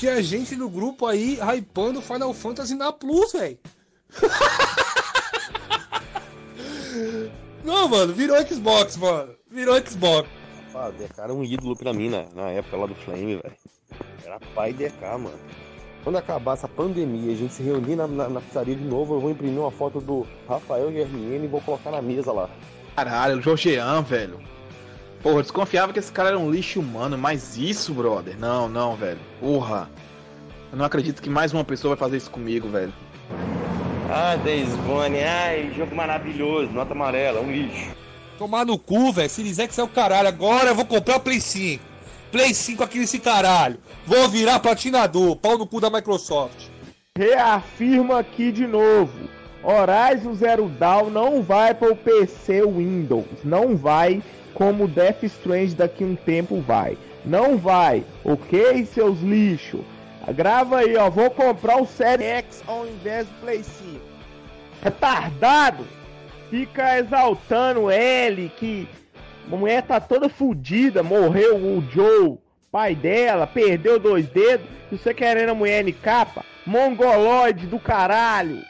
Tinha gente no grupo aí hypando Final Fantasy na Plus, velho. Não, mano, virou Xbox, mano. Virou Xbox. Ah, DK era um ídolo pra mim na, na época lá do Flame, velho. Era pai DK, mano. Quando acabar essa pandemia, a gente se reunir na, na, na pizzaria de novo, eu vou imprimir uma foto do Rafael GRN e vou colocar na mesa lá. Caralho, o Jorgean, velho. Porra, eu desconfiava que esse cara era um lixo humano, mas isso, brother. Não, não, velho. Porra. Eu não acredito que mais uma pessoa vai fazer isso comigo, velho. Ah, Days Gone, ai, jogo maravilhoso, nota amarela, um lixo. Tomar no cu, velho. Se dizer que você é o caralho, agora eu vou comprar o Play 5. Play 5 aqui nesse caralho. Vou virar platinador. Pau no cu da Microsoft. Reafirma aqui de novo. Horizon Zero Dawn não vai para o PC Windows. Não vai como Death Strange daqui um tempo vai. Não vai, ok, seus lixos? Grava aí, ó. Vou comprar o Série X ao invés do Play 5. Retardado! Fica exaltando ele que a mulher tá toda fodida, morreu o Joe, pai dela, perdeu dois dedos, e você querendo a mulher em capa? Mongoloide do caralho!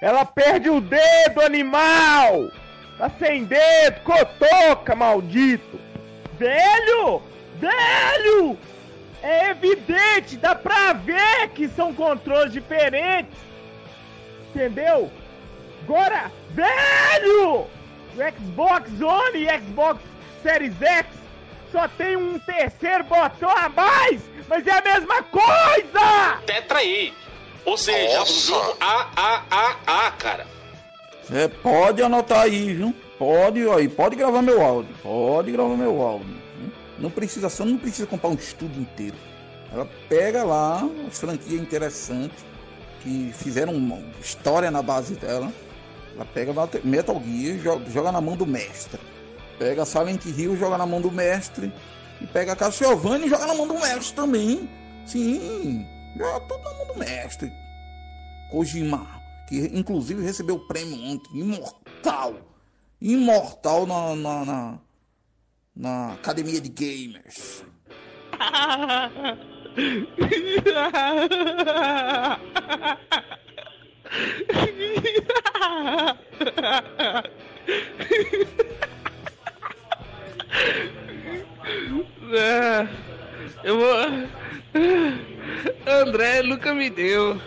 Ela perde o dedo, animal! Tá sem dedo, cotoca, maldito! Velho! Velho! É evidente, dá pra ver que são controles diferentes! Entendeu? Agora, velho! O Xbox One e Xbox Series X só tem um terceiro botão a mais, mas é a mesma coisa! Tetra aí. Ou seja, Nossa. um jogo AAAA, cara. É, pode anotar aí, viu? Pode, aí, pode gravar meu áudio. Pode gravar meu áudio. Não precisa, só não precisa comprar um estúdio inteiro. Ela pega lá, uma franquia interessante, que fizeram história na base dela. Ela pega Metal Gear, joga, joga na mão do mestre. Pega Silent Hill, joga na mão do mestre. E pega Castlevania e joga na mão do mestre também. Sim, joga tudo na mão do mestre. Kojima, que inclusive recebeu o prêmio ontem, imortal. Imortal na, na, na, na Academia de Gamers. É, eu vou. André nunca me deu.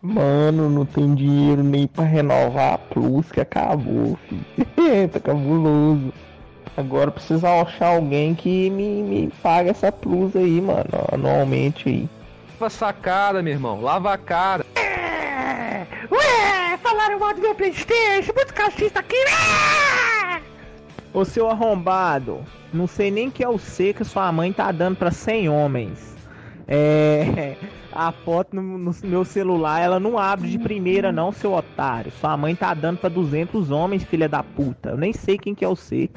Mano, não tem dinheiro nem pra renovar a Plus que acabou, filho. tá cabuloso. Agora precisa achar alguém que me, me pague essa Plus aí, mano, anualmente aí. Lava sacada, meu irmão. Lava a cara. Ué, falaram mal do meu Playstation, muito calcista aqui, Ô seu arrombado, não sei nem que é o C que sua mãe tá dando pra 100 homens. É. A foto no, no meu celular, ela não abre de primeira, não, seu otário. Sua mãe tá dando pra 200 homens, filha da puta. Eu nem sei quem que é o C.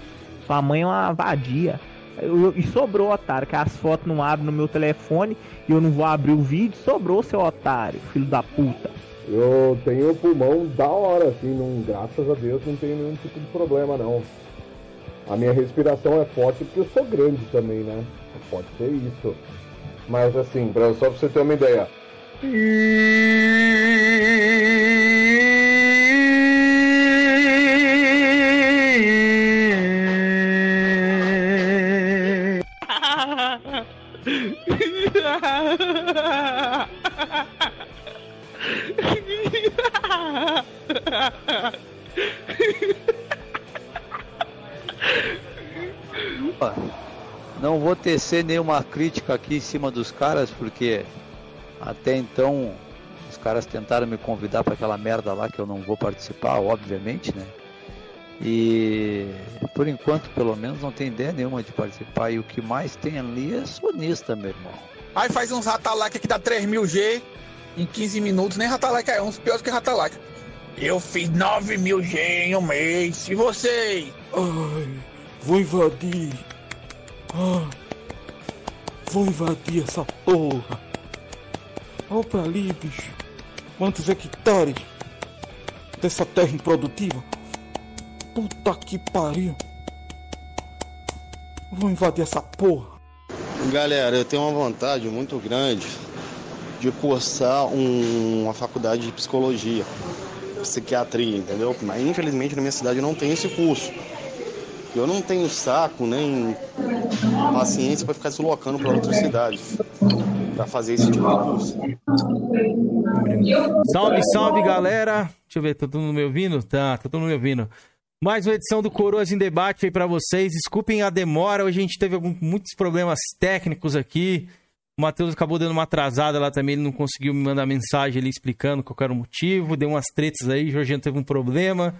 Sua mãe é uma vadia. Eu- e sobrou, otário, que as fotos não abrem no meu telefone e eu não vou abrir o vídeo. Sobrou, seu otário, filho da puta. Eu tenho pulmão da hora, assim, não, graças a Deus não tenho nenhum tipo de problema não. A minha respiração é forte porque eu sou grande também, né? Pode ser isso. Mas assim, pra, só pra você ter uma ideia. Não vou tecer nenhuma crítica aqui em cima dos caras, porque até então os caras tentaram me convidar para aquela merda lá que eu não vou participar, obviamente, né? E por enquanto, pelo menos, não tem ideia nenhuma de participar. E o que mais tem ali é sonista, meu irmão. Aí faz uns Ratalac que dá 3000G em 15 minutos, nem Ratalac é uns piores que Ratalac. Eu fiz 9000G em um mês, e vocês? Ai, vou invadir. Ah, vou invadir essa porra. Olha pra ali, bicho. Quantos hectares dessa terra improdutiva? Puta que pariu. Vou invadir essa porra. Galera, eu tenho uma vontade muito grande de cursar um- uma faculdade de psicologia, psiquiatria, entendeu? Mas infelizmente na minha cidade não tem esse curso. Eu não tenho saco nem paciência para ficar deslocando para outras cidades para fazer esse tipo de curso. Salve, salve, galera. Deixa eu ver, tá todo mundo me ouvindo? Tá, tá todo mundo me ouvindo. Mais uma edição do Coroas em Debate aí pra vocês. Desculpem a demora, hoje a gente teve algum- muitos problemas técnicos aqui. O Matheus acabou dando uma atrasada lá também, ele não conseguiu me mandar mensagem ali explicando qual era o motivo. Deu umas tretas aí, o Jorginho teve um problema.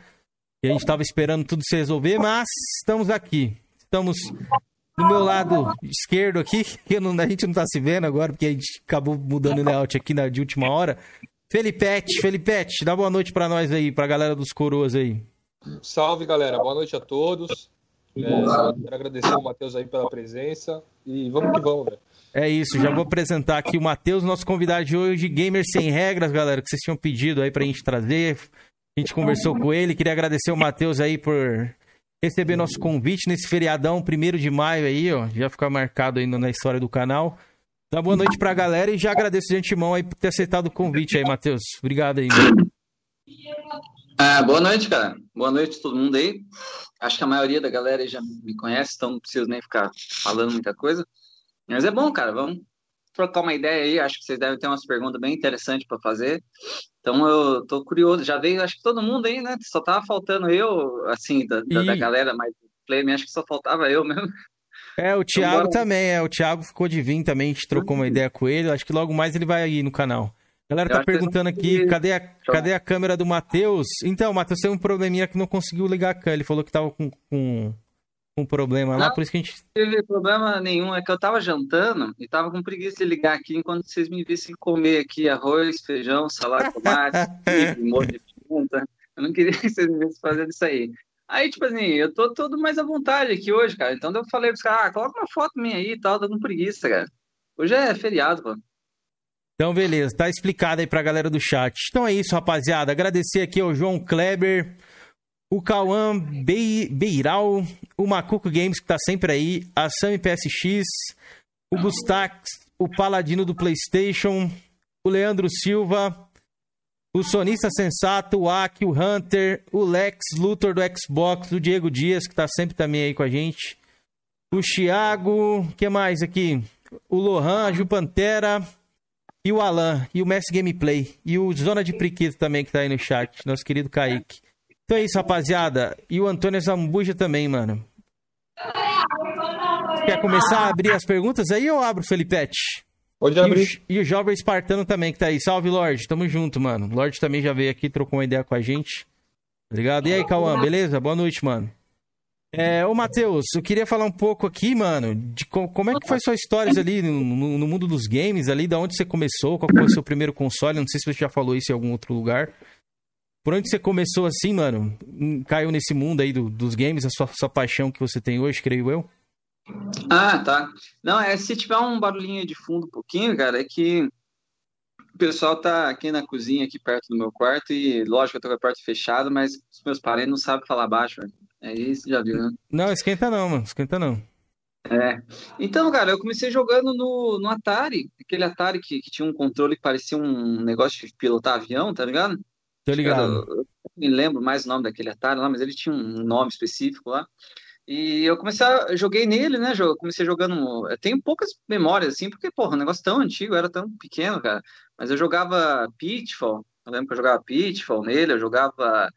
E a gente tava esperando tudo se resolver, mas estamos aqui. Estamos do meu lado esquerdo aqui, que não- a gente não tá se vendo agora, porque a gente acabou mudando o layout aqui na, de última hora. Felipete, Felipete, dá boa noite pra nós aí, pra galera dos coroas aí. Salve, galera. Boa noite a todos. É, quero agradecer o Matheus aí pela presença. E vamos que vamos, velho. É isso, já vou apresentar aqui o Matheus, nosso convidado de hoje, Gamer Sem Regras, galera, que vocês tinham pedido aí pra gente trazer. A gente conversou com ele, queria agradecer o Matheus aí por receber nosso convite nesse feriadão, primeiro de maio aí, ó, já ficar marcado aí na história do canal. Dá boa noite pra galera e já agradeço de antemão aí por ter aceitado o convite aí, Matheus. Obrigado aí, mano. Ah, boa noite, cara. Boa noite a todo mundo aí. Acho que a maioria da galera aí já me conhece, então não preciso nem ficar falando muita coisa. Mas é bom, cara. Vamos trocar uma ideia aí. Acho que vocês devem ter umas perguntas bem interessantes para fazer. Então eu tô curioso. Já veio, acho que todo mundo aí, né? Só tava faltando eu, assim, da, da, da galera mais flame. Acho que só faltava eu mesmo. É, o Thiago bora. também, é. O Thiago ficou de vir também, a gente trocou uma ideia com ele. Acho que logo mais ele vai aí no canal. A galera tá perguntando aqui, cadê a, cadê a câmera do Matheus? Então, o Matheus tem um probleminha que não conseguiu ligar a câmera. Ele falou que tava com, com, com um problema lá, Não. por isso que a gente. Não teve problema nenhum. É que eu tava jantando e tava com preguiça de ligar aqui enquanto vocês me vissem comer aqui arroz, feijão, salada tomate, quibe, molho de pimenta. Eu não queria que vocês me vissem fazendo isso aí. Aí, tipo assim, eu tô todo mais à vontade aqui hoje, cara. Então eu falei pros caras, ah, coloca uma foto minha aí e tal, tô com preguiça, cara. Hoje é feriado, pô. Então, beleza, tá explicado aí pra galera do chat. Então é isso, rapaziada. Agradecer aqui ao João Kleber, o Cauã Bei- Beiral, o Macuco Games, que tá sempre aí, a Sami PSX, o Bustax, o Paladino do PlayStation, o Leandro Silva, o Sonista Sensato, o Aki, o Hunter, o Lex Luthor do Xbox, o Diego Dias, que tá sempre também aí com a gente, o Thiago, que mais aqui? O Lohan, a Ju Pantera, e o Alan, e o Messi Gameplay, e o Zona de Priquito também que tá aí no chat, nosso querido Kaique. Então é isso, rapaziada. E o Antônio Zambuja também, mano. Quer começar a abrir as perguntas aí ou abro, Felipete? Pode E o, abrir. e o Jovem Espartano também, que tá aí. Salve, Lorde. Tamo junto, mano. O Lorde também já veio aqui, trocou uma ideia com a gente. Obrigado. E aí, Cauã, beleza? Boa noite, mano. É, ô, Matheus, eu queria falar um pouco aqui, mano, de co- como é que foi sua história ali no, no- mundo dos games, ali, da onde você começou, qual foi o seu primeiro console, não sei se você já falou isso em algum outro lugar. Por onde você começou assim, mano? Hum, Caiu nesse mundo aí do- dos games, a sua, sua paixão que você tem hoje, creio eu? Ah, tá. Não, é se tiver um barulhinho de fundo um pouquinho, cara, é que o pessoal tá aqui na cozinha, aqui perto do meu quarto, e lógico eu tô com a porta fechada, mas os meus parentes não sabem falar baixo, velho. É isso, já viu, né? Não, esquenta não, mano, esquenta não. É. Então, cara, eu comecei jogando no, no Atari, aquele Atari que, que tinha um controle que parecia um negócio de pilotar avião, tá ligado? Tô ligado. Eu, eu não me lembro mais o nome daquele Atari lá, mas ele tinha um nome específico lá. E eu comecei a, joguei nele, né? Comecei jogando. Eu tenho poucas memórias, assim, porque, porra, um negócio tão antigo, era tão pequeno, cara. Mas eu jogava Pitfall, eu lembro que eu jogava Pitfall nele, eu jogava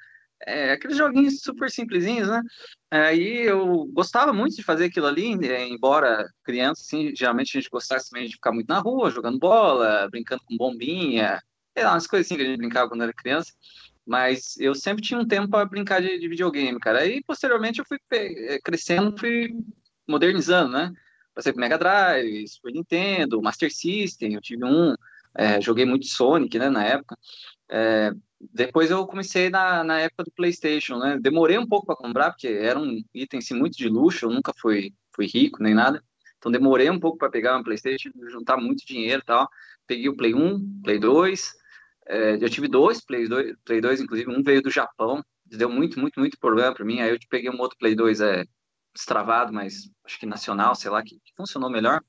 é, aqueles joguinhos super simplesinhos, né? Aí eu gostava muito de fazer aquilo ali, eh, embora criança, assim, geralmente a gente gostasse também de ficar muito na rua, jogando bola, brincando com bombinha, sei lá, umas coisas assim que a gente brincava quando era criança. Mas eu sempre tinha um tempo para brincar de, de videogame, cara. Aí posteriormente eu fui eh, crescendo, fui modernizando, né? Passei pro Mega Drive, Super Nintendo, Master System, eu tive um, eh, joguei muito Sonic, né, na época. Eh, depois eu comecei na, na época do PlayStation, né? Demorei um pouco para comprar, porque era um item assim, muito de luxo, eu nunca fui, fui rico nem nada. Então demorei um pouco para pegar um PlayStation, juntar muito dinheiro e tal. Peguei o Play 1, Play 2. é, eu tive dois Play 2, Play 2, inclusive, um veio do Japão. Deu muito, muito, muito problema para mim. Aí eu peguei um outro Play 2 é, destravado, mas acho que nacional, sei lá, que, que funcionou melhor.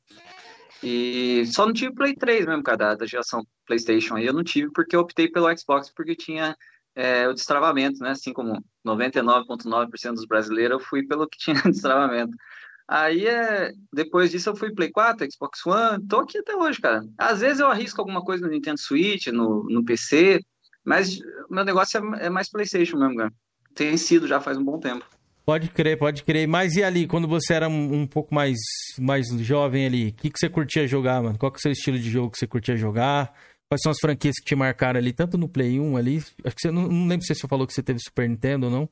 E só não tive Play 3 mesmo, cara, da, da geração PlayStation aí eu não tive porque eu optei pelo Xbox porque tinha é, o destravamento, né? Assim como 99,9% dos brasileiros, eu fui pelo que tinha destravamento. Aí, é, depois disso, eu fui Play 4, Xbox One, tô aqui até hoje, cara. Às vezes eu arrisco alguma coisa no Nintendo Switch, no, no PC, mas meu negócio é, é mais PlayStation mesmo, cara. Tem sido já faz um bom tempo. Pode crer, pode crer. Mas e ali, quando você era um, pouco mais, mais jovem ali, o que, que você curtia jogar, mano? Qual que é o seu estilo de jogo que você curtia jogar? Quais são as franquias que te marcaram ali, tanto no Play 1 ali? Acho que você não, não lembro se você falou que você teve Super Nintendo ou não.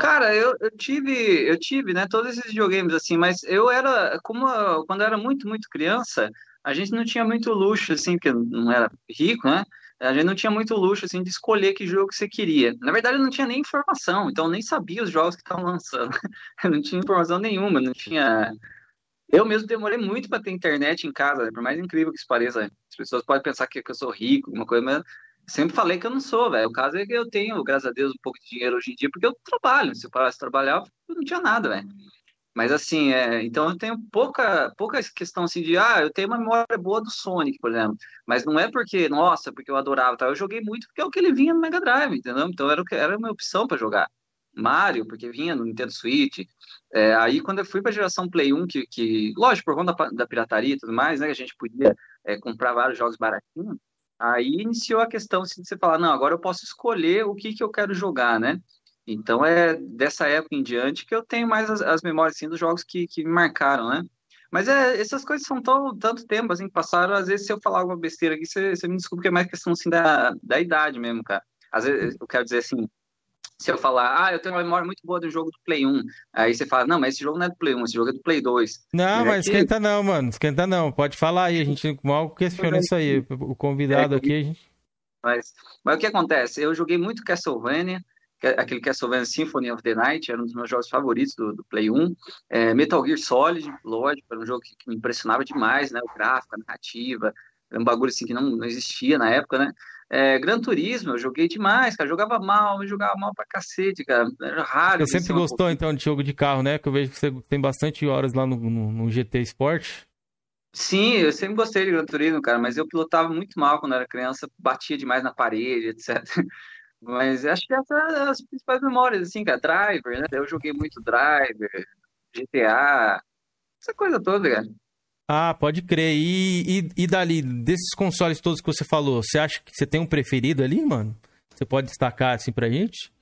Cara, eu, eu tive, eu tive, né, todos esses videogames assim, mas eu era, como eu- quando eu era muito, muito criança, a gente não tinha muito luxo, assim, porque não era rico, né? A gente não tinha muito luxo, assim, de escolher que jogo que você queria. Na verdade, eu não tinha nem informação, então eu nem sabia os jogos que estavam lançando. Eu não tinha informação nenhuma, não tinha. Eu mesmo demorei muito para ter internet em casa, né? por mais incrível que isso pareça. As pessoas podem pensar que, que eu sou rico, alguma coisa, mas sempre falei que eu não sou, velho. O caso é que eu tenho, graças a Deus, um pouco de dinheiro hoje em dia, porque eu trabalho. Se eu parasse de trabalhar, eu não tinha nada, velho. Mas assim, é, então eu tenho pouca, pouca questão assim de, ah, eu tenho uma memória boa do Sonic, por exemplo. Mas não é porque, nossa, porque eu adorava, tá? Eu joguei muito porque é o que ele vinha no Mega Drive, entendeu? Então era, o que, era a minha opção para jogar. Mario, porque vinha no Nintendo Switch. É, aí quando eu fui para a geração Play 1, que, que, lógico, por conta da, da pirataria e tudo mais, né, a gente podia é, comprar vários jogos baratinhos, aí iniciou a questão assim, de você falar, não, agora eu posso escolher o que, que eu quero jogar, né? Então é dessa época em diante que eu tenho mais as, as memórias assim, dos jogos que, que me marcaram, né? Mas é, essas coisas são tão, tanto tempo assim passaram, às vezes se eu falar alguma besteira aqui, você, você me desculpa que é mais questão assim da, da idade mesmo, cara. Às vezes eu quero dizer assim, se eu falar, ah, eu tenho uma memória muito boa do jogo do Play 1, aí você fala, não, mas esse jogo não é do Play 1, esse jogo é do Play 2. Não, é mas que- esquenta não, mano. Esquenta não. Pode falar aí, a gente mal questiona isso aí. O convidado É, aqui, a gente... Mas, mas o que acontece? Eu joguei muito Castlevania, é aquele Castlevania Symphony of the Night, era um dos meus jogos favoritos do, do Play 1. É, Metal Gear Solid, lógico, era um jogo que, que me impressionava demais, né? O gráfico, a narrativa, era um bagulho assim que não, não existia na época, né? É, Gran Turismo, eu joguei demais, cara. Jogava mal, mas jogava mal pra cacete, cara. Era raro. Você sempre gostou, então, de jogo de carro, né? Que eu vejo que você tem bastante horas lá no, no, no GT Sport. Sim, eu sempre gostei de Gran Turismo, cara, mas eu pilotava muito mal quando era criança, batia demais na parede, etc. Mas acho que essas são as principais memórias, assim, cara, Driver, né? Eu joguei muito Driver, GTA, essa coisa toda, cara. Ah, pode crer. E, e, e dali, desses consoles todos que você falou, você acha que você tem um preferido ali, mano? Você pode destacar assim pra gente?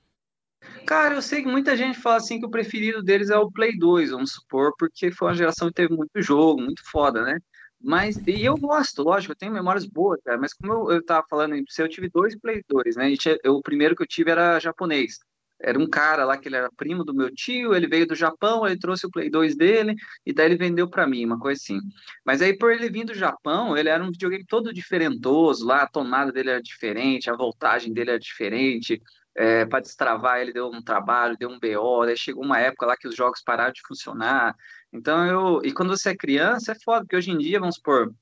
Cara, eu sei que muita gente fala assim que o preferido deles é o Play 2, vamos supor, porque foi uma geração que teve muito jogo, muito foda, né? Mas, e eu gosto, lógico, eu tenho memórias boas, cara, mas como eu, eu tava falando eu tive dois Play 2, né? Tinha- eu- o primeiro que eu tive era japonês. Era um cara lá que ele era primo do meu tio, ele veio do Japão, ele trouxe o Play 2 dele, e daí ele vendeu pra mim, uma coisa assim. Mas aí, por ele vir do Japão, ele era um videogame todo diferentoso lá, a tomada dele era diferente, a voltagem dele era diferente, é, para destravar ele deu um trabalho, deu um BO, daí chegou uma época lá que os jogos pararam de funcionar. Então eu. E quando você é criança, é foda, porque hoje em dia, vamos supor,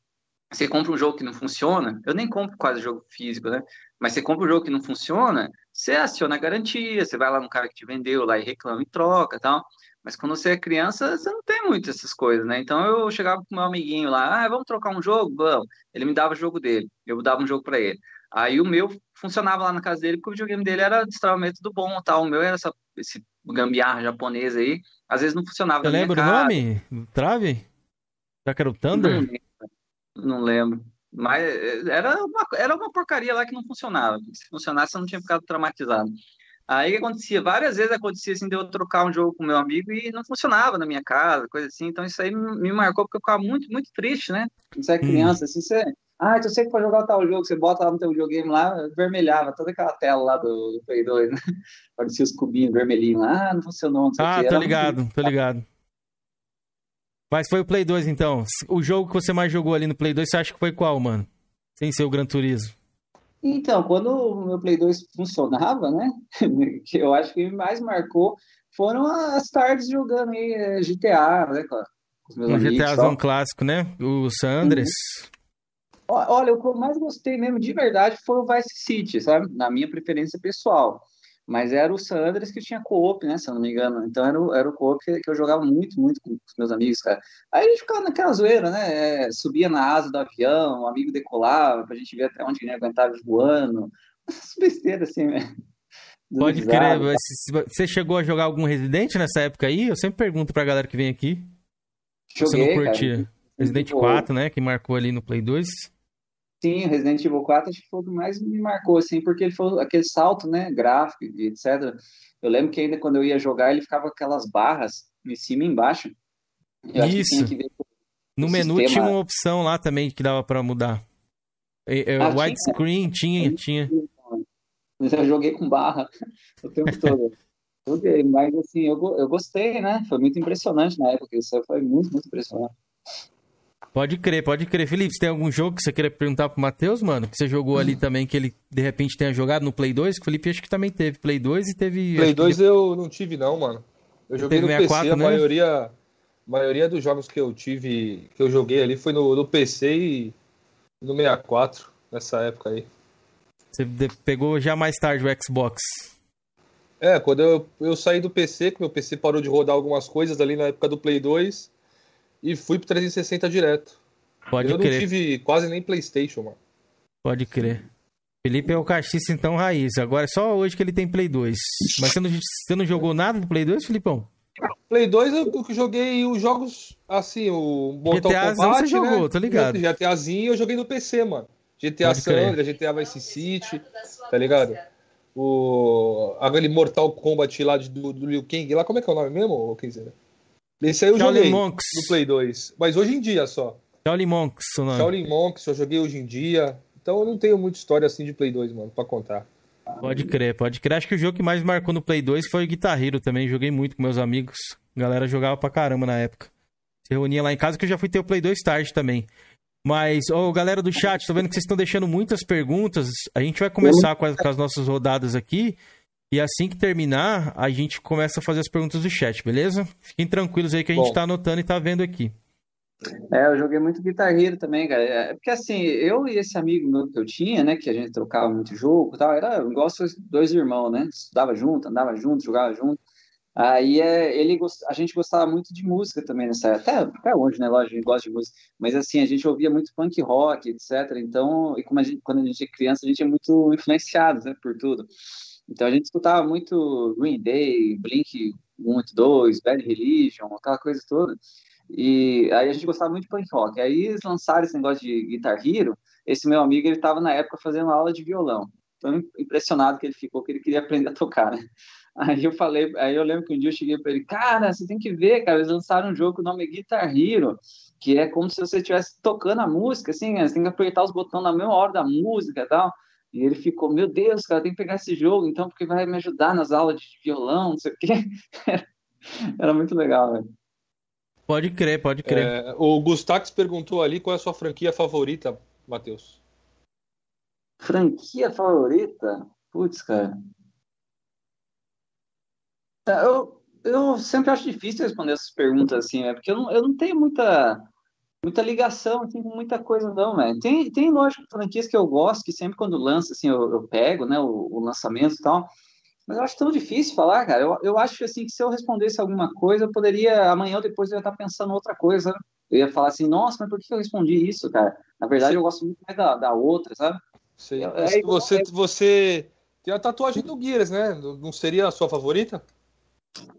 você compra um jogo que não funciona, eu nem compro quase jogo físico, né? Mas você compra um jogo que não funciona, você aciona a garantia, você vai lá no cara que te vendeu lá e reclama e troca e tal. Mas quando você é criança, você não tem muito essas coisas, né? Então eu chegava com meu amiguinho lá, ah, vamos trocar um jogo? Vamos. Ele me dava o jogo dele, eu dava um jogo para ele. Aí o meu funcionava lá na casa dele, porque o videogame dele era destravamento do bom, tal. O meu era essa, esse gambiarra japonês aí. Às vezes não funcionava Você lembra o nome? Trave? Será que era o Não Thunder? lembro. Não lembro. Mas eh, era uma, era uma porcaria lá que não funcionava. Se funcionasse, eu não tinha ficado traumatizado. Aí o acontecia? Várias vezes acontecia assim de eu trocar um jogo com meu amigo e não funcionava na minha casa, coisa assim. Então isso aí me marcou porque eu ficava muito, muito triste, né? Quando você é criança, assim, você. Ah, então você que for jogar tal jogo, você bota lá no teu videogame lá, vermelhava toda aquela tela lá do, do Play 2, né? Parecia os cubinhos vermelhinhos lá, ah, não funcionou, não sei o Ah, quê. tô muito- ligado, tô ligado. Mas foi o Play 2, então. O jogo que você mais jogou ali no Play 2, você acha que foi qual, mano? Sem ser o Gran Turismo. Então, quando o meu Play 2 funcionava, né? Que eu acho que me mais marcou foram as tardes jogando aí eh, GTA, né? Meus Um amigos. GTAzão clássico, né? O San Andres. Ó- Olha, o que eu mais gostei mesmo de verdade foi o Vice City, sabe? Na minha preferência pessoal. Mas era o San Andreas que tinha co-op, né? Se eu não me engano. Então era o, era o co-op que, que eu jogava muito, muito com os meus amigos, cara. Aí a gente ficava naquela zoeira, né? É, subia na asa do avião, o amigo decolava pra gente ver até onde ele aguentava voando. Essas besteiras assim, né? Pode crer. Você chegou a jogar algum Resident nessa época aí? Eu sempre pergunto pra galera que vem aqui. se Você Joguei, não cara. curtia. Resident Pô. 4, né? Que marcou ali no Play 2. Sim, o Resident Evil 4 acho que foi o que mais me marcou, assim, porque ele foi aquele salto, né, gráfico e etc. Eu lembro que ainda quando eu ia jogar, ele ficava com aquelas barras em cima e embaixo. Eu que Isso. tinha que ver No menu sistema- tinha uma opção lá também que dava pra mudar. Ah, widescreen tinha, tinha. Mas eu joguei com barra o tempo todo. Joguei, mas assim, eu, eu gostei, né? Foi muito impressionante na época, isso foi muito, muito impressionante. Pode crer, pode crer. Felipe, você tem algum jogo que você queria perguntar pro Matheus, mano? Que você jogou ali também, que ele de repente tenha jogado no Play 2? Que o Felipe acho que também teve Play 2 e teve. Play acho que 2 eu não tive não, mano. Eu joguei no PC, 64, a né? maioria, a maioria dos jogos que eu tive, que eu joguei ali foi no, no PC e no 64, nessa época aí. Você pegou já mais tarde o Xbox. É, quando eu, eu saí do PC, que meu PC parou de rodar algumas coisas ali na época do Play 2 e fui pro 360 direto. Pode eu crer. não tive quase nem PlayStation, mano. Pode crer. Felipe é o caxiça então raiz. Agora é só hoje que ele tem Play 2. Mas você não, você não jogou nada do Play 2, Filipão? Play 2 eu, joguei os jogos assim, o Mortal GTAzão Kombat, você jogou, né? tô ligado. GTAzinho eu joguei no PC, mano. GTA Pode San. Andreas, GTA Vice City, tá ligado? O aquele Mortal Kombat lá de- do, do Liu Kang, lá como é que é o nome mesmo, Kenzeira? Esse aí eu Shaolin joguei Monks. no Play 2, mas hoje em dia só. Shaolin Monks, o nome. Shaolin Monks eu joguei hoje em dia. Então eu não tenho muita história assim de Play 2, mano, pra contar. Pode crer, pode crer. Acho que o jogo que mais marcou no Play 2 foi o Guitar Hero também. Joguei muito com meus amigos. A galera jogava pra caramba na época. Se reunia lá em casa, que eu já fui ter o Play 2 tarde também. Mas, ô, galera do chat, tô vendo que vocês estão deixando muitas perguntas. A gente vai começar com as, com as nossas rodadas aqui. E assim que terminar, a gente começa a fazer as perguntas do chat, beleza? Fiquem tranquilos aí que a gente Bom. tá anotando e tá vendo aqui. É, eu joguei muito Guitar Hero também, cara. É, porque assim, eu e esse amigo meu que eu tinha, né, que a gente trocava muito jogo e tal, era igual dois irmãos, né? Estudava junto, andava junto, jogava junto. Aí é, ele a gente gostava muito de música também nessa época. Até, até hoje, né? Lógico, a gente gosta de música. Mas assim, a gente ouvia muito punk rock, etc. Então, e como a gente, quando a gente é criança, a gente é muito influenciado, né, por tudo. Então a gente escutava muito Green Day, Blink 182, Bad Religion, aquela coisa toda. E aí a gente gostava muito de punk rock. Aí eles lançaram esse negócio de Guitar Hero. Esse meu amigo, ele estava na época fazendo aula de violão. Tão impressionado que ele ficou, que ele queria aprender a tocar, né? Aí eu falei, aí eu lembro que um dia eu cheguei para ele, cara, você tem que ver, cara, eles lançaram um jogo o nome é Guitar Hero, que é como se você estivesse tocando a música, assim, né? você tem que apertar os botões na mesma hora da música e tal. E ele ficou, meu Deus, cara, tem que pegar esse jogo, então, porque vai me ajudar nas aulas de violão, não sei o quê. Era muito legal, velho. Pode crer, pode crer. É, o Gustax perguntou ali qual é a sua franquia favorita, Matheus. Franquia favorita? Putz, cara. É, Eu, eu sempre acho difícil responder essas perguntas assim, né? Porque eu não, eu não tenho muita, muita ligação assim, com muita coisa, não, velho. Tem, tem, lógico, franquias que eu gosto, que sempre quando lança, assim, eu, eu pego, né, o, o lançamento e tal. Mas eu acho tão difícil falar, cara. Eu, eu acho assim que se eu respondesse alguma coisa, eu poderia, amanhã ou depois, eu ia estar pensando outra coisa. Eu ia falar assim, nossa, mas por que eu respondi isso, cara? Na verdade, eu gosto muito mais da, da outra, sabe? Sei. É, é igual- você, você tem a tatuagem do Gears, né? Não seria a sua favorita?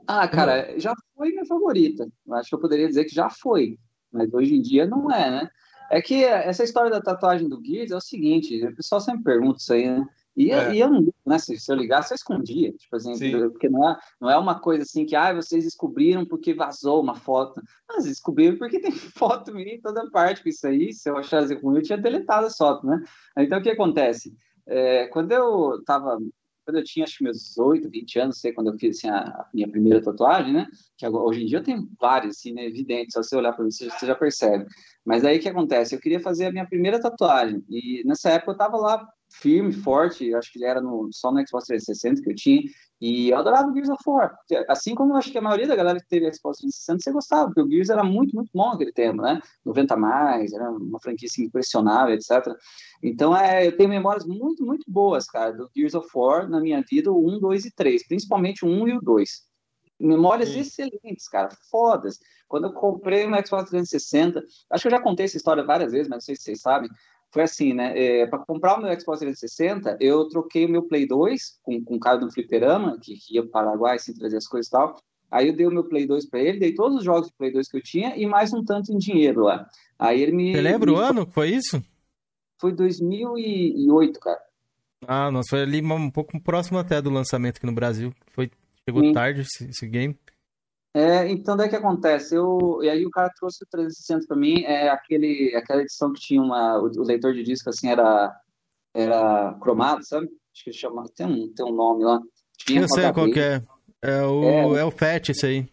Ah, cara, já foi minha favorita. Acho que eu poderia dizer que já foi, mas hoje em dia não é, né? É que essa história da tatuagem do Gears é o seguinte, o pessoal sempre pergunta isso aí, né? E, eu- É. e eu não, né? Se, se eu ligasse, eu escondia, tipo assim, Sim. porque não é, não é uma coisa assim que, ah, vocês descobriram porque vazou uma foto. Mas descobriram porque tem foto minha em toda parte com isso aí. Se eu achasse ruim, eu tinha deletado as fotos, né? Então, o que acontece? É, quando eu tava quando eu tinha acho que meus 18, 20 anos, sei quando eu fiz assim, a, minha primeira tatuagem, né? Que agora, hoje em dia eu tenho várias, assim, né? Evidente, só você olhar para mim, você, você já percebe. Mas aí o que acontece? Eu queria fazer a minha primeira tatuagem. E nessa época eu tava lá firme, forte. Acho que ele era no, só no Xbox 360 que eu tinha. E eu adorava o Gears of War. Assim como acho que a maioria da galera que teve Xbox 360, você gostava, porque o Gears era muito, muito bom naquele tempo, né? 90 mais, era uma franquia assim, impressionável, etc. Então, é, eu tenho memórias muito, muito boas, cara, do Gears of War na minha vida, o 1, 2 e 3, principalmente o 1 e o 2. Memórias Sim. excelentes, cara, fodas. Quando eu comprei o Xbox 360, acho que eu já contei essa história várias vezes, mas não sei se vocês sabem, foi assim, né? É, para comprar o meu Xbox 360, eu troquei o meu Play 2 com, com o cara do Fliperama, que, que ia para o Paraguai, assim, trazer as coisas e tal. Aí eu dei o meu Play 2 para ele, dei todos os jogos de Play 2 que eu tinha e mais um tanto em dinheiro lá. Aí ele me. Você lembra me... o ano que foi isso? Foi 2008, cara. Ah, nossa, foi ali um pouco próximo até do lançamento aqui no Brasil. Foi, chegou Sim. tarde esse, esse game. É, então daí que acontece, eu e aí o cara trouxe o 360 para mim, é aquele aquela edição que tinha uma o, o, leitor de disco assim era era cromado, sabe? Acho que chama, tem um tem um nome lá. Tinha eu sei qual que é. É o é, é o FAT esse aí.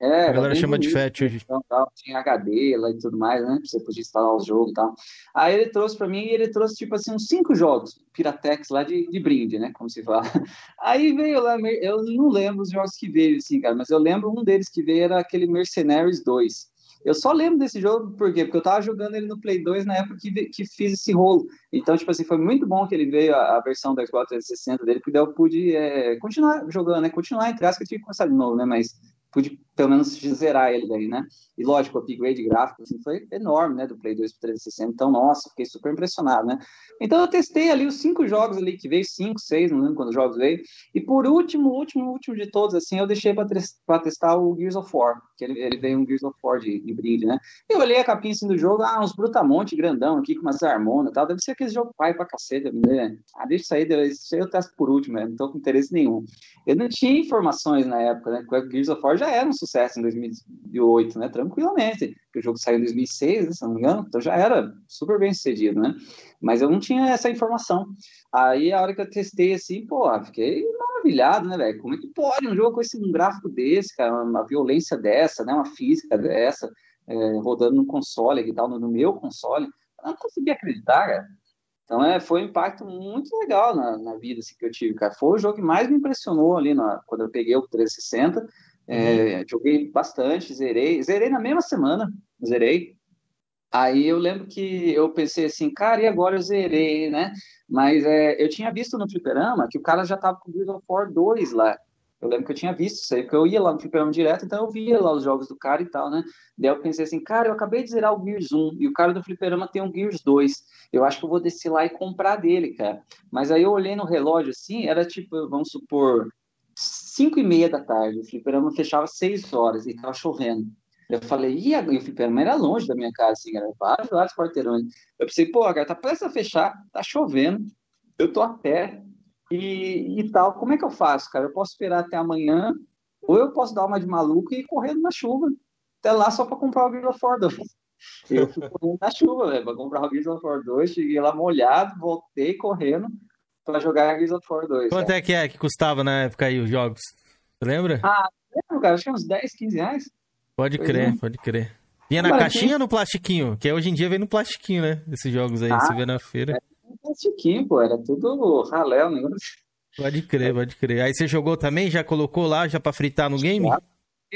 É, a galera chama de FAT hoje. Então, tal, tinha HD lá e tudo mais, né? Você podia instalar os jogos e tal. Aí ele trouxe para mim e ele trouxe, tipo assim, uns cinco jogos, Piratex lá de, de brinde, né? Como se fala. Aí veio lá, eu não lembro os jogos que veio, assim, cara, mas eu lembro um deles que veio era aquele Mercenaries 2. Eu só lembro desse jogo, por quê? Porque eu tava jogando ele no Play 2 na época que, que fiz esse rolo. Então, tipo assim, foi muito bom que ele veio, a, a versão do Xbox 360 dele, porque daí eu pude é, continuar jogando, né? Continuar, entre aspas, que eu tive que começar de novo, né? Mas pude pelo menos zerar ele daí, né? E lógico, o upgrade gráfico assim, foi enorme, né? Do Play 2 para 360. Então, nossa, fiquei super impressionado, né? Então eu testei ali os cinco jogos ali que veio, cinco, seis, não lembro quando os jogos veio. E por último, último, último de todos, assim, eu deixei para testar o Gears of War, que ele, ele veio um Gears of War de, de brinde, né? Eu olhei a capinha assim do jogo, ah, uns brutamonte grandão aqui com umas harmonas e tal. Deve ser aquele jogo pai pra cacete, né? Ah, deixa isso aí, aí eu testo por último, né? Não tô com interesse nenhum. Eu não tinha informações na época, né? O Gears of War já era um sucesso em 2008, né? Tranquilamente. O jogo saiu em 2006, né, se não me engano, então já era super bem sucedido, né? Mas eu não tinha essa informação. Aí a hora que eu testei assim, pô, fiquei maravilhado, né, velho? Como é que pode um jogo com esse um gráfico desse, cara, uma violência dessa, né? Uma física dessa, é, rodando no console e tal, no, no meu console. Eu não consegui acreditar, cara. Então, é, foi um impacto muito legal na, na vida assim, que eu tive, cara. Foi o jogo que mais me impressionou ali na, quando eu peguei o 360. É, uhum. Joguei bastante, zerei. Zerei na mesma semana, zerei. Aí eu lembro que eu pensei assim, cara, e agora eu zerei, né? Mas é, eu tinha visto no fliperama que o cara já tava com o Gears of War 2 lá. Eu lembro que eu tinha visto isso aí, porque eu ia lá no fliperama direto, então eu via lá os jogos do cara e tal, né? Daí eu pensei assim, cara, eu acabei de zerar o Gears 1 e o cara do fliperama tem um Gears 2. Eu acho que eu vou descer lá e comprar dele, cara. Mas aí eu olhei no relógio assim, era tipo, vamos supor, 5 e meia da tarde, o fliperama fechava 6 horas e tava chovendo. Eu falei, e, a... e o fliperama era longe da minha casa, assim, era vários, vários quarteirões. Eu pensei, pô, cara, tá prestes a fechar, tá chovendo, eu tô a pé e, e tal, como é que eu faço, cara? Eu posso esperar até amanhã, ou eu posso dar uma de maluco e ir correndo na chuva, até lá só para comprar o War 2. Eu fui correndo na chuva, velho, pra comprar o of War 2, cheguei lá molhado, voltei correndo, para jogar Gears of War 2. Quanto cara. é que é que custava na época aí os jogos? Você lembra? Ah, lembro, cara. Acho que uns 10, 15 reais. Pode pois crer, é. pode crer. Vinha na caixinha ou no plastiquinho? Que hoje em dia vem no plastiquinho, né? Esses jogos aí, ah, você vê na feira. Era no plastiquinho, pô. Era tudo ralé o negócio. Pode crer, pode crer. Aí você jogou também? Já colocou lá, já pra fritar no game?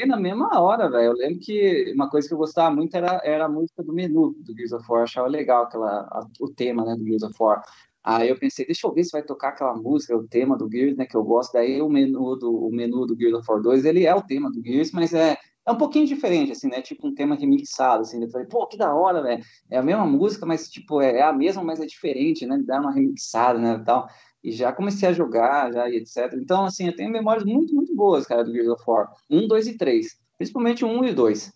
Na mesma hora, velho. Eu lembro que uma coisa que eu gostava muito era, era a música do menu do Gears of War. Eu achava legal aquela, a, o tema né, do Gears of War. Aí eu pensei, deixa eu ver se vai tocar aquela música, o tema do Gears, né, que eu gosto. Daí o menu do, o menu do Gears of War 2, ele é o tema do Gears, mas é, é um pouquinho diferente, assim, né, tipo um tema remixado, assim. Eu falei, pô, que da hora, velho. É a mesma música, mas, tipo, é, é a mesma, mas é diferente, né, dá uma remixada, né, tal. E já comecei a jogar, já, e etc. Então, assim, eu tenho memórias muito, muito boas, cara, do Gears of War. 1, 2 e 3. Principalmente 1 e 2.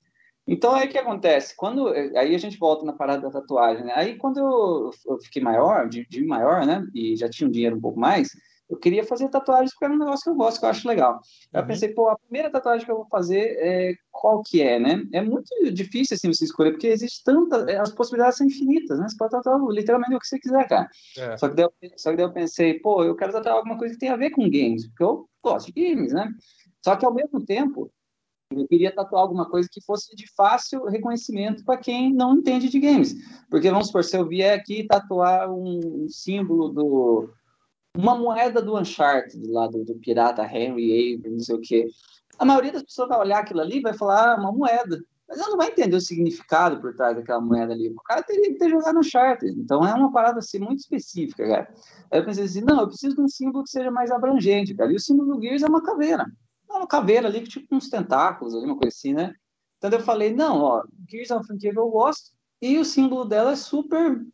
Então, aí o que acontece? Quando, aí a gente volta na parada da tatuagem, né? Aí quando eu, eu fiquei maior, de, de, maior, né? E já tinha um dinheiro um pouco mais, eu queria fazer tatuagens porque era um negócio que eu gosto, que eu acho legal. Uhum. Eu pensei, pô, a primeira tatuagem que eu vou fazer, é, qual que é, né? É muito difícil, assim, você escolher, porque existe tanta... É, as possibilidades são infinitas, né? Você pode tatuar literalmente o que você quiser, cara. É. Só, que daí, só que daí eu pensei, pô, eu quero tatuar alguma coisa que tenha a ver com games, porque eu gosto de games, né? Só que ao mesmo tempo, Eu queria tatuar alguma coisa que fosse de fácil reconhecimento para quem não entende de games. Porque, vamos supor, se eu vier aqui tatuar um símbolo do. Uma moeda do Uncharted, lá do, do pirata Henry Avery, não sei o quê. A maioria das pessoas vai olhar aquilo ali e vai falar, ah, uma moeda. Mas ela não vai entender o significado por trás daquela moeda ali. O cara teria que ter jogado Uncharted. Então é uma parada assim, muito específica, cara. Aí eu pensei assim, não, eu preciso de um símbolo que seja mais abrangente, cara. E o símbolo do Gears é uma caveira. Uma caveira ali, tipo uns tentáculos ali, uma coisa assim, né? Então eu falei, não, ó, Gears é uma franquia que eu gosto e o símbolo dela é super...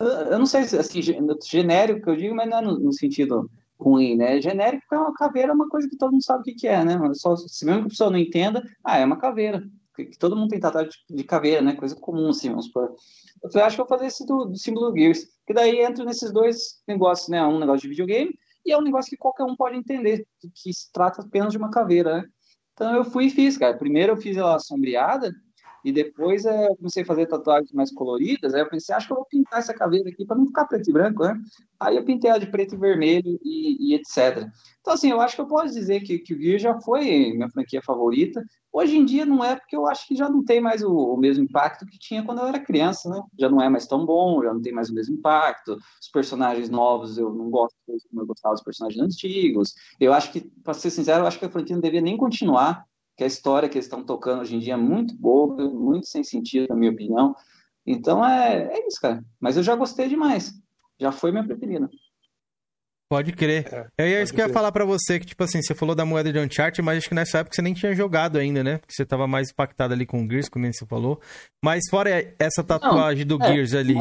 Eu não sei se assim, genérico que eu digo, mas não é no, no sentido ruim, né? Genérico é uma caveira, é uma coisa que todo mundo sabe o que, que é, né? Só, se mesmo que a pessoa não entenda, ah, é uma caveira. Que, que todo mundo tem tatuagem de, de caveira, né? Coisa comum, assim, vamos supor. Eu falei, acho que eu vou fazer esse do, do símbolo do Gears. Que daí entra nesses dois negócios, né? Um negócio de videogame e é um negócio que qualquer um pode entender, que, se trata apenas de uma caveira, né? Então eu fui e fiz, cara. Primeiro eu fiz ela sombreada, e depois é, eu comecei a fazer tatuagens mais coloridas. Aí eu pensei, acho que eu vou pintar essa caveira aqui para não ficar preto e branco, né? Aí eu pintei ela de preto e vermelho e, e etc. Então, assim, eu acho que eu posso dizer que, que o Gear já foi minha franquia favorita. Hoje em dia não é, porque eu acho que já não tem mais o, o, mesmo impacto que tinha quando eu era criança, né? Já não é mais tão bom, já não tem mais o mesmo impacto. Os personagens novos eu não gosto como eu gostava dos personagens antigos. Eu acho que, para ser sincero, eu acho que a franquia não devia nem continuar que a história que eles estão tocando hoje em dia é muito boa, muito sem sentido, na minha opinião. Então é, é isso, cara. Mas eu já gostei demais. Já foi minha preferida. Pode crer. É, é isso que eu ia falar pra você, que tipo assim, você falou da moeda de Uncharted, mas acho que nessa época você nem tinha jogado ainda, né? Porque você tava mais impactado ali com o Gears, como você falou. Mas fora essa tatuagem não, do é, Gears ali...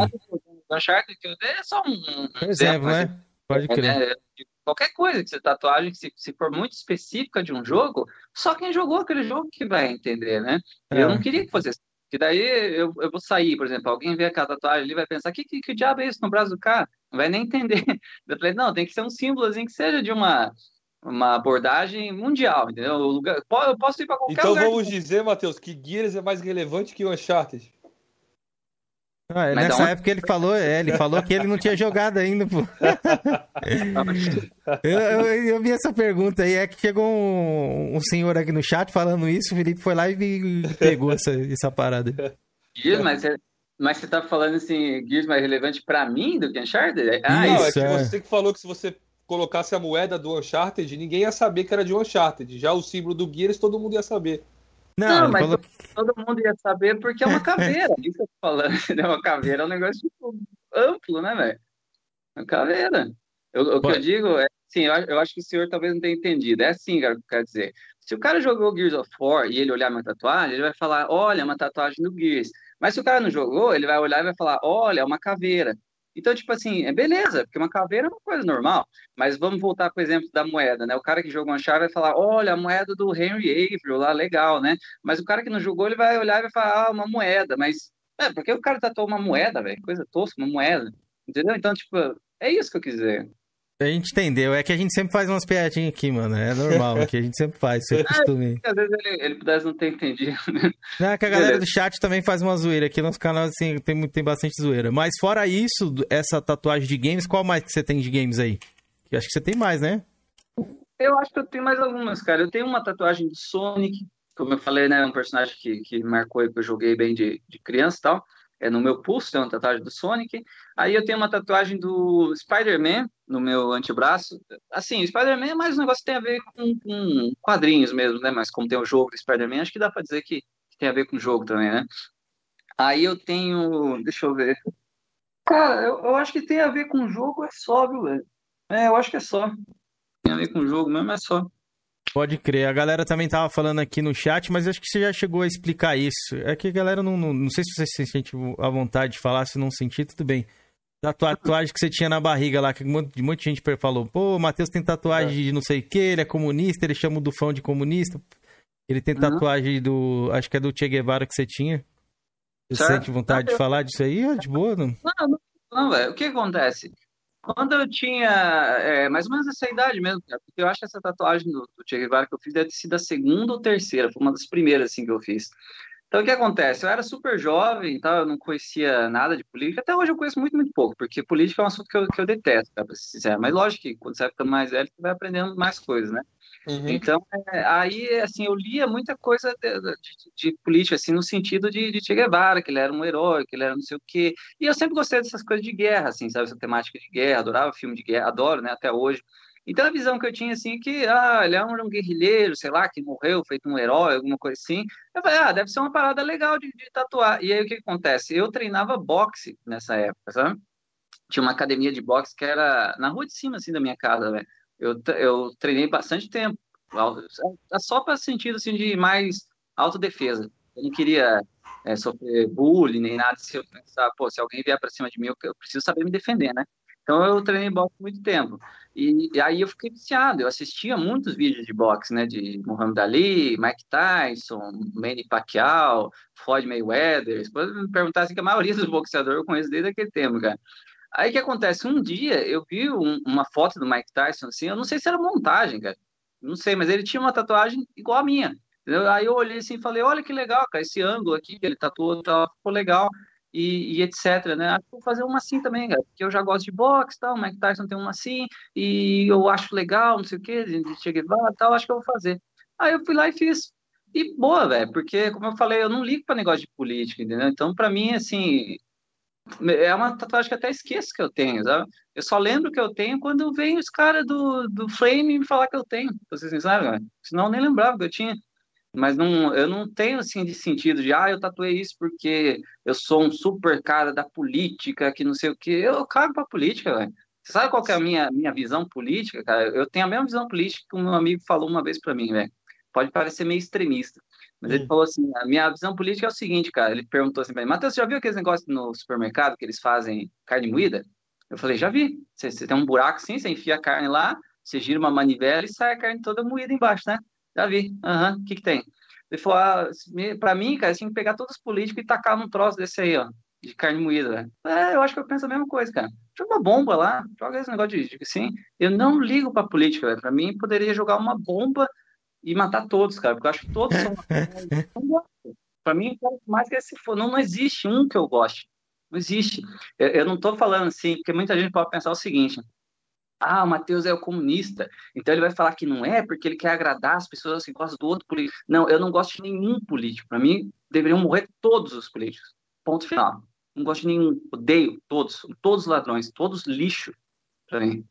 Uncharted que eu dei é só um, um exemplo, exemplo, né? Pode crer. É, qualquer coisa que você tatuagem, se, se for muito específica de um jogo, só quem jogou aquele jogo que vai entender, né? É. Eu não queria que fosse assim. Que daí eu, eu vou sair, por exemplo, alguém vê aquela tatuagem ali vai pensar, que, que, que diabo é isso no braço do cara? Não vai nem entender. Eu falei, não, tem que ser um símbolozinho que seja de uma, uma abordagem mundial, entendeu? O lugar, eu posso ir para qualquer então, lugar. Então vamos dizer, Matheus, que Gears é mais relevante que o Uncharted. Ah, nessa época ele falou, é, ele falou que ele não tinha jogado ainda, pô. eu, eu, eu, vi essa pergunta aí, é que chegou um, um, senhor aqui no chat falando isso, o Felipe foi lá e pegou essa, essa parada. Gears, mas, mas você tá falando assim, Gears mais relevante pra mim do que Uncharted? Ah, não, isso, é que é. você que falou que se você colocasse a moeda do Uncharted, ninguém ia saber que era de Uncharted. Já o símbolo do Gears, todo mundo ia saber. Não, não mas falou... todo mundo ia saber porque é uma caveira. Isso que eu tô falando. É uma caveira é um negócio tipo, amplo, né, velho? Uma caveira. Eu, o que eu digo é, sim, eu, eu, acho que o senhor talvez não tenha entendido. É assim, cara, quer dizer. Se o cara jogou Gears of War e ele olhar minha tatuagem, ele vai falar, olha, é uma tatuagem do Gears. Mas se o cara não jogou, ele vai olhar e vai falar, olha, é uma caveira. Então, tipo assim, é beleza, porque uma caveira é uma coisa normal. Mas vamos voltar com o exemplo da moeda, né? O cara que jogou uma chave vai falar, olha, a moeda do Henry Avery lá, legal, né? Mas o cara que não jogou, ele vai olhar e vai falar, ah, uma moeda. Mas, é, porque o cara tatuou uma moeda, velho? Coisa tosca, uma moeda. Entendeu? Então, tipo, é isso que eu quis dizer. A gente entendeu. É que a gente sempre faz umas piadinhas aqui, mano. É normal, que a gente sempre faz, isso é costume. É, às vezes ele, ele pudesse não ter entendido, né? Não, é que a galera Beleza. do chat também faz uma zoeira. Aqui no nosso canal, assim, tem, tem bastante zoeira. Mas fora isso, essa tatuagem de games, qual mais que você tem de games aí? Eu acho que você tem mais, né? Eu acho que eu tenho mais algumas, cara. Eu tenho uma tatuagem do Sonic, como eu falei, né? Um personagem que, que marcou aí, que eu joguei bem de, de criança e tal é, no meu pulso, tem uma tatuagem do Sonic. Aí eu tenho uma tatuagem do Spider-Man no meu antebraço. Assim, Spider-Man é mais um negócio que tem a ver com, com, quadrinhos mesmo, né? Mas como tem o jogo do Spider-Man, acho que dá para dizer que, que, tem a ver com o jogo também, né? Aí eu tenho. Deixa eu ver. Cara, eu, eu acho que tem a ver com o jogo, é só, viu, velho? É, eu acho que é só. Tem a ver com o jogo mesmo, é só. Pode crer. A galera também tava falando aqui no chat, mas acho que você já chegou a explicar isso. É que a galera não. Não, não sei se você se sente à vontade de falar, se não sentir, tudo bem. Da tatuagem que você tinha na barriga lá, que um monte de gente falou, pô, o Matheus tem tatuagem é. de não sei o que, ele é comunista, ele chama o Dufão de comunista. Ele tem tatuagem uhum. do. Acho que é do Che Guevara que você tinha. Você certo. sente vontade de falar disso aí? É de boa? Não, não, não, não velho. O que acontece? Quando eu tinha é, mais ou menos essa idade mesmo, cara, porque eu acho que essa tatuagem do, do Che Guevara que eu fiz deve ter sido a segunda ou terceira, foi uma das primeiras assim que eu fiz. Então, o que acontece? Eu era super jovem, tá? eu não conhecia nada de política. Até hoje eu conheço muito, muito pouco, porque política é um assunto que eu, que eu detesto, pra ser sincero. Mas lógico que quando você vai ficando mais velho, você vai aprendendo mais coisas, né? Então, é, aí, assim, eu lia muita coisa de, de, de política, assim, no sentido de, de Che Guevara, que ele era um herói, que ele era não sei o quê. E eu sempre gostei dessas coisas de guerra, assim, sabe? Essa temática de guerra, adorava filme de guerra, adoro, né, até hoje. Então, a visão que eu tinha, assim, que, ah, ele é um, guerrilheiro, sei lá, que morreu, feito um herói, alguma coisa assim. Eu falei, ah, deve ser uma parada legal de, de tatuar. E aí, o que, acontece? Eu treinava boxe nessa época, sabe? Tinha uma academia de boxe que era na rua de cima, assim, da minha casa, velho. Eu, eu treinei bastante tempo, só para sentido assim de mais autodefesa. Eu não queria é, sofrer bullying nem nada. Se eu pensar, pô, se alguém vier para cima de mim, eu, eu, preciso saber me defender, né? Então eu treinei boxe muito tempo. E, e, aí eu fiquei viciado. Eu assistia muitos vídeos de boxe, né? De Muhammad Ali, Mike Tyson, Manny Pacquiao, Floyd Mayweather. Se me perguntar assim, que a maioria dos boxeadores eu conheço desde aquele tempo, cara. Aí que acontece? Um dia eu vi um, uma foto do Mike Tyson, assim, eu não sei se era montagem, cara. Não sei, mas ele tinha uma tatuagem igual a minha. Entendeu? Aí eu olhei assim e falei, olha que legal, cara, esse ângulo aqui ele tatuou, tá, ficou legal. E, e, etc, né? Acho que vou fazer uma assim também, cara, porque eu já gosto de boxe, tal, o Mike Tyson tem uma assim, e eu acho legal, não sei o que, de Che Guevara, tal, acho que eu vou fazer. Aí eu fui lá e fiz. E boa, velho, porque, como eu falei, eu não ligo para negócio de política, entendeu? Então, para mim, assim, é uma tatuagem que até esqueço que eu tenho, sabe? Eu só lembro que eu tenho quando vem os caras do, do Flame me falar que eu tenho, ser sincero, cara. Senão eu nem lembrava que eu tinha. Mas não, eu não tenho, assim, de sentido de, ah, eu tatuei isso porque eu sou um super cara da política, que não sei o quê. Eu cago pra política, velho. Você sabe qual que é a minha, minha visão política, cara? Eu tenho a mesma visão política que um meu amigo falou uma vez para mim, velho. Pode parecer meio extremista. Mas ele falou assim: a minha visão política é o seguinte, cara. Ele perguntou assim pra mim: Matheus, você já viu aqueles negócios no supermercado que eles fazem carne moída? Eu falei: já vi. Você, você tem um buraco assim, você enfia a carne lá, você gira uma manivela e sai a carne toda moída embaixo, né? Já vi. Aham, uhum. o que que tem? Ele falou: ah, pra mim, cara, tinha que pegar todos os políticos e tacar num troço desse aí, ó, de carne moída? É, eu acho que eu penso a mesma coisa, cara. Joga uma bomba lá, joga esse negócio de, de assim. Eu não ligo pra política, velho. Pra mim, poderia jogar uma bomba e matar todos, cara, porque eu acho que todos são. Para mim, mais que esse for, não, não existe um que eu goste. Não existe. Eu, eu não estou falando assim, porque muita gente pode pensar o seguinte: ah, o Matheus é o comunista, então ele vai falar que não é porque ele quer agradar as pessoas que gostam do outro político. Não, eu não gosto de nenhum político. Para mim, deveriam morrer todos os políticos. Ponto final. Não gosto de nenhum. Odeio todos. Todos ladrões, todos lixo para mim.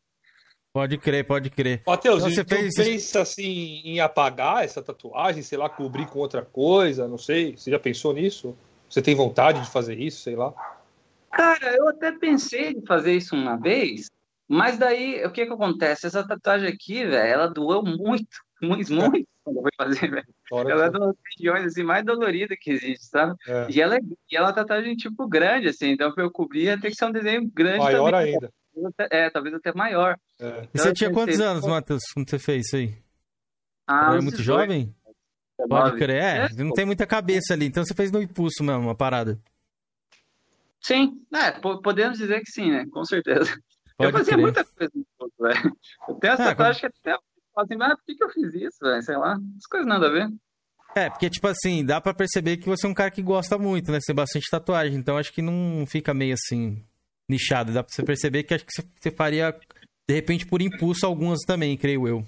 Pode crer, pode crer. Matheus, então, você fez... pensa assim em apagar essa tatuagem, sei lá, cobrir com outra coisa, não sei. Você já pensou nisso? Você tem vontade de fazer isso, sei lá? Cara, eu até pensei em fazer isso uma vez, mas daí o que que acontece? Essa tatuagem aqui, velho, ela doeu muito, muito, muito quando eu fui fazer, velho. Ela é uma das regiões assim, mais doloridas que existe, sabe? É. E, ela, é, e ela é uma tatuagem tipo grande, assim, então pra eu cobrir ia ter que ser um desenho grande Maior também. ainda. É, talvez até maior. É. Então, e você tinha quantos anos, Matheus, quando você fez isso aí? Ah, Era muito 18. jovem? Pode crer, é, é, não tem muita cabeça ali, então você fez no impulso mesmo, uma parada. Sim, é, podemos dizer que sim, né? Com certeza. Pode eu fazia crer. muita coisa no impulso, velho. Eu tenho essa ah, tatuagem como... que até assim, mas por que, que eu fiz isso, velho? Sei lá, as coisas nada a ver. É, porque, tipo assim, dá pra perceber que você é um cara que gosta muito, né? Você tem bastante tatuagem, então acho que não fica meio assim, nichado. Dá pra você perceber que acho que você faria, de repente, por impulso, algumas também, creio eu.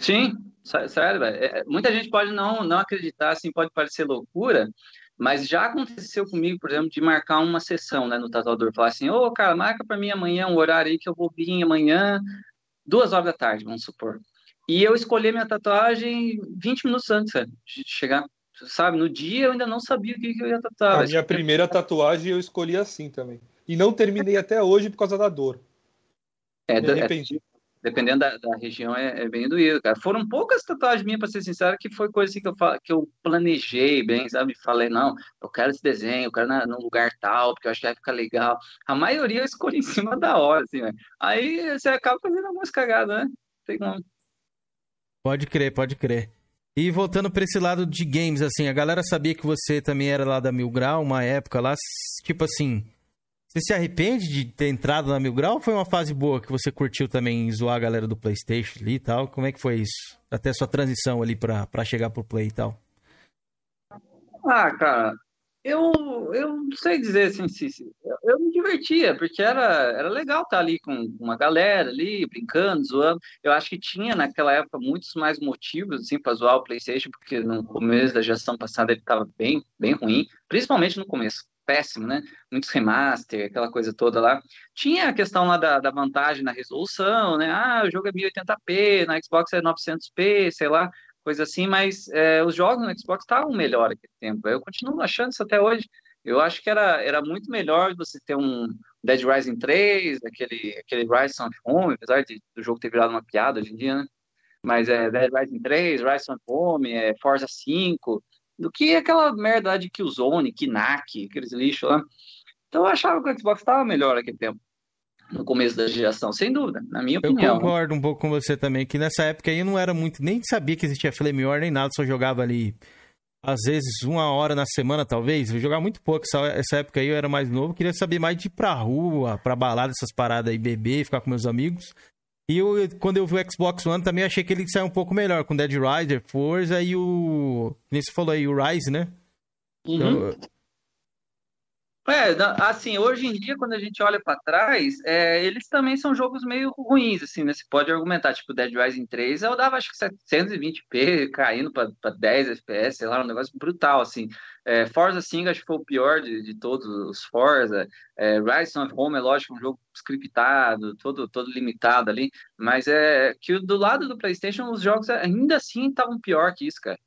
Sim, sério, velho. É, muita gente pode não, não acreditar, assim, pode parecer loucura, mas já aconteceu comigo, por exemplo, de marcar uma sessão né, no tatuador. Falar assim, ô, oh, cara, marca para mim amanhã um horário aí que eu vou vir amanhã, duas horas da tarde, vamos supor. E eu escolhi minha tatuagem 20 minutos antes velho, de chegar sabe? No dia eu ainda não sabia o que, que eu ia tatuar. A minha primeira tatuagem eu escolhi assim também. E não terminei até hoje por causa da dor. É, é dependendo da, da região, é, é, bem doído, cara. Foram poucas tatuagens minhas, para ser sincero, que foi coisa assim que eu, que eu planejei bem, sabe? Falei, não, eu quero esse desenho, eu quero na, num lugar tal, porque eu acho que vai ficar legal. A maioria eu escolhi em cima da hora, assim, né? Aí você acaba fazendo algumas cagadas, né? Tem como. Pode crer, pode crer. E voltando para esse lado de games, assim, a galera sabia que você também era lá da Mil Grau, uma época lá, tipo assim, você se arrepende de ter entrado na Mil Grau ou foi uma fase boa que você curtiu também zoar a galera do PlayStation ali e tal? Como é que foi isso? Até sua transição ali pra chegar pro Play e tal. Ah, cara, Eu, eu não sei dizer assim, se, eu, eu me divertia, porque era, era legal estar ali com uma galera ali, brincando, zoando. Eu acho que tinha naquela época muitos mais motivos assim, para zoar o PlayStation, porque no começo da gestão passada ele estava bem, bem ruim, principalmente no começo. Péssimo, né? Muitos remaster, aquela coisa toda lá. Tinha a questão lá da, da vantagem na resolução, né? Ah, o jogo é 1080p, na Xbox é 900p, sei lá coisa assim, mas é, os jogos no Xbox estavam melhor naquele tempo. Eu continuo achando isso até hoje. Eu acho que era, era muito melhor você ter um Dead Rising 3, aquele, aquele Rise of Home, apesar de, do jogo ter virado uma piada hoje em dia, né? Mas é Dead Rising 3, Rise of Home, é Forza 5, do que aquela merda lá de Killzone, Knack, aqueles lixos lá. Então eu achava que o Xbox estava melhor naquele tempo. No começo da geração, sem dúvida, na minha Eu opinião. concordo um pouco com você também, que nessa época aí eu não era muito, nem sabia que existia Flame War nem nada, só jogava ali, às vezes, uma hora na semana, talvez. Eu jogava muito pouco, essa, essa época aí eu era mais novo, queria saber mais de ir pra rua, pra balada, essas paradas aí, beber, ficar com meus amigos. E eu, quando eu vi o Xbox One também, eu achei que ele saiu um pouco melhor, com Dead Rider, Forza e o. Nem você falou aí, o Rise, né? Uhum. Então, É, assim, hoje em dia, quando a gente olha pra trás, é, eles também são jogos meio ruins, assim, né? Você pode argumentar, tipo, Dead Rising 3, eu dava acho que 720p, caindo pra 10 FPS, sei lá, um negócio brutal, assim. É, Forza 5 acho que foi o pior de, de todos os Forza. É, Rise of Home, é lógico, um jogo scriptado, todo, todo limitado ali, mas é que do lado do PlayStation, os jogos ainda assim estavam pior que isso, cara.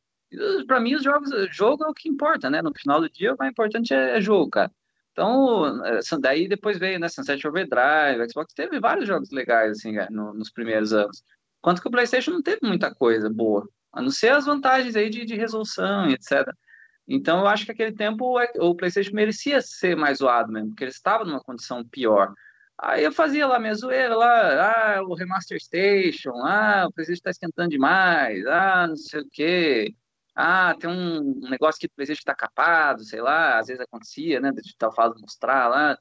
Pra mim, os jogos, jogo é o que importa, né? No final do dia, o mais importante é, é jogo, cara. Então, eh, daí depois veio, né, Sunset Overdrive, Xbox teve vários jogos legais, assim, cara, no- nos primeiros anos. Enquanto que o PlayStation não teve muita coisa boa, a não ser as vantagens aí de, de resolução e etc. Então, eu acho que aquele tempo o PlayStation merecia ser mais zoado mesmo, porque ele estava numa condição pior. Aí eu fazia lá minha zoeira lá, ah, o Remaster Station, ah, o PlayStation está esquentando demais, ah, não sei o quê. Ah, tem um negócio que o PlayStation está capado, sei lá, às vezes acontecia, né, de tal fase mostrar lá.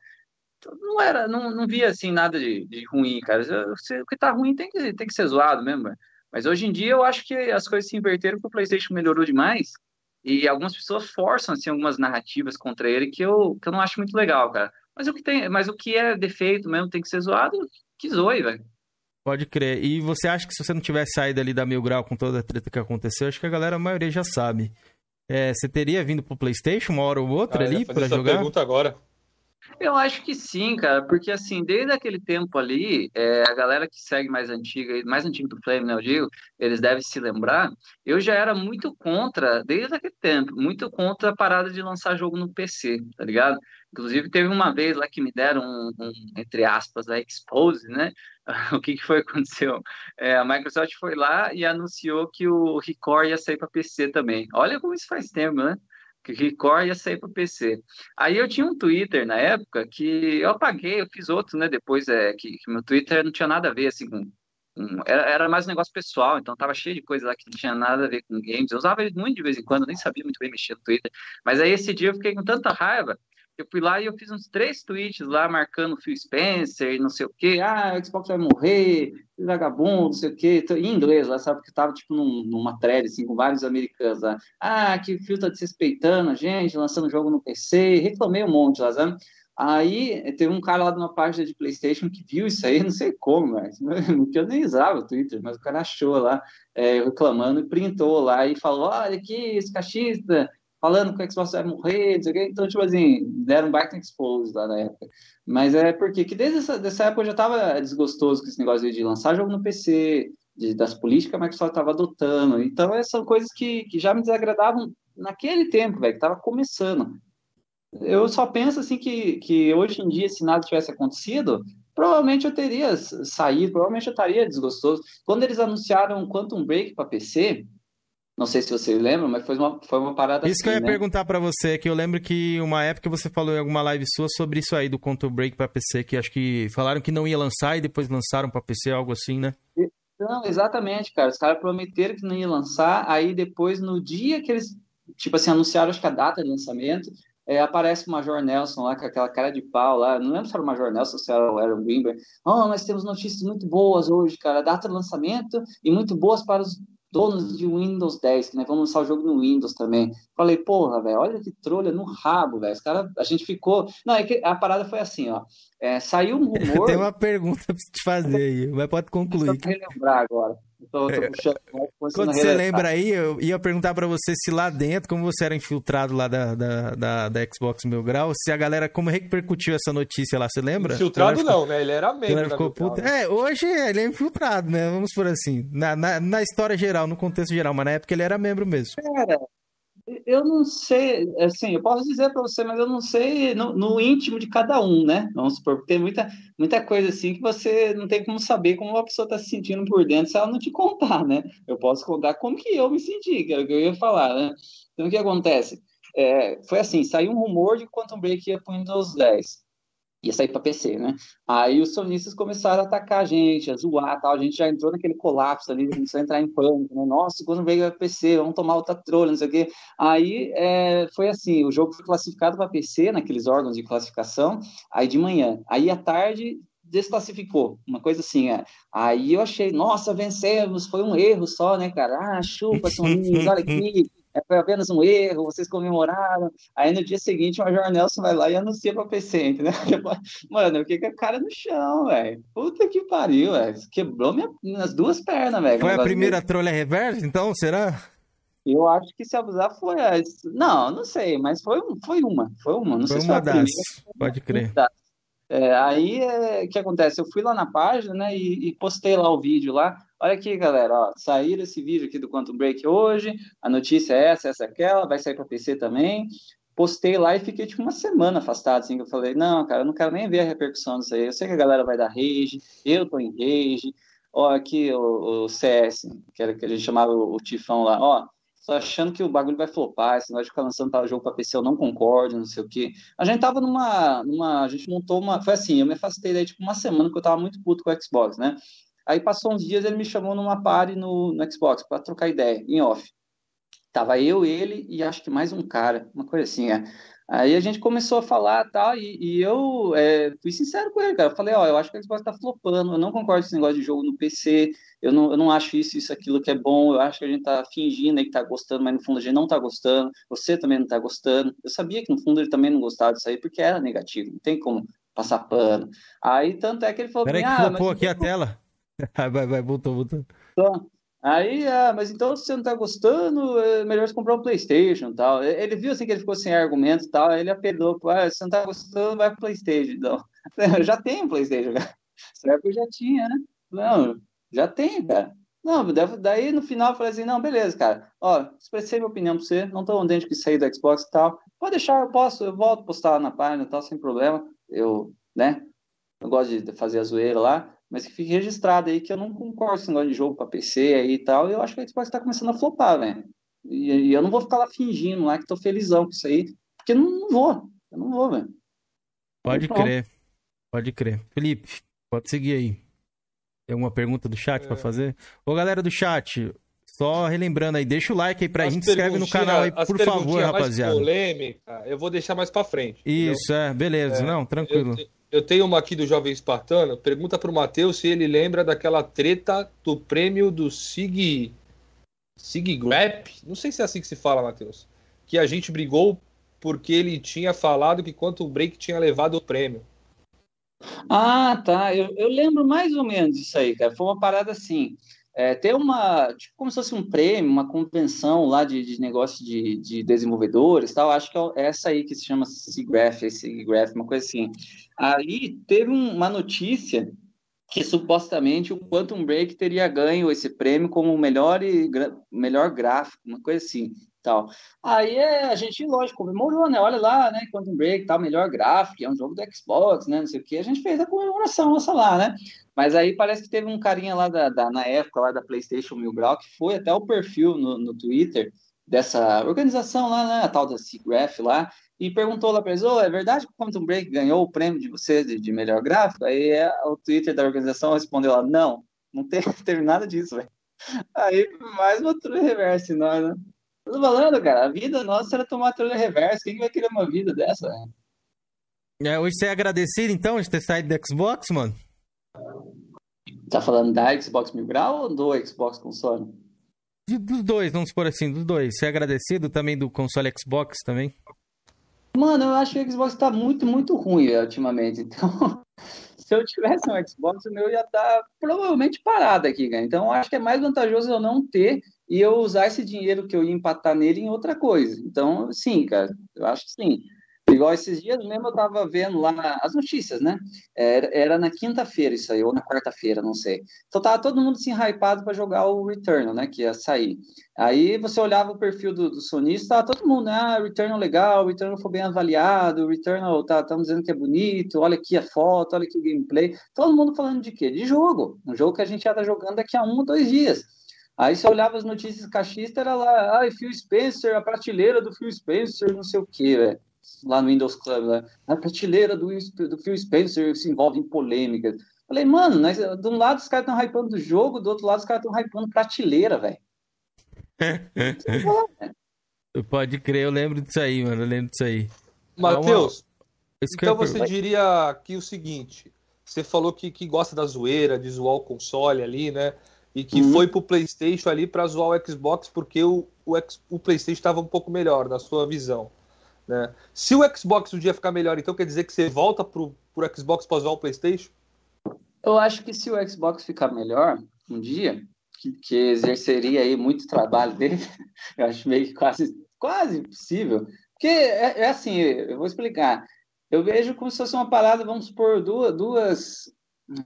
Então, não era, não, não via assim nada de, de ruim, cara. O que tá ruim tem que, tem que ser zoado mesmo. Mas hoje em dia eu acho que as coisas se inverteram porque o PlayStation melhorou demais e algumas pessoas forçam assim algumas narrativas contra ele que eu, que eu não acho muito legal, cara. Mas o que tem, mas o que é defeito mesmo tem que ser zoado, que zoe, velho. Pode crer. E você acha que se você não tivesse saído ali da Mil Grau com toda a treta que aconteceu, acho que a galera, a maioria já sabe. É, você teria vindo pro PlayStation uma hora ou outra Ah, ali essa jogar? pergunta agora. Eu acho que sim, cara, porque assim, desde aquele tempo ali, é, a galera que segue mais antiga, mais antiga do Flame, né, eu digo, eles devem se lembrar, eu já era muito contra, desde aquele tempo, muito contra a parada de lançar jogo no PC, tá ligado? Inclusive, teve uma vez lá que me deram um, um, entre aspas, a expose, né? O que que foi que aconteceu? É, a Microsoft foi lá e anunciou que o Record ia sair para PC também. Olha como isso faz tempo, né? O Record ia sair para PC. Aí eu tinha um Twitter na época que eu apaguei, eu fiz outro, né? Depois é que, que meu Twitter não tinha nada a ver assim com, com- era, era mais um negócio pessoal, então tava cheio de coisa lá que não tinha nada a ver com games. Eu usava ele muito de vez em quando, nem sabia muito bem mexer no Twitter. Mas aí esse dia eu fiquei com tanta raiva eu fui lá e eu fiz uns três tweets lá marcando Phil Spencer não sei o quê. Ah, o Xbox vai morrer, vagabundo, não sei o quê. Em inglês lá, sabe? Porque tava tipo num- numa thread assim, com vários americanos lá. Ah, que o Phil tá desrespeitando a gente, lançando jogo no PC. Reclamei um monte lá, sabe? Aí teve um cara lá de uma página de PlayStation que viu isso aí, não sei como, mas porque eu nem usava o Twitter, mas o cara achou lá, é, reclamando e printou lá e falou: olha aqui, esse cachista falando que o Xbox vai morrer, não sei o quê. Então, tipo assim, deram um baita expose lá na época. Mas é porque que desde essa dessa época eu já tava desgostoso com esse negócio de lançar jogo no PC, de, das políticas que a Microsoft estava adotando. Então, são coisas que, que já me desagradavam naquele tempo, velho, que tava começando. Eu só penso assim que, que hoje em dia, se nada tivesse acontecido, provavelmente eu teria saído, provavelmente eu estaria desgostoso. Quando eles anunciaram Quantum Break para PC, não sei se vocês lembram, mas foi uma, foi uma parada Isso que eu assim, ia né? perguntar pra você, que eu lembro que uma época você falou em alguma live sua sobre isso aí do Control Break pra PC, que acho que falaram que não ia lançar e depois lançaram pra PC, algo assim, né? Não, exatamente, cara. Os caras prometeram que não ia lançar, aí depois, no dia que eles, tipo assim, anunciaram, acho que a data de lançamento, é, aparece o Major Nelson lá, com aquela cara de pau lá, não lembro se era o Major Nelson ou se era o Aaron Greenberg. Oh, nós temos notícias muito boas hoje, cara, data de lançamento e muito boas para os donos de Windows 10, que nós vamos lançar o jogo no Windows também. Falei, porra, velho, olha que trolha no rabo, velho. Os caras, a gente ficou. Não, é que a parada foi assim, ó. É, saiu um rumor. Tem uma pergunta pra te fazer aí, mas pode concluir. Pra relembrar agora. Tô, tô puxando, Quando você lembra aí, eu ia perguntar pra você se lá dentro, como você era infiltrado lá da, da, da, da Xbox Mil Grau, se a galera, como repercutiu essa notícia lá, você lembra? Infiltrado Ficou- não, né? Ele era membro. Ficou puta. né? É, hoje ele é infiltrado, né? Vamos por assim. Na, na, na história geral, no contexto geral, mas na época ele era membro mesmo. Cara, eu não sei, assim, eu posso dizer para você, mas eu não sei no, no íntimo de cada um, né? Vamos supor, porque tem muita, muita coisa assim que você não tem como saber como a pessoa está se sentindo por dentro se ela não te contar, né? Eu posso contar como que eu me senti, que era o que eu ia falar, né? Então, o que acontece? É, foi assim, saiu um rumor de Quantum Break ia para o Windows 10. Ia sair para PC, né? Aí os sonistas começaram a atacar a gente, a zoar tal. A gente já entrou naquele colapso ali, começou a entrar em pânico, né? Nossa, quando veio para PC, vamos tomar outra trolha, não sei o quê. Aí é, foi assim: o jogo foi classificado para PC, naqueles órgãos de classificação, aí de manhã. Aí à tarde desclassificou, uma coisa assim. É. Aí eu achei, nossa, vencemos, foi um erro só, né, cara? Ah, chupa, soninhos, olha aqui. É, foi apenas um erro, vocês comemoraram. Aí no dia seguinte, o Major Nelson vai lá e anuncia para PC, entendeu? Mano, eu fiquei com a cara no chão, velho. Puta que pariu, velho. Quebrou minha, minhas duas pernas, velho. Foi a primeira trolha reversa, então? Será? Eu acho que se abusar foi a... Não, não sei, mas foi, um- foi uma. Foi uma. Não Foi sei se uma foi a das. primeira. Pode crer. Tá. É, aí, é, o que acontece? Eu fui lá na página, né, e, e postei lá o vídeo lá. Olha aqui, galera, ó, saíram esse vídeo aqui do Quantum Break hoje. A notícia é essa, essa, aquela. Vai sair para PC também. Postei lá e fiquei tipo uma semana afastado, assim, que eu falei, não, cara, eu não quero nem ver a repercussão disso aí. Eu sei que a galera vai dar rage, eu tô em rage. Ó, aqui o, o CS, que era que a gente chamava o, o Tifão lá, ó. Tô achando que o bagulho vai flopar, esse negócio de ficar lançando tal jogo para PC, eu não concordo, não sei o quê. A gente tava numa, numa. A gente montou uma. Foi assim, eu me afastei daí tipo uma semana, porque eu tava muito puto com o Xbox, né? Aí passou uns dias, ele me chamou numa party no, no Xbox para trocar ideia, em off. Tava eu, ele e acho que mais um cara, uma coisa assim, é. Aí a gente começou a falar tal, e, e eu é, fui sincero com ele, cara. Eu falei, ó, eu acho que o Xbox tá flopando, eu não concordo com esse negócio de jogo no PC, eu não, eu não acho isso, isso, aquilo que é bom, eu acho que a gente tá fingindo aí que tá gostando, mas no fundo a gente não tá gostando, você também não tá gostando. Eu sabia que no fundo ele também não gostava disso aí, porque era negativo, não tem como passar pano. Aí tanto é que ele falou Peraí que ah, flopou aqui a tela. Vai, vai, voltou, voltou. então, aí, ah, mas então se você não tá gostando, é melhor você comprar um Playstation tal. Ele viu assim que ele ficou sem argumento tal, ele apelou, ah, se você não tá gostando, vai pro Playstation, então. Eu já tenho um Playstation, cara. Será que eu já tinha, né? Não, já tenho, cara. Não, daí no final eu falei assim, não, beleza, cara. Ó, expressei minha opinião pra você, não tô contente que sair do Xbox e tal. Pode deixar, eu posso, eu volto postar lá na página e tal, sem problema. Eu, né? Eu gosto de fazer a zoeira lá, mas que fique registrado aí que eu não concordo com esse negócio de jogo para PC aí e tal. E eu acho que a Xbox tá começando a flopar, velho. E, e eu não vou ficar lá fingindo lá que tô felizão com isso aí, porque eu não, não vou. Eu não vou, velho. Pode Pronto. crer. Pode crer. Felipe, pode seguir aí. Tem alguma pergunta do chat É. pra fazer? Ô, galera do chat, só relembrando aí, deixa o like aí pra As gente, se inscreve no canal aí, por favor, rapaziada. polêmica, eu vou deixar mais pra frente. entendeu? Isso, é, beleza. É, Não, tranquilo. Eu, eu tenho uma aqui do Jovem Espartano. Pergunta pro Matheus se ele lembra daquela treta do prêmio do Sig. Sig Grap? Não sei se é assim que se fala, Matheus. Que a gente brigou porque ele tinha falado que Quantum Break tinha levado o prêmio. Ah, tá. Eu, eu lembro mais ou menos disso aí, cara. Foi uma parada assim. É, tem uma, tipo, como se fosse um prêmio, uma convenção lá de, de negócio de, de desenvolvedores tal. Acho que é essa aí que se chama SIGGRAPH, SIGGRAPH, uma coisa assim. Aí teve um- uma notícia que supostamente o Quantum Break teria ganho esse prêmio como o melhor, melhor gráfico, uma coisa assim, tal. Aí é, a gente, lógico, comemorou, né? Olha lá, né? Quantum Break, tal, melhor gráfico, é um jogo do Xbox, né? Não sei o que. A gente fez a comemoração nossa lá, né? Mas aí parece que teve um carinha lá da, da- na época lá da PlayStation Mil Grau que foi até o perfil no, no Twitter dessa organização lá, né? A tal da SIGGRAPH lá, e perguntou lá para eles: "Ô, é verdade que o Quantum Break ganhou o prêmio de vocês de, de melhor gráfico? Aí é, o Twitter da organização respondeu lá: não, não teve, teve nada disso, velho. Aí mais uma reversa em nós, né? Tô falando, cara, a vida nossa era tomar trolha reversa. Quem que vai querer uma vida dessa, velho? É, hoje você é agradecido, então, de ter saído do Xbox, mano? Tá falando da Xbox Mil Grau ou do Xbox console? De- dos dois, vamos supor assim, dos dois. Você é agradecido também do console Xbox também? Mano, eu acho que o Xbox tá muito, muito ruim ultimamente. Então, se eu tivesse um Xbox, o meu ia estar provavelmente parado aqui, cara. Então, acho que é mais vantajoso eu não ter e eu usar esse dinheiro que eu ia empatar nele em outra coisa. Então, sim, cara, eu acho que sim. Igual esses dias mesmo eu tava vendo lá as notícias, né? Era, era na quinta-feira isso aí, ou na quarta-feira, não sei. Então tava todo mundo assim hypado para jogar o Returnal, né? Que ia sair. Aí você olhava o perfil do, do sonista, tava todo mundo, né? Ah, Returnal legal, Returnal foi bem avaliado, Returnal tá, tamo dizendo que é bonito, olha aqui a foto, olha aqui o gameplay. Todo mundo falando de quê? De jogo. Um jogo que a gente ia estar jogando daqui a um ou dois dias. Aí você olhava as notícias cachistas, era lá, ah, Phil Spencer, a prateleira do Phil Spencer, não sei o quê, velho lá no Windows Club, lá, a prateleira do, do Phil Spencer se envolve em polêmicas. Falei, mano, nós, de um lado os caras estão hypando do jogo, do outro lado os caras estão hypando prateleira, velho. Pode crer, eu lembro disso aí, mano. Eu lembro disso aí. Matheus, então ia você diria aqui o seguinte: você falou que, que gosta da zoeira, de zoar o console ali, né? E que Uhum. foi pro PlayStation ali pra zoar o Xbox porque o, o, o PlayStation estava um pouco melhor, na sua visão. Né? Se o Xbox um dia ficar melhor, então quer dizer que você volta pro, pro Xbox pra zoar o PlayStation? Eu acho que se o Xbox ficar melhor um dia, que, que exerceria aí muito trabalho dele, eu acho meio que quase, quase impossível. Porque é, é assim, eu vou explicar. Eu vejo como se fosse uma parada, vamos supor, duas, duas.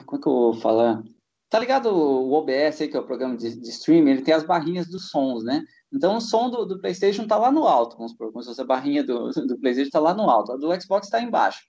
Como é que eu vou falar? Tá ligado o OBS aí, que é o programa de, de streaming, ele tem as barrinhas dos sons, né? Então o som do, do PlayStation tá lá no alto, vamos supor, como se fosse a barrinha do, do PlayStation tá lá no alto, a do Xbox está embaixo.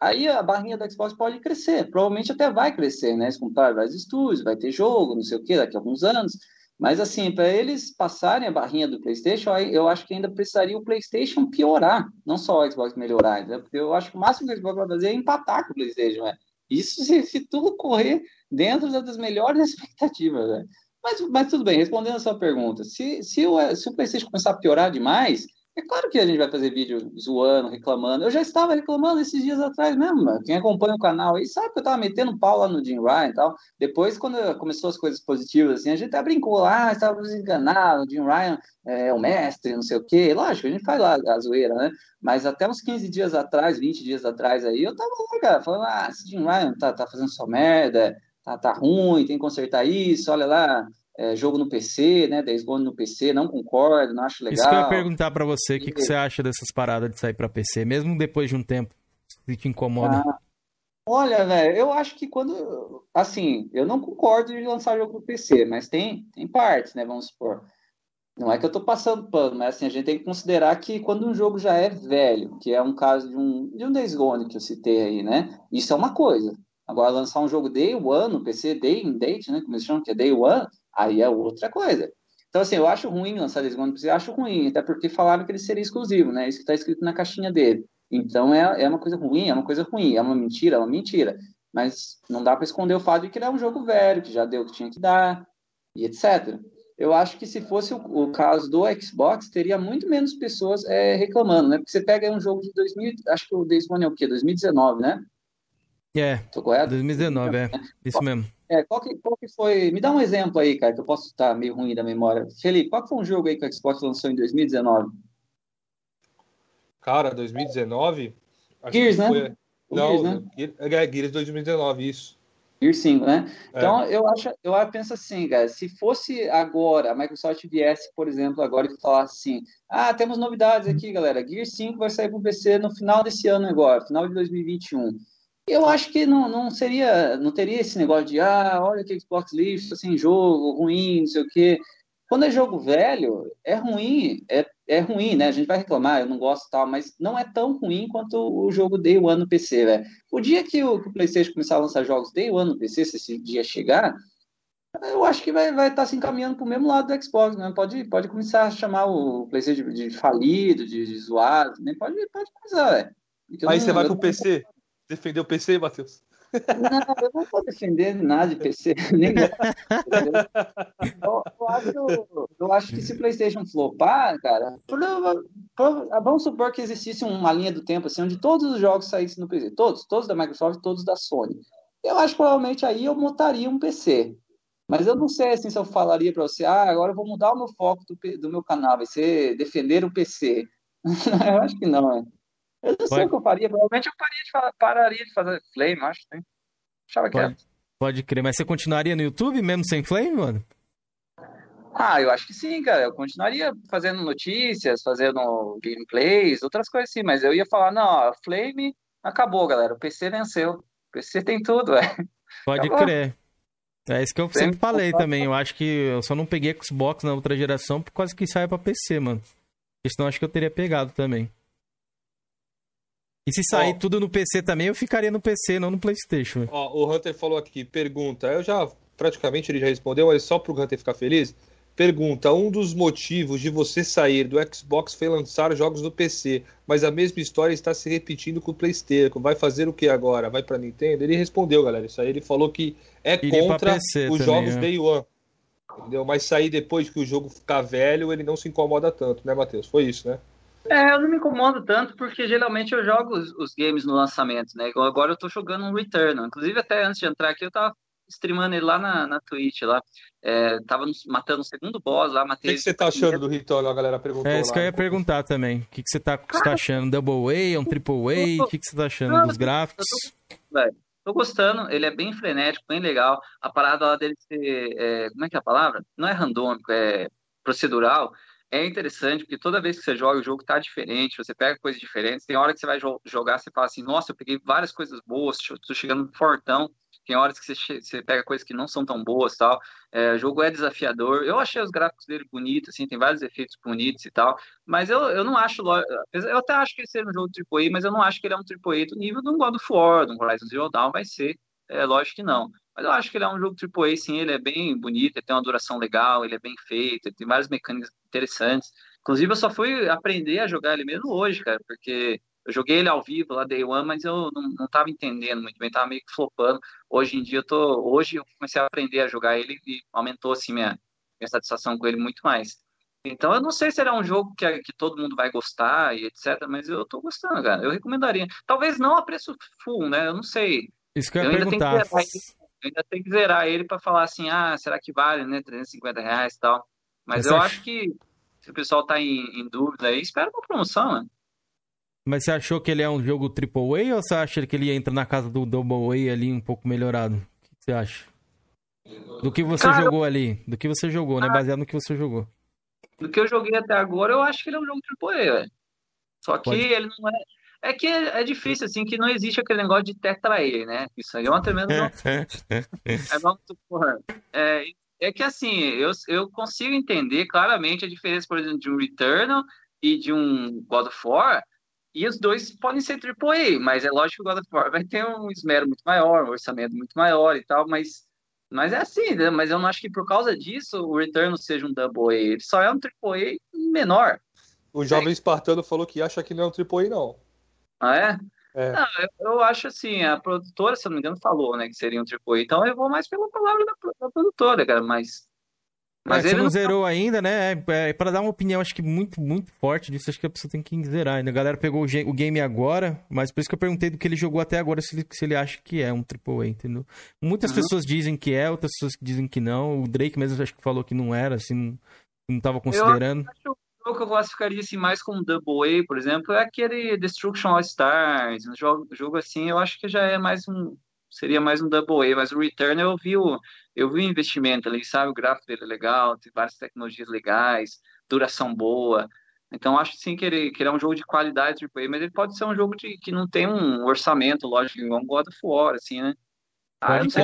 Aí a barrinha do Xbox pode crescer, provavelmente até vai crescer, né? Se comprar vários estúdios, vai ter jogo, não sei o que, daqui a alguns anos. Mas assim, para eles passarem a barrinha do PlayStation, eu acho que ainda precisaria o PlayStation piorar, não só o Xbox melhorar, entendeu? Porque eu acho que o máximo que o Xbox vai fazer é empatar com o PlayStation, né? Isso se, se tudo correr dentro das melhores expectativas, né? Mas, mas tudo bem, respondendo a sua pergunta, se, se, o, se o PlayStation começar a piorar demais, é claro que a gente vai fazer vídeo zoando, reclamando. Eu já estava reclamando esses dias atrás mesmo. Quem acompanha o canal aí sabe que eu estava metendo pau lá no Jim Ryan e tal. Depois, quando começou as coisas positivas, assim, a gente até brincou lá, estávamos enganados, o Jim Ryan é o mestre, não sei o quê. Lógico, a gente faz lá a zoeira, né? Mas até uns 15 dias atrás, 20 dias atrás aí, eu tava lá, cara, falando, ah, esse Jim Ryan tá, tá fazendo só merda, tá, tá ruim, tem que consertar isso, olha lá, é, jogo no PC, né? Days Gone no PC, não concordo, não acho legal. Isso que eu ia perguntar pra você, o que, que você acha dessas paradas de sair pra PC, mesmo depois de um tempo? Se te incomoda? Ah, olha, velho, eu acho que quando. Assim, eu não concordo de lançar jogo no PC, mas tem, tem partes, né? Vamos supor. Não é que eu tô passando pano, mas assim, a gente tem que considerar que quando um jogo já é velho, que é um caso de um, de um Days Gone que eu citei aí, né? Isso é uma coisa. Agora, lançar um jogo Day One no PC, Day in Date, né? Como eles chamam, que é Day One, aí é outra coisa. Então, assim, eu acho ruim lançar Days Gone eu acho ruim, até porque falaram que ele seria exclusivo, né? Isso que tá escrito na caixinha dele. Então, é, é uma coisa ruim, é uma coisa ruim, é uma mentira, é uma mentira. Mas não dá para esconder o fato de que ele é um jogo velho, que já deu o que tinha que dar, e etc. Eu acho que se fosse o, o caso do Xbox, teria muito menos pessoas é, reclamando, né? Porque você pega um jogo de 2000, acho que o Days Gone é o quê? 2019, né? É, Tô correto? 2019, é. Isso mesmo. É, qual que, qual que foi... Me dá um exemplo aí, cara, que eu posso estar meio ruim da memória. Felipe, qual que foi um jogo aí que o Xbox lançou em 2019? Cara, 2019? Acho Gears, né? foi- O Não, Gears, né? Gear- é Gears 2019, isso. Gear 5, né? É. Então, eu acho, eu penso assim, cara, se fosse agora, a Microsoft viesse, por exemplo, agora e falasse assim, ah, temos novidades aqui, galera, Gear 5 vai sair para o PC no final desse ano agora, final de 2021. Eu acho que não, não seria, não teria esse negócio de, ah, olha que Xbox lixo, tá sem jogo, ruim, não sei o quê. Quando é jogo velho, é ruim, é, é ruim, né? A gente vai reclamar, eu não gosto e tal, mas não é tão ruim quanto o jogo Day One no PC, velho. O dia que o, que o PlayStation começar a lançar jogos Day One no PC, se esse dia chegar, eu acho que vai estar vai tá se encaminhando para o mesmo lado do Xbox, né? Pode, pode começar a chamar o PlayStation de, de falido, de, de zoado, né? Pode, pode começar, velho. Aí não- você vai pro não- PC? Defender o PC, Matheus? Não, eu não vou defender nada de PC, nem eu, acho, eu acho que se PlayStation flopar, cara, prova- vamos supor que existisse uma linha do tempo assim, onde todos os jogos saíssem no PC, todos, todos da Microsoft, todos da Sony. Eu acho que provavelmente aí eu montaria um PC. Mas eu não sei assim, se eu falaria para você, ah, agora eu vou mudar o meu foco do, do meu canal, vai ser defender o PC. eu acho que não, é. Eu não sei o que eu faria, provavelmente eu faria de pararia de fazer flame, acho. Né? Achava que era. Pode, pode crer. Mas você continuaria no YouTube mesmo sem flame, mano? Ah, eu acho que sim, cara. Eu continuaria fazendo notícias, fazendo gameplays, outras coisas assim, mas eu ia falar, não, ó, Flame acabou, galera. O PC venceu. O PC tem tudo, é. Pode Acabou. crer. É isso que eu sempre falei também. Eu acho que eu só não peguei Xbox na outra geração por causa que saia pra PC, mano. Porque senão acho que eu teria pegado também. E se sair tudo no PC também, eu ficaria no PC, não no PlayStation. velho. Ó, o Hunter falou aqui, pergunta, eu já, praticamente ele já respondeu, mas só pro Hunter ficar feliz, pergunta, um dos motivos de você sair do Xbox foi lançar jogos no PC, mas a mesma história está se repetindo com o Playstation, vai fazer o que agora? Vai pra Nintendo? Ele respondeu, galera, isso aí ele falou que é Iria contra os também, jogos né? Day One, entendeu? Mas sair depois que o jogo ficar velho, ele não se incomoda tanto, né, Matheus? Foi isso, né? É, eu não me incomodo tanto porque geralmente eu jogo os, os games no lançamento, né? Agora eu tô jogando um Returnal. Inclusive, até antes de entrar aqui, eu tava streamando ele lá na, na Twitch, lá. É, tava matando o segundo boss lá, O matei... que, que você tá achando do Return? A galera perguntou É isso que lá. eu ia perguntar também. O que, que você tá, você tá achando? Double A, um Triple A? O que, que você tá achando Não, dos gráficos? velho. Tô gostando, ele é bem frenético, bem legal. A parada lá dele ser, é, como é que é a palavra? Não é randômico, é procedural. É interessante, porque toda vez que você joga, o jogo tá diferente, você pega coisas diferentes. Tem hora que você vai jo- jogar, você fala assim, nossa, eu peguei várias coisas boas, tô chegando fortão. Tem horas que você, você pega coisas que não são tão boas tal. É, o jogo é desafiador. Eu achei os gráficos dele bonitos, assim, tem vários efeitos bonitos e tal. Mas eu, eu não acho. Eu até acho que ele seja um jogo AAA, mas eu não acho que ele é um AAA do nível de um God of War, um Horizon Zero Dawn. Vai ser, é lógico que não. Mas eu acho que ele é um jogo AAA, sim. Ele é bem bonito, ele tem uma duração legal, ele é bem feito, ele tem várias mecânicas interessantes. Inclusive, eu só fui aprender a jogar ele mesmo hoje, cara, porque eu joguei ele ao vivo lá Day One, mas eu não, não tava entendendo muito bem, tava meio que flopando. Hoje em dia eu tô, hoje eu comecei a aprender a jogar ele e aumentou assim minha, minha satisfação com ele muito mais. Então eu não sei se ele é um jogo que, que todo mundo vai gostar e etc, mas eu tô gostando, cara. Eu recomendaria. Talvez não a preço full, né? Eu não sei. Isso que eu ia ainda que perguntar. zerar ele, eu ainda tenho que zerar ele para falar assim, ah, será que vale, né? 350 reais e tal. Mas Mas eu você acho que se o pessoal tá em, em dúvida aí, espera uma promoção, né? Mas você achou que ele é um jogo Triple A ou você acha que ele entra na casa do Double A ali um pouco melhorado? O que você acha? Do que você Cara, jogou ali? Do que você jogou, né? Baseado no que você jogou. Do que eu joguei até agora, eu acho que ele é um jogo AAA, velho. Só que Pode. ele não é. É que é, é difícil, assim, que não existe aquele negócio de tetra E, né? Isso aí é uma tremenda. É, é, é que assim, eu, eu consigo entender claramente a diferença, por exemplo, de um Returnal e de um God of War, e os dois podem ser AAA, mas é lógico que o God of War vai ter um esmero muito maior, um orçamento muito maior e tal, mas, mas é assim, né? Mas eu não acho que por causa disso o Returnal seja um Double A, ele só é um AAA menor. O jovem espartano falou que acha que não é um AAA, não. Ah, é? É. Não, eu, eu acho assim, a produtora, se eu não me engano, falou, né, que seria um AAA, então eu vou mais pela palavra da, da produtora, cara, mas... Mas Mas você ele não não zerou ainda, né? É, é, pra dar uma opinião, acho que muito, muito forte disso, acho que a pessoa tem que zerar ainda. A galera pegou o, game agora, mas por isso que eu perguntei do que ele jogou até agora, se ele, se ele acha que é um AAA, entendeu? Muitas Uhum. pessoas dizem que é, outras pessoas dizem que não. O Drake mesmo acho que falou que não era, assim, não, não tava considerando. Eu acho jogo que eu classificaria assim, mais como Double A, por exemplo, é aquele Destruction All Stars. Um jogo, jogo assim, eu acho que já é mais um. Seria mais um Double A, mas o Return eu vi o, eu vi o investimento ali, sabe? O gráfico dele é legal, tem várias tecnologias legais, duração boa. Então acho sim que ele, que ele é um jogo de qualidade AAA, mas ele pode ser um jogo de, que não tem um orçamento, lógico, igual um God of War, assim, né? Ah, não sei.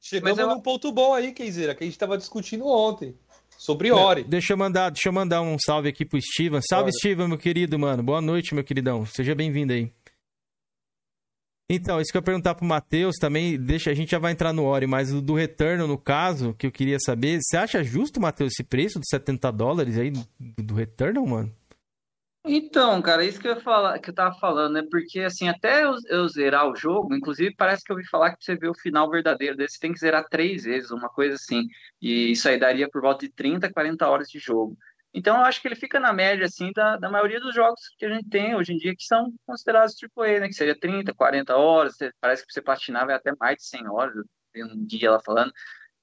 Chegamos Mas eu- num ponto bom aí, Kenzeira, que a gente tava discutindo ontem. Sobre Ori. Deixa eu mandar, deixa eu mandar um salve aqui pro Steven. Salve, Bora. Steven, meu querido, mano. Boa noite, meu queridão. Seja bem-vindo aí. Então, isso que eu ia perguntar pro Matheus também, deixa, a gente já vai entrar no Ori, mas o do Returnal, no caso, que eu queria saber, você acha justo, Matheus, esse preço de 70 dólares aí do, do Returnal, mano? Então, cara, isso que eu falar, que eu tava falando, né? Porque assim, até eu, eu zerar o jogo, inclusive parece que eu ouvi falar que você ver o final verdadeiro desse, tem que zerar três vezes, uma coisa assim. E isso aí daria por volta de 30, 40 horas de jogo. Então eu acho que ele fica na média, assim, da, da maioria dos jogos que a gente tem hoje em dia, que são considerados AAA, né? Que seria 30, 40 horas, parece que você patinar vai até mais de 100 horas, vi um dia lá falando.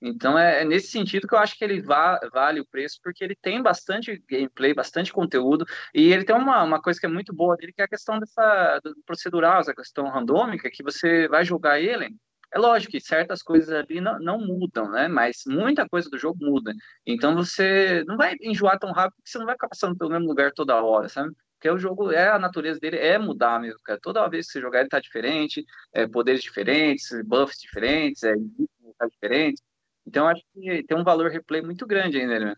Então é, é nesse sentido que eu acho que ele va- vale o preço, porque ele tem bastante gameplay, bastante conteúdo, e ele tem uma, uma coisa que é muito boa dele, que é a questão dessa do procedural, essa questão randômica, que você vai jogar ele. É lógico que certas coisas ali não, não mudam, né? Mas muita coisa do jogo muda. Então você não vai enjoar tão rápido que você não vai ficar passando pelo mesmo lugar toda hora, sabe? Porque o jogo é a natureza dele é mudar mesmo, cara. Toda vez que você jogar ele tá diferente, é, poderes diferentes, buffs diferentes, é, tá diferente. Então acho que tem um valor replay muito grande ainda, né?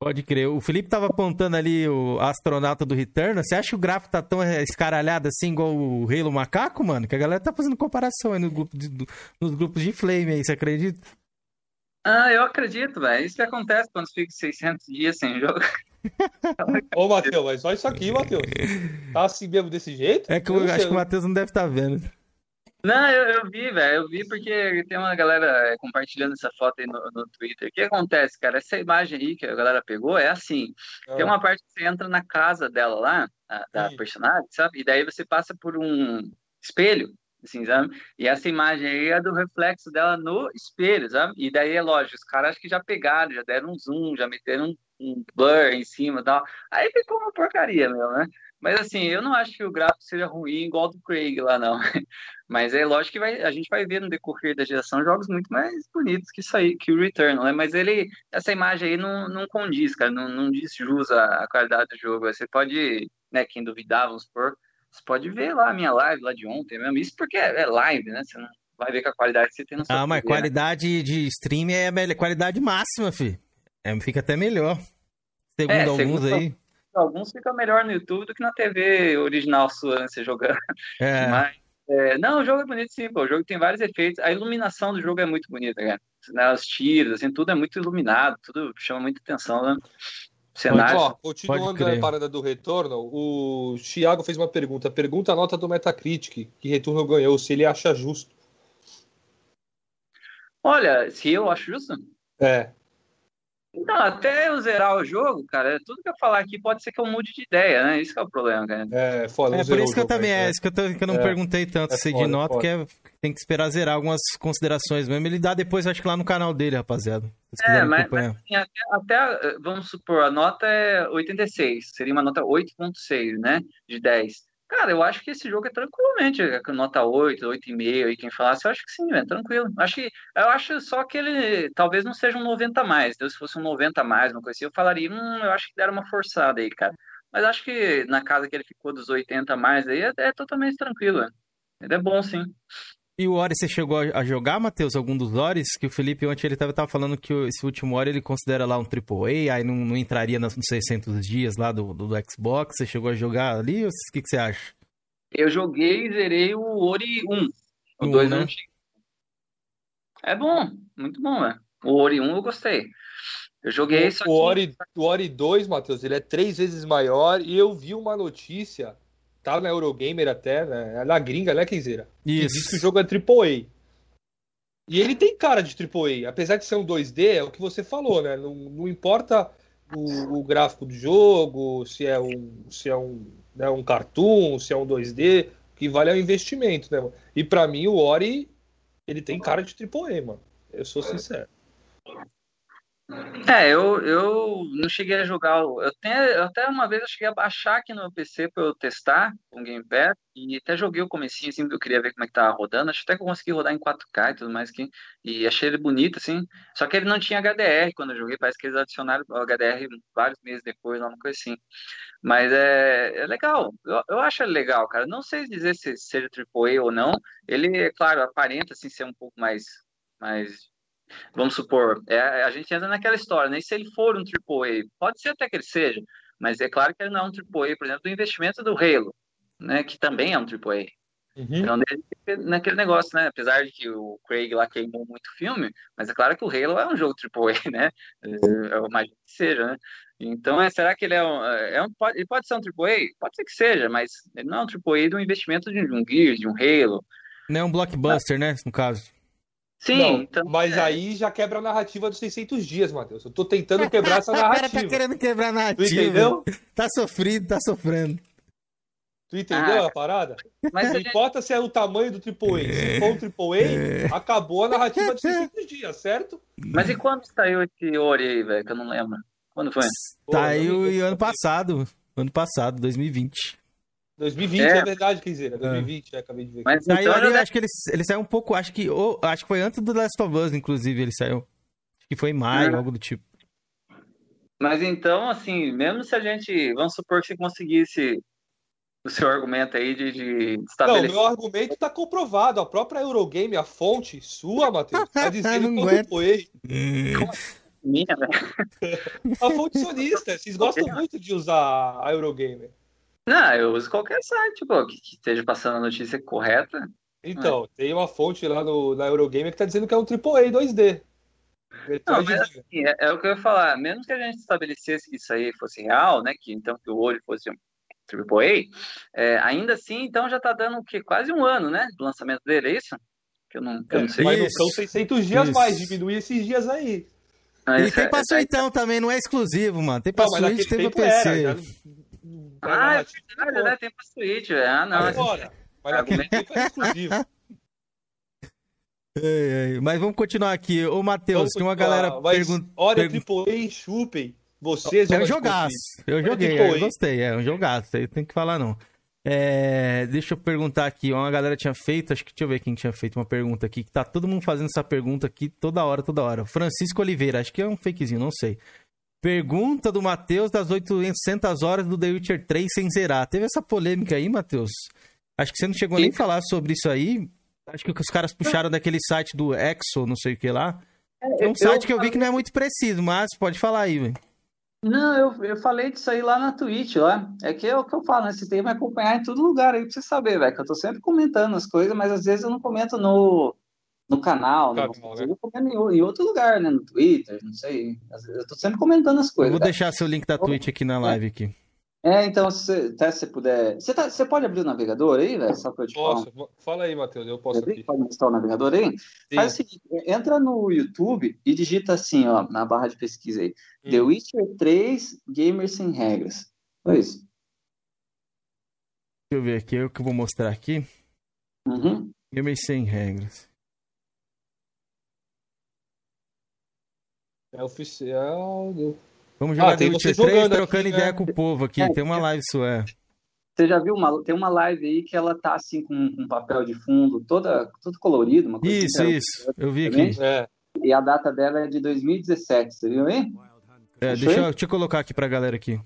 Pode crer. O Felipe tava apontando ali o astronauta do Return. Você acha que o gráfico tá tão escaralhado assim, igual o Halo Macaco, mano? Que a galera tá fazendo comparação aí no grupo de- do- nos grupos de Flame aí, você acredita? Ah, eu acredito, velho. Isso que acontece quando você fica 600 dias sem jogo. Ô, Matheus, mas olha isso aqui, Matheus. Tá assim mesmo desse jeito? É que Eu eu acho sei. que o Matheus não deve estar vendo. Não, eu, eu vi, velho. Eu vi porque tem uma galera é, compartilhando essa foto aí no, no Twitter. O que acontece, cara? Essa imagem aí que a galera pegou é assim: Ah. tem uma parte que você entra na casa dela lá, a- da personagem, sabe? E daí você passa por um espelho, assim, sabe? E essa imagem aí é do reflexo dela no espelho, sabe? E daí é lógico, os caras acho que já pegaram, já deram um zoom, já meteram um, um blur em cima e tal. Aí ficou uma porcaria mesmo, né? Mas assim, eu não acho que o gráfico seja ruim igual do Craig lá, não. Mas é lógico que vai, a gente vai ver no decorrer da geração jogos muito mais bonitos que isso aí, que o Returnal, né? Mas ele, essa imagem aí não, não condiz, cara, não, não diz jus à, qualidade do jogo. Você pode, né, quem duvidar, vamos supor, você pode ver lá a minha live lá de ontem mesmo. Isso porque é, é live, né? Você não vai ver com a qualidade que você tem no seu Ah, mas né? qualidade de stream é a melhor- qualidade máxima, fi. É, fica até melhor. Segundo É, alguns segundo aí. Alguns fica melhor no YouTube do que na TV original sua, né, você jogando. É. Mas, é, não, o jogo é bonito sim, pô. O jogo tem vários efeitos. A iluminação do jogo é muito bonita, cara. Né, Os tiros, assim, tudo é muito iluminado, tudo chama muita atenção, né? O cenário. Ó, continuando a parada do Returnal, o Thiago fez uma pergunta. Pergunta a nota do Metacritic que Returnal ganhou, se ele acha justo. Olha, se eu acho justo. É. Então, até eu zerar o jogo, cara, tudo que eu falar aqui pode ser que eu mude de ideia, né? Isso que é o problema, cara. É, foda, É por isso que eu também, é, isso que eu, tô- que eu não É. perguntei tanto É se de nota, que é, tem que esperar zerar algumas considerações mesmo. Ele dá depois, acho que lá no canal dele, rapaziada. É, mas, mas, assim, até, até, vamos supor, a nota é 86, seria uma nota 8.6, né, de 10. Cara, eu acho que esse jogo é tranquilamente é, nota 8, 8,5, e quem falasse, eu acho que sim, é tranquilo. Acho que, eu acho só que ele talvez não seja um 90 a mais, então, se fosse um 90 a mais, uma coisa assim, eu falaria, hum, eu acho que deram uma forçada aí, cara. Mas acho que na casa que ele ficou dos 80 a mais aí, é, é totalmente tranquilo. Ele é bom, sim. E o Ori, você chegou a jogar, Matheus, algum dos Oris? Que o Felipe ontem ele tava, tava falando que o- esse último Ori ele considera lá um AAA, aí não, não entraria nos 600 dias lá do, do, do Xbox. Você chegou a jogar ali? O que, que você acha? Eu joguei e zerei o Ori 1. O O 2 um, eu né? não tive. É bom, muito bom, né? O Ori 1 eu gostei. Eu joguei, só O que... Ori, o Ori 2, Matheus, ele é três vezes maior e eu vi uma notícia, tá na Eurogamer até, né? é Na gringa, né, Kenzeira? Isso. diz que o jogo é AAA. E ele tem cara de AAA, apesar de ser um 2D, é o que você falou, né? Não, não importa o, o gráfico do jogo, se é um, se é um, né, um cartoon, se é um 2D, o que vale é o investimento, né? mano? E pra mim o Ori, ele tem cara de AAA, mano. Eu sou sincero. É, eu, eu não cheguei a jogar. Eu tenho, eu até uma vez eu cheguei a baixar aqui no meu PC para eu testar com o Game Pass e até joguei o comecinho assim, porque eu queria ver como é que tava rodando. Acho até que eu consegui rodar em 4K e tudo mais que e achei ele bonito assim. Só que ele não tinha HDR quando eu joguei, parece que eles adicionaram o HDR vários meses depois, uma coisa assim. Mas é, é legal. Eu, eu acho ele legal, cara. Não sei dizer se seja AAA ou não. Ele, é claro, aparenta assim ser um pouco mais mais Vamos supor, é, a gente entra naquela história, né? E se ele for um AAA, pode ser até que ele seja, mas é claro que ele não é um AAA, por exemplo, do investimento do Halo, né? Que também é um AAA. Então, ele fica naquele negócio, né? Apesar de que o Craig lá queimou muito filme, mas é claro que o Halo é um jogo AAA, né? É, Eu imagino que seja, né? Então, é, será que ele é um, é um pode, ele pode ser um AAA? Pode ser que seja, mas ele não é um AAA do investimento de um Gears, de um Halo. Não é um blockbuster, né? No caso. Sim, Não, então, mas aí já quebra a narrativa dos 600 dias, Matheus. Eu tô tentando quebrar essa O cara narrativa. tá querendo quebrar a Tu narrativa. entendeu? Tá sofrido, tá sofrendo. Tu entendeu Ah, a parada? mas não a gente- importa se é o tamanho do AAA. Se for um AAA, acabou a narrativa dos 600 dias, certo? Mas e quando saiu esse Ori aí, velho? Que eu não lembro. Quando foi? Saiu ano passado. Ano passado, 2020. 2020, É. é, verdade, Kenzeira. 2020, é, acabei de ver. Mas então já acho que ele, ele saiu um pouco, acho que, ou- acho que foi antes do Last of Us, inclusive, ele saiu. Acho que foi em maio, Ah. algo do tipo. Mas então, assim, mesmo se a gente, vamos supor que você conseguisse o seu argumento aí de, de Não, estabelecer. meu argumento tá comprovado. A própria Eurogame, a fonte sua, Matheus, tá dizendo Não que eu apoiei. Minha, velho. A fonte sonista. Vocês gostam muito de usar a Eurogame. Não, eu uso qualquer site, pô, que, que esteja passando a notícia correta. Então, tem uma fonte lá no, na Eurogame que tá dizendo que é um AAA 2D. Não, Metroid mas assim, é, é o que eu ia falar. Mesmo que a gente estabelecesse que isso aí fosse real, né? Que então que o olho fosse um AAA, é, ainda assim, então já tá dando o quê? Quase um ano, né? Do lançamento dele, é isso? Que eu não, que eu não sei. Mas não são 600 dias Isso. mais, diminui esses dias aí. Mas E tem é- pra é- Suitão também, não é exclusivo, mano. Tem pra Não, mas tem pra PC. era. já- Ah, é verdade, né? Tem pra Switch, velho. Ah, não. Agora. Mas tempo era exclusivo. Ei, ei, Mas vamos continuar aqui. Ô, Matheus, tem uma galera Mas, perguntando. Olha, AAA, chupem. Vocês É um jogaço. Eu joguei, eu gostei. É um jogaço. Aí tem que falar, não. É, deixa eu perguntar aqui. Uma galera tinha feito, acho que deixa eu ver quem tinha feito uma pergunta aqui. Que tá todo mundo fazendo essa pergunta aqui toda hora, toda hora. Francisco Oliveira, acho que é um fakezinho, não sei. Pergunta do Matheus das 800 horas do The Witcher 3 sem zerar. Teve essa polêmica aí, Matheus? Acho que você não chegou nem a falar sobre isso aí. Acho que os caras puxaram daquele site do Exo, não sei o que lá. É um eu site que eu vi que não é muito preciso, mas pode falar aí, velho. Não, eu, eu falei disso aí lá na Twitch, lá. É que é o que eu falo, né? Você tem que me acompanhar em todo lugar aí pra você saber, velho. Que eu tô sempre comentando as coisas, mas às vezes eu não comento no, no canal, né? Vezes eu comento em, outro lugar, né? No Twitter, não sei. Eu tô sempre comentando as Eu coisas. vou cara. deixar seu link da Twitch aqui na live aqui. É, então, se você, até se puder. Você, tá, você pode abrir o navegador aí, velho? Só pra eu te falar. Posso? Fala aí, Matheus. Eu posso aqui. Pode mostrar o navegador aí? Faz o seguinte, entra no YouTube e digita assim, ó, na barra de pesquisa aí. Hum. The Witcher 3 Gamers Sem Regras. Foi isso. Deixa eu ver aqui, é o que eu vou mostrar aqui. Uhum. Gamer sem regras. É oficial. do- Vamos Ah, jogar tem The você Witcher 3 jogando trocando aqui, ideia né? com o povo aqui. É, Tem uma live sua. Você já viu uma, tem uma live aí que ela tá assim com um papel de fundo toda, tudo colorido, uma coisa Isso, assim, isso. Eu vi também. aqui. É. E a data dela é de 2017, você viu aí? É, deixa, eu, deixa eu colocar aqui pra galera aqui.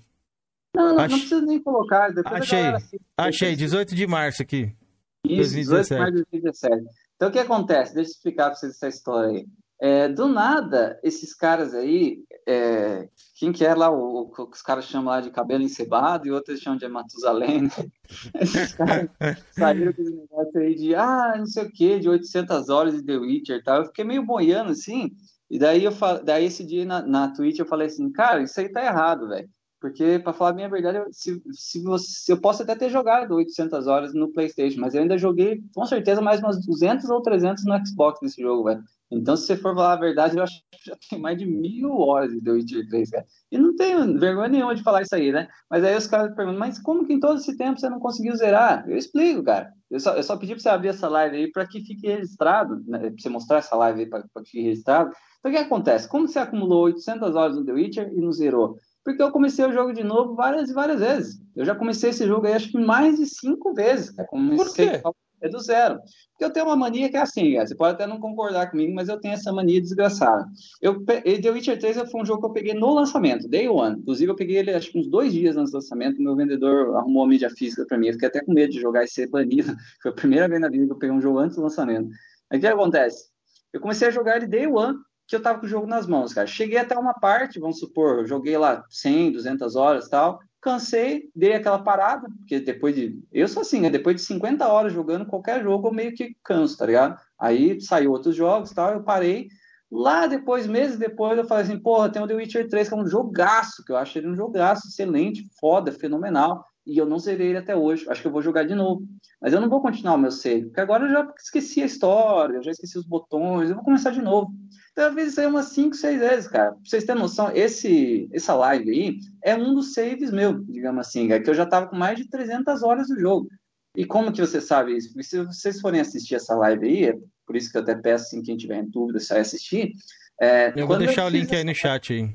Não, não, Ach- não precisa nem colocar. Achei. galera assiste. Achei, 18 de março aqui. Isso, 18 de maio de 2017. Então, o que acontece? Deixa eu explicar para vocês essa história aí. É, do nada, esses caras aí, é, quem que é lá, o, o os caras chamam lá de cabelo encebado e outros chamam de Matusalém, né? Esses caras saíram com esse negócio aí de, ah, não sei o que, de 800 horas de The Witcher e tal. Eu fiquei meio boiando assim, e daí, eu fa... daí esse dia na, na Twitch eu falei assim, cara, isso aí tá errado, velho. Porque, para falar a minha verdade, se, se, você, eu posso até ter jogado 800 horas no PlayStation, mas eu ainda joguei, com certeza, mais umas 200 ou 300 no Xbox desse jogo, velho. Então, se você for falar a verdade, eu acho que já tem mais de mil horas de The Witcher 3, cara. E não tenho vergonha nenhuma de falar isso aí, né? Mas aí os caras perguntam, mas como que em todo esse tempo você não conseguiu zerar? Eu explico, cara. Eu só, eu só pedi pra você abrir essa live aí para que fique registrado, né? Pra você mostrar essa live aí para que fique registrado. Então, o que acontece? Como você acumulou 800 horas no The Witcher e não zerou? Porque eu comecei o jogo de novo várias e várias vezes. Eu já comecei esse jogo aí, acho que mais de cinco vezes. Cara. Comecei Por é do zero. Porque eu tenho uma mania que é assim, cara. Você pode até não concordar comigo, mas eu tenho essa mania desgraçada. Eu, The Witcher 3 foi um jogo que eu peguei no lançamento, Day One. Inclusive, eu peguei ele acho que uns dois dias antes do lançamento. Meu vendedor arrumou a mídia física para mim. Eu fiquei até com medo de jogar e ser banido. Foi a primeira vez na vida que eu peguei um jogo antes do lançamento. Aí o que acontece? Eu comecei a jogar ele Day One, que eu tava com o jogo nas mãos, cara. Cheguei até uma parte, vamos supor, joguei lá 100, 200 horas tal. Cansei, dei aquela parada, porque depois de. Eu sou assim, né? Depois de 50 horas jogando qualquer jogo, eu meio que canso, tá ligado? Aí saiu outros jogos tal, eu parei. Lá depois, meses depois, eu falei assim, porra, tem o The Witcher 3, que é um jogaço, que eu acho ele um jogaço excelente, foda, fenomenal. E eu não zerei ele até hoje. Acho que eu vou jogar de novo. Mas eu não vou continuar o meu save, porque agora eu já esqueci a história, eu já esqueci os botões, eu vou começar de novo. Então, eu aí umas 5, 6 vezes, cara. Pra vocês terem noção, esse, essa live aí é um dos saves meu, digamos assim, cara, que eu já tava com mais de 300 horas do jogo. E como que você sabe isso? Porque se vocês forem assistir essa live aí, é por isso que eu até peço, assim, quem tiver em dúvida, se vai assistir, É, Eu vou deixar o fiz link aí no chat aí.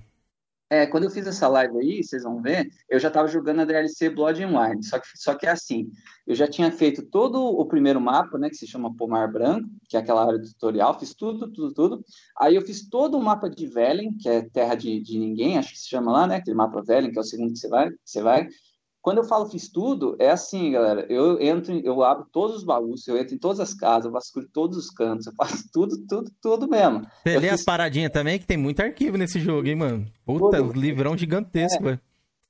É, quando eu fiz essa live aí, vocês vão ver, eu já estava jogando a DLC Blood and Wine, só que, só que é assim, eu já tinha feito todo o primeiro mapa, né, que se chama Pomar Branco, que é aquela área do tutorial, fiz tudo, tudo, tudo, aí eu fiz todo o mapa de Velen, que é Terra de, de Ninguém, acho que se chama lá, né, aquele mapa Velen, que é o segundo que você vai, que você vai, quando eu falo fiz tudo, é assim, galera. Eu entro, eu abro todos os baús, eu entro em todas as casas, eu vasculho todos os cantos, eu faço tudo, tudo, tudo mesmo. Você Eu lê fiz- as paradinhas também, que tem muito arquivo nesse jogo, hein, mano? Puta, Tudo. livrão gigantesco, É. velho.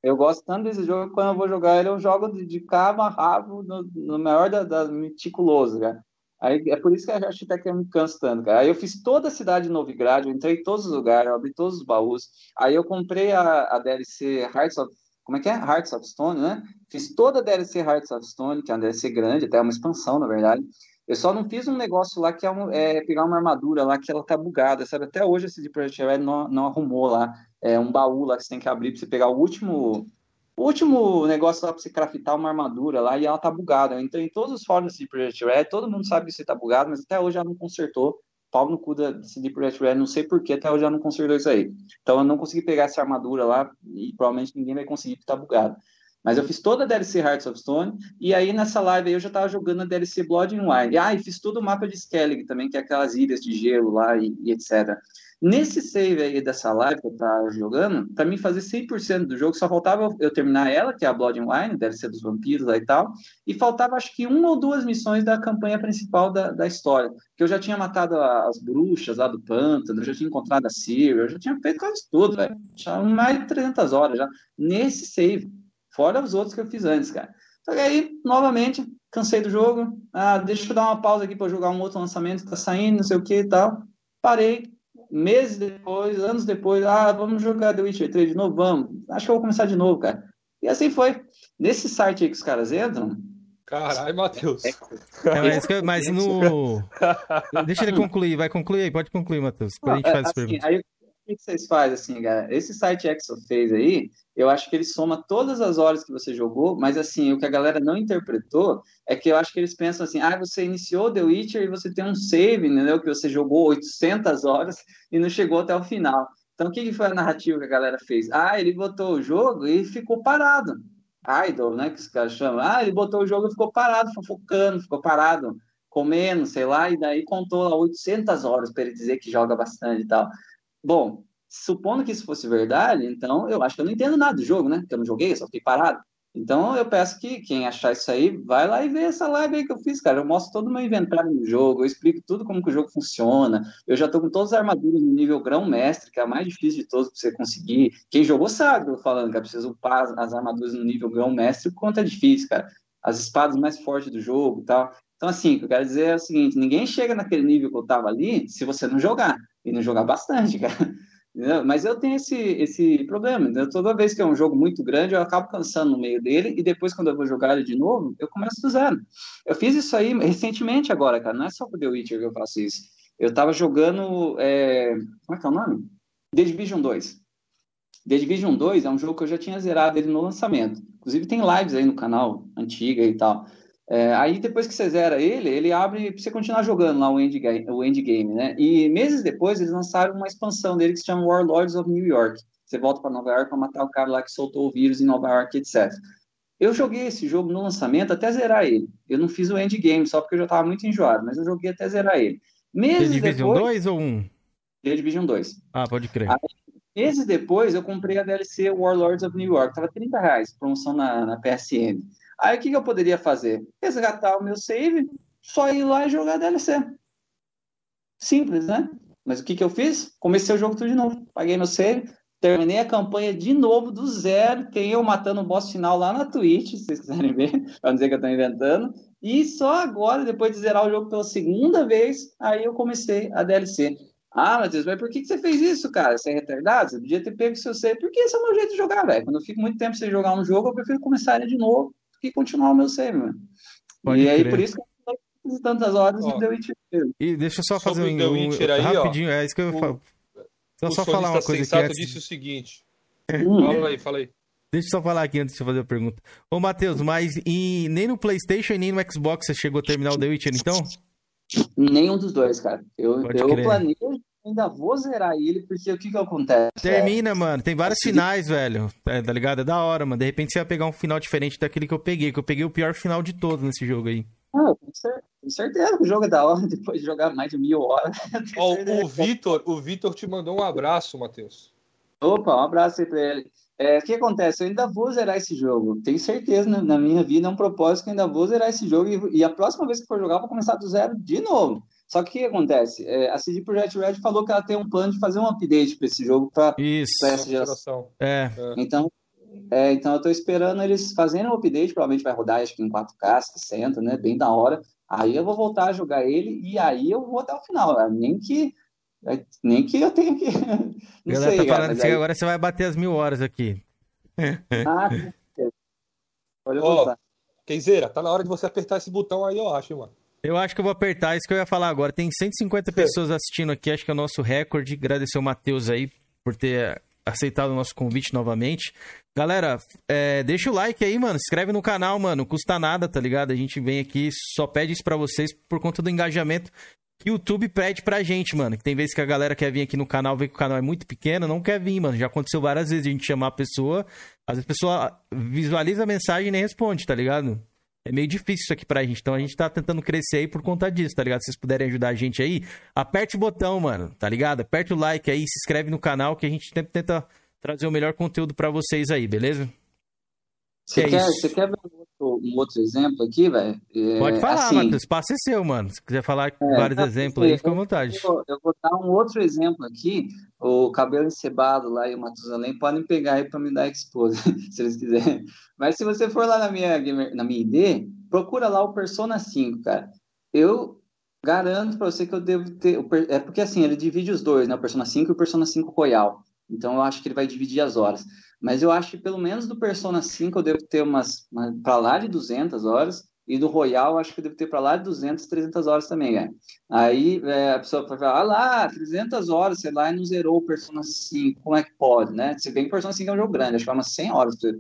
Eu gosto tanto desse jogo que quando eu vou jogar ele, eu jogo de, de cabo a rabo no, no maior da, da meticuloso, cara. Aí, é por isso que eu acho até que eu me canso tanto, cara. Aí eu fiz toda a cidade de Novigrad, eu entrei em todos os lugares, eu abri todos os baús. Aí eu comprei a, a DLC Hearts of... Como é que é? Hearts of Stone, né? Fiz toda a DLC Hearts of Stone, que é uma DLC grande, até uma expansão, na verdade. Eu só não fiz um negócio lá que é, um- é pegar uma armadura lá que ela tá bugada, sabe? Até hoje esse de Project Red não, não arrumou lá. É um baú lá que você tem que abrir pra você pegar o último o último negócio lá pra você craftar uma armadura lá e ela tá bugada. Entrei em todos os fóruns de Project Red, todo mundo sabe que isso tá bugado, mas até hoje ela não consertou. Pau no cu da CD Projekt Red, não sei porquê, até hoje ela não consertou isso aí. Então eu não consegui pegar essa armadura lá e provavelmente ninguém vai conseguir porque tá bugado. Mas eu fiz toda a DLC Hearts of Stone e aí nessa live aí eu já tava jogando a DLC Blood and Wine. Ah, e fiz todo o mapa de Skellig também, que é aquelas ilhas de gelo lá e, e etc. Nesse save aí dessa live que eu tava jogando, pra mim fazer 100% do jogo, só faltava eu- terminar ela, que é a Blood and Wine, deve ser dos vampiros lá e tal, e faltava acho que uma ou duas missões da campanha principal da, da história, que eu já tinha matado as bruxas lá do pântano, eu já tinha encontrado a Ciri, eu já tinha feito quase tudo, velho. Já mais de 300 horas já, nesse save, fora os outros que eu fiz antes, cara. Aí, novamente, cansei do jogo, ah, deixa eu dar uma pausa aqui eu jogar um outro lançamento que tá saindo, não sei o que e tal. Parei, meses depois, anos depois, ah, vamos jogar The Witcher 3 de novo? Vamos. Acho que eu vou começar de novo, cara. E assim foi. Nesse site aí que os caras entram. Caralho, Matheus. É, mas, que- mas no. Deixa ele concluir, vai concluir aí, pode concluir, Matheus. Depois a gente faz é, as assim, perguntas. aí que vocês fazem assim, cara? Esse site Exo fez aí, eu acho que ele soma todas as horas que você jogou, mas assim, o que a galera não interpretou é que eu acho que eles pensam assim, ah, você iniciou The Witcher e você tem um save, entendeu? Que você jogou 800 horas e não chegou até o final. Então, o que foi a narrativa que a galera fez? Ah, ele botou o jogo e ficou parado. Idle, né, que os caras chamam. Ah, ele botou o jogo e ficou parado, fofocando, ficou parado, comendo, sei lá, e daí contou lá 800 horas para ele dizer que joga bastante e tal. Bom, supondo que isso fosse verdade, então eu acho que eu não entendo nada do jogo, né? Porque eu não joguei, só fiquei parado. Então eu peço que quem achar isso aí, vai lá e vê essa live aí que eu fiz, cara. Eu mostro todo o meu inventário no jogo, eu explico tudo como que o jogo funciona. Eu já tô com todas as armaduras no nível grão-mestre, que é a mais difícil de todos pra você conseguir. Quem jogou sabe, eu falando, que é preciso upar as- as armaduras no nível grão-mestre, o quanto é difícil, cara. As espadas mais fortes do jogo e tal. Então, assim, o que eu quero dizer é o seguinte: ninguém chega naquele nível que eu tava ali se você não jogar. E não jogar bastante, cara. Entendeu? Mas eu tenho esse, esse problema. entendeu? Toda vez que é um jogo muito grande, eu acabo cansando no meio dele, e depois, quando eu vou jogar ele de novo, eu começo do zero. Eu fiz isso aí recentemente agora, cara. Não é só pro The Witcher que eu faço isso. Eu tava jogando. é, Como é que é o nome? The Division 2. The Division 2 é um jogo que eu já tinha zerado ele no lançamento. Inclusive tem lives aí no canal, antiga e tal. É, aí depois que você zera ele, ele abre para você continuar jogando lá o endgame, o endgame, né? E meses depois eles lançaram uma expansão dele que se chama Warlords of New York. Você volta para Nova York para matar o cara lá que soltou o vírus em Nova York, etc. Eu joguei esse jogo no lançamento até zerar ele. Eu não fiz o endgame só porque eu já estava muito enjoado, mas eu joguei até zerar ele. The Meses Division depois, 2 ou 1? The Division 2. Ah, pode crer. Aí, meses depois, eu comprei a DLC Warlords of New York. Tava 30 reais, promoção na, na PSN. Aí, o que, que eu poderia fazer? Resgatar o meu save, só ir lá e jogar DLC. Simples, né? Mas o que, que eu fiz? Comecei o jogo tudo de novo. Paguei meu save, terminei a campanha de novo, do zero. Tem eu matando o boss final lá na Twitch, se vocês quiserem ver, pra não dizer que eu tô inventando. E só agora, depois de zerar o jogo pela segunda vez, aí eu comecei a DLC. Ah, Matheus, mas por que, que você fez isso, cara? Você é retardado? Você podia ter pego seu save. Porque esse é o meu jeito de jogar, velho. Quando eu fico muito tempo sem jogar um jogo, eu prefiro começar ele de novo que continuar o meu save, mano. Pode e aí, crer. por isso que eu fiz tantas horas Ó, e deu Witcher. E deixa eu só fazer um, The um- aí, ó, rapidinho, é isso que eu o- falo. Só, o só falar uma coisa aqui sensato antes. disse o seguinte. Hum. Fala aí, fala aí. Deixa eu só falar aqui antes de fazer a pergunta. Ô, Matheus, mas em- nem no PlayStation e nem no Xbox você chegou a terminar o The Witcher, então? Nenhum dos dois, cara. Eu, Pode eu crer. planejo ainda vou zerar ele, porque o que que acontece? Termina, mano. Tem vários finais, velho. É, tá ligado? É da hora, mano. De repente você vai pegar um final diferente daquele que eu peguei, que eu peguei o pior final de todos nesse jogo aí. Ah, tenho certeza que o jogo é da hora, depois de jogar mais de mil horas. Ó, o Vitor, o Vitor te mandou um abraço, Matheus. Opa, um abraço aí pra ele. É, o que acontece? Eu ainda vou zerar esse jogo. Tenho certeza na, na minha vida, é um propósito que eu ainda vou zerar esse jogo. E, e a próxima vez que for jogar, eu vou começar do zero de novo. Só que o que acontece? É, a CD Projekt Red falou que ela tem um plano de fazer um update para esse jogo para essa geração. É. Então, é, então eu tô esperando eles fazerem um update, provavelmente vai rodar acho que em 4K, 60, né? Bem da hora. Aí eu vou voltar a jogar ele e aí eu vou até o final. né? Nem que nem que eu tenha que. Não galera sei, tá cara, falando assim, aí- agora você vai bater as mil horas aqui. Ah, Ó, voltar. Keizeira, tá na hora de você apertar esse botão aí, eu acho, mano. Eu acho que eu vou apertar isso que eu ia falar agora. Tem 150 pessoas assistindo aqui, acho que é o nosso recorde. Agradecer o Matheus aí por ter aceitado o nosso convite novamente. Galera, é, deixa o like aí, mano. Se inscreve no canal, mano. Não custa nada, tá ligado? A gente vem aqui, só pede isso pra vocês por conta do engajamento que o YouTube pede pra gente, mano. Que tem vezes que a galera quer vir aqui no canal, vê que o canal é muito pequeno, não quer vir, mano. Já aconteceu várias vezes a gente chamar a pessoa, às vezes a pessoa visualiza a mensagem e nem responde, tá ligado? É meio difícil isso aqui pra gente. Então a gente tá tentando crescer aí por conta disso, tá ligado? Se vocês puderem ajudar a gente aí, aperte o botão, mano, tá ligado? Aperte o like aí, se inscreve no canal que a gente sempre tenta trazer o melhor conteúdo pra vocês aí, beleza? Você É quer, isso. você quer ver um outro, um outro exemplo aqui, velho? É, Pode falar, assim, Matheus. O espaço é seu, mano. Se quiser falar É, vários não, exemplos aí, fica à vontade. Eu, vou- eu vou dar um outro exemplo aqui. O cabelo encebado lá e o Matusalém podem pegar aí para me dar expose, se eles quiserem. Mas se você for lá na minha, na minha ID, procura lá o Persona 5, cara. Eu garanto para você que eu devo ter. É porque assim, ele divide os dois, né? O Persona 5 e o Persona 5 Royal. Então eu acho que ele vai dividir as horas. Mas eu acho que pelo menos do Persona 5 eu devo ter umas, para lá de 200 horas. E do Royal acho que eu devo ter para lá de 200, 300 horas também, cara. Aí é, a pessoa vai falar, ah lá, 300 horas, sei lá, e não zerou o Persona 5, como é que pode, né? Se bem que o Persona 5 é um jogo grande, acho que é umas 100 horas pra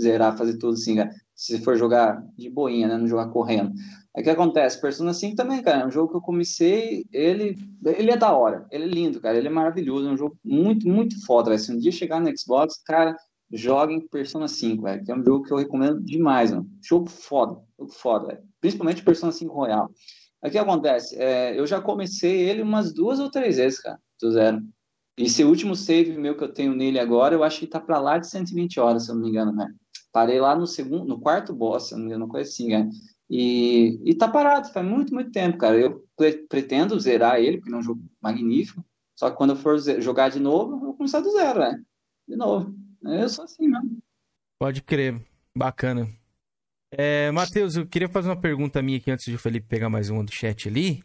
zerar, fazer tudo assim, cara. Se for jogar de boinha, né? Não jogar correndo. O que acontece? Persona 5 também, cara, é um jogo que eu comecei, ele, ele é da hora, ele é lindo, cara, ele é maravilhoso, é um jogo muito, muito foda, velho. Se um dia chegar no Xbox, cara, joguem Persona 5, velho, que é um jogo que eu recomendo demais, mano. Jogo foda, jogo foda, velho. Principalmente Persona 5 Royal. O que acontece? É, eu já comecei ele umas duas ou três vezes, cara, do zero. E esse último save meu que eu tenho nele agora, eu acho que tá pra lá de 120 horas, se eu não me engano, né? Parei lá no segundo, no quarto boss, se eu não me engano, coisa assim, cara. E, e tá parado, faz muito, muito tempo, cara. Eu pre- pretendo zerar ele, porque ele é um jogo magnífico. Só que quando eu for jogar de novo, eu vou começar do zero, velho. De novo. Eu sou assim mesmo. Pode crer. Bacana. É, Matheus, eu queria fazer uma pergunta minha aqui antes de o Felipe pegar mais uma do chat ali.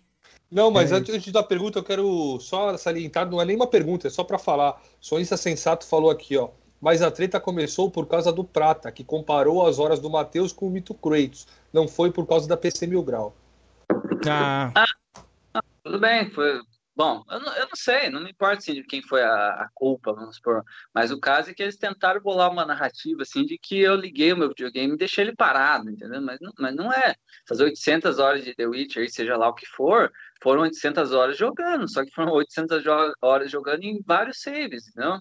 Não, mas É. antes da pergunta, eu quero só salientar, não é nenhuma pergunta, é só pra falar. Sonista Sensato falou aqui, ó. Mas a treta começou por causa do Prata, que comparou as horas do Matheus com o Mito Kratos. Não foi por causa da PC Mil Grau. Ah, Tudo bem, foi. Bom, eu não, eu não sei, não me importa assim, de quem foi a, a culpa, vamos supor. Mas o caso é que eles tentaram bolar uma narrativa assim de que eu liguei o meu videogame e deixei ele parado, entendeu? Mas não, mas não é. Fazer 800 horas de The Witcher, seja lá o que for, foram 800 horas jogando, só que foram 800 jo- horas jogando em vários saves, entendeu?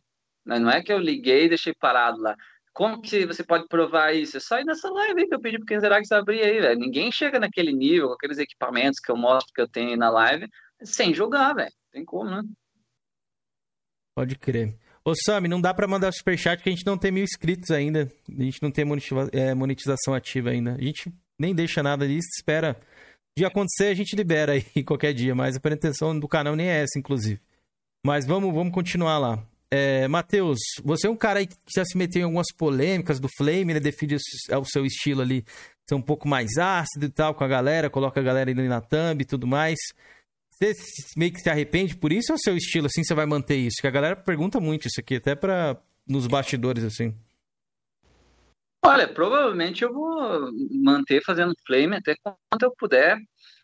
Mas não é que eu liguei e deixei parado lá. Como que você pode provar isso? É só ir nessa live que eu pedi pro Kenzerax abrir aí, velho. Ninguém chega naquele nível, com aqueles equipamentos que eu mostro que eu tenho aí na live, sem jogar, velho. Tem como, né? pode crer. Ô, Sami, não dá pra mandar superchat porque a gente não tem mil inscritos ainda. A gente não tem é, monetização ativa ainda. A gente nem deixa nada disso, espera. De acontecer, a gente libera aí qualquer dia. Mas a pretensão do canal nem é essa, inclusive. Mas vamos, vamos continuar lá. É, Matheus, você é um cara aí que já se meteu em algumas polêmicas do Flame, né? Define o- o seu estilo ali ser um pouco mais ácido e tal com a galera, coloca a galera ali na thumb e tudo mais. Você meio que se arrepende por isso ou é seu estilo assim você vai manter isso? Que a galera pergunta muito isso aqui, até para nos bastidores assim. Olha, provavelmente eu vou manter fazendo flame até quanto eu puder.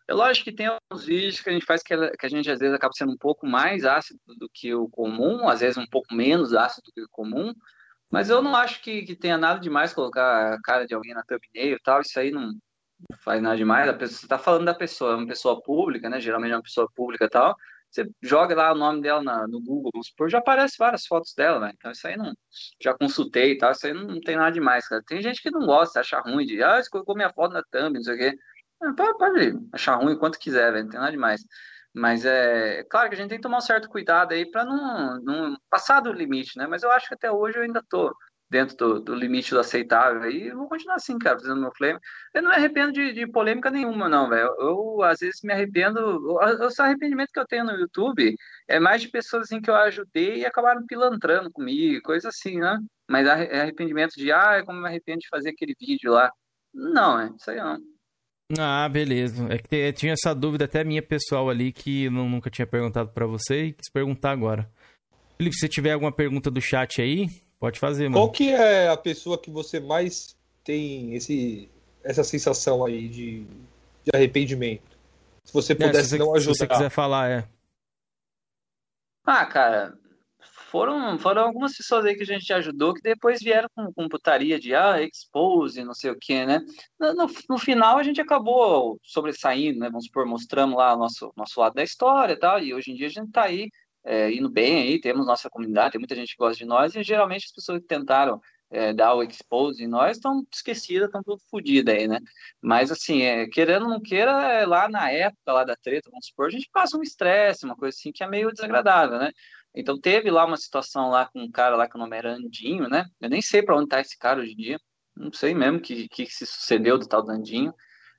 É lógico que tem alguns vídeos que a gente faz que a, gente às vezes acaba sendo um pouco mais ácido do que o comum, às vezes um pouco menos ácido do que o comum, mas eu não acho que, que tenha nada demais colocar a cara de alguém na thumbnail e tal, isso aí não, não faz nada demais. A pessoa, você está falando da pessoa, é uma pessoa pública, né? Geralmente é uma pessoa pública e tal. você joga lá o nome dela na- no Google, vamos supor, já aparece várias fotos dela, né? Então isso aí não. Já consultei e tal, isso aí não tem nada demais, cara. Tem gente que não gosta, acha ruim de, ah, você colocou minha foto na thumb, não sei o quê. Ah, Pode, pode achar ruim quanto quiser, velho, não tem nada demais. Mas é claro que a gente tem que tomar um certo cuidado aí para não, não passar do limite, né? Mas eu acho que até hoje eu ainda tô dentro do, do limite do aceitável e vou continuar assim, cara, fazendo meu flame. Eu não me arrependo de, de polêmica nenhuma, não, velho. Eu, às vezes me arrependo. O, o arrependimento que eu tenho no YouTube é mais de pessoas assim que eu ajudei e acabaram pilantrando comigo, coisa assim, né? Mas arre- arrependimento de, ah, como me arrependo de fazer aquele vídeo lá. Não, é isso aí não. Ah, beleza. É que tinha essa dúvida até minha pessoal ali que eu não- nunca tinha perguntado pra você e quis perguntar agora. Felipe, se tiver alguma pergunta do chat aí, pode fazer, mano. Qual que é a pessoa que você mais tem esse, essa sensação aí de, de arrependimento? Se você É, pudesse se, não você, se você ajudar. quiser falar, é. Ah, cara, foram, foram algumas pessoas aí que a gente ajudou que depois vieram com, com putaria de ah, expose, não sei o quê, né? No, no, final a gente acabou sobressaindo, né? Vamos supor, mostramos lá o nosso, nosso lado da história e tal, e hoje em dia a gente tá aí é, indo bem aí, temos nossa comunidade, tem muita gente que gosta de nós, e geralmente as pessoas que tentaram é, dar o expose em nós estão esquecidas, estão tudo fodidas aí, né? Mas assim, é, querendo ou não queira, é, lá na época lá da treta, vamos supor, a gente passa um estresse, uma coisa assim que é meio desagradável, né? Então teve lá uma situação lá com um cara lá que o nome era Andinho, né? Eu nem sei para onde tá esse cara hoje em dia, não sei mesmo o que, que se sucedeu do tal do Andinho.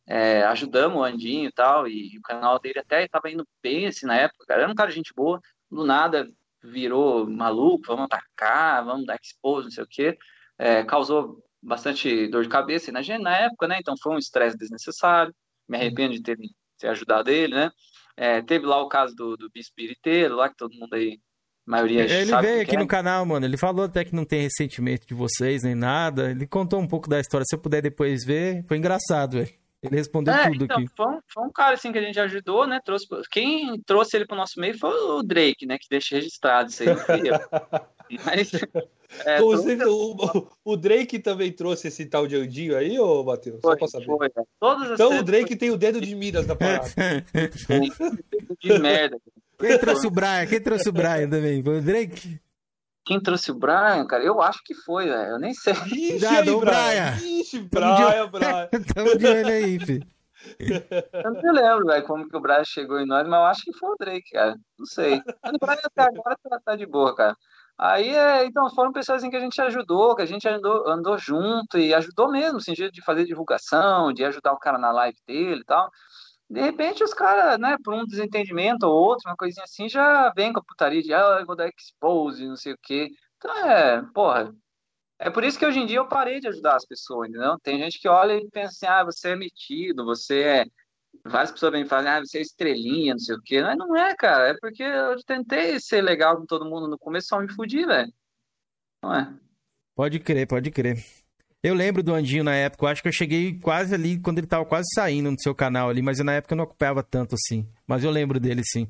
É, ajudamos o Andinho e tal, e o canal dele até estava indo bem assim na época, cara. Era um cara de gente boa, do nada virou maluco, vamos atacar, vamos dar expose, não sei o quê. É, causou bastante dor de cabeça na, gente- na época, né? Então foi um estresse desnecessário. Me arrependo de ter, ter ajudado ele, né? É, teve lá o caso do, do Bispo lá que todo mundo aí, a maioria Ele sabe veio aqui é. no canal, mano. Ele falou até que não tem ressentimento de vocês nem nada. Ele contou um pouco da história. Se eu puder depois ver, foi engraçado, velho. Ele respondeu É, tudo então, aqui. foi um, foi um cara assim que a gente ajudou, né? Trouxe, quem trouxe ele pro nosso meio foi o Drake, né? Que deixa registrado isso aí. Mas, é, trouxe- o, o Drake também trouxe esse tal de Andinho aí, ô Matheus? Só pra saber. foi, as Então o Drake tem o dedo de Midas na parada. de merda. Quem trouxe o Brian? Quem trouxe o Brian também? Foi o Drake? Quem trouxe o Brian, cara? Eu acho que foi, velho. Eu nem sei. Cuidado, ô Brian. Ixi, Tamo de Brian, Brian. Tamo de olho aí, filho. Eu não me lembro, velho, como que o Brian chegou em nós, mas eu acho que foi o Drake, cara. Não sei. Mas o Brian até agora tá, tá de boa, cara. Aí, é, então, foram pessoas assim que a gente ajudou, que a gente andou, andou junto e ajudou mesmo, assim, de fazer divulgação, de ajudar o cara na live dele e tal. De repente, os caras, né, por um desentendimento ou outro, uma coisinha assim, já vem com a putaria de, ah, eu vou dar expose, não sei o quê. Então, é, porra, é por isso que hoje em dia eu parei de ajudar as pessoas, entendeu? Tem gente que olha e pensa assim, ah, você é metido, você é. Várias pessoas vêm falam, ah, você é estrelinha, não sei o quê. Mas não é, cara, é porque eu tentei ser legal com todo mundo no começo, só me fudi, velho. Não é? Pode crer, pode crer. Eu lembro do Andinho na época. Eu acho que eu cheguei quase ali, quando ele tava quase saindo no seu canal ali, mas eu, na época eu não ocupava tanto assim. Mas eu lembro dele sim.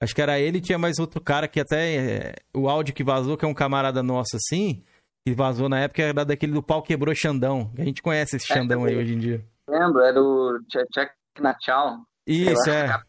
Acho que era ele e tinha mais outro cara que até é, o áudio que vazou, que é um camarada nosso assim, que vazou na época era daquele do pau quebrou Xandão. A gente conhece esse Xandão aí hoje em dia. Lembro, era o Tchek Nachal. Isso, é.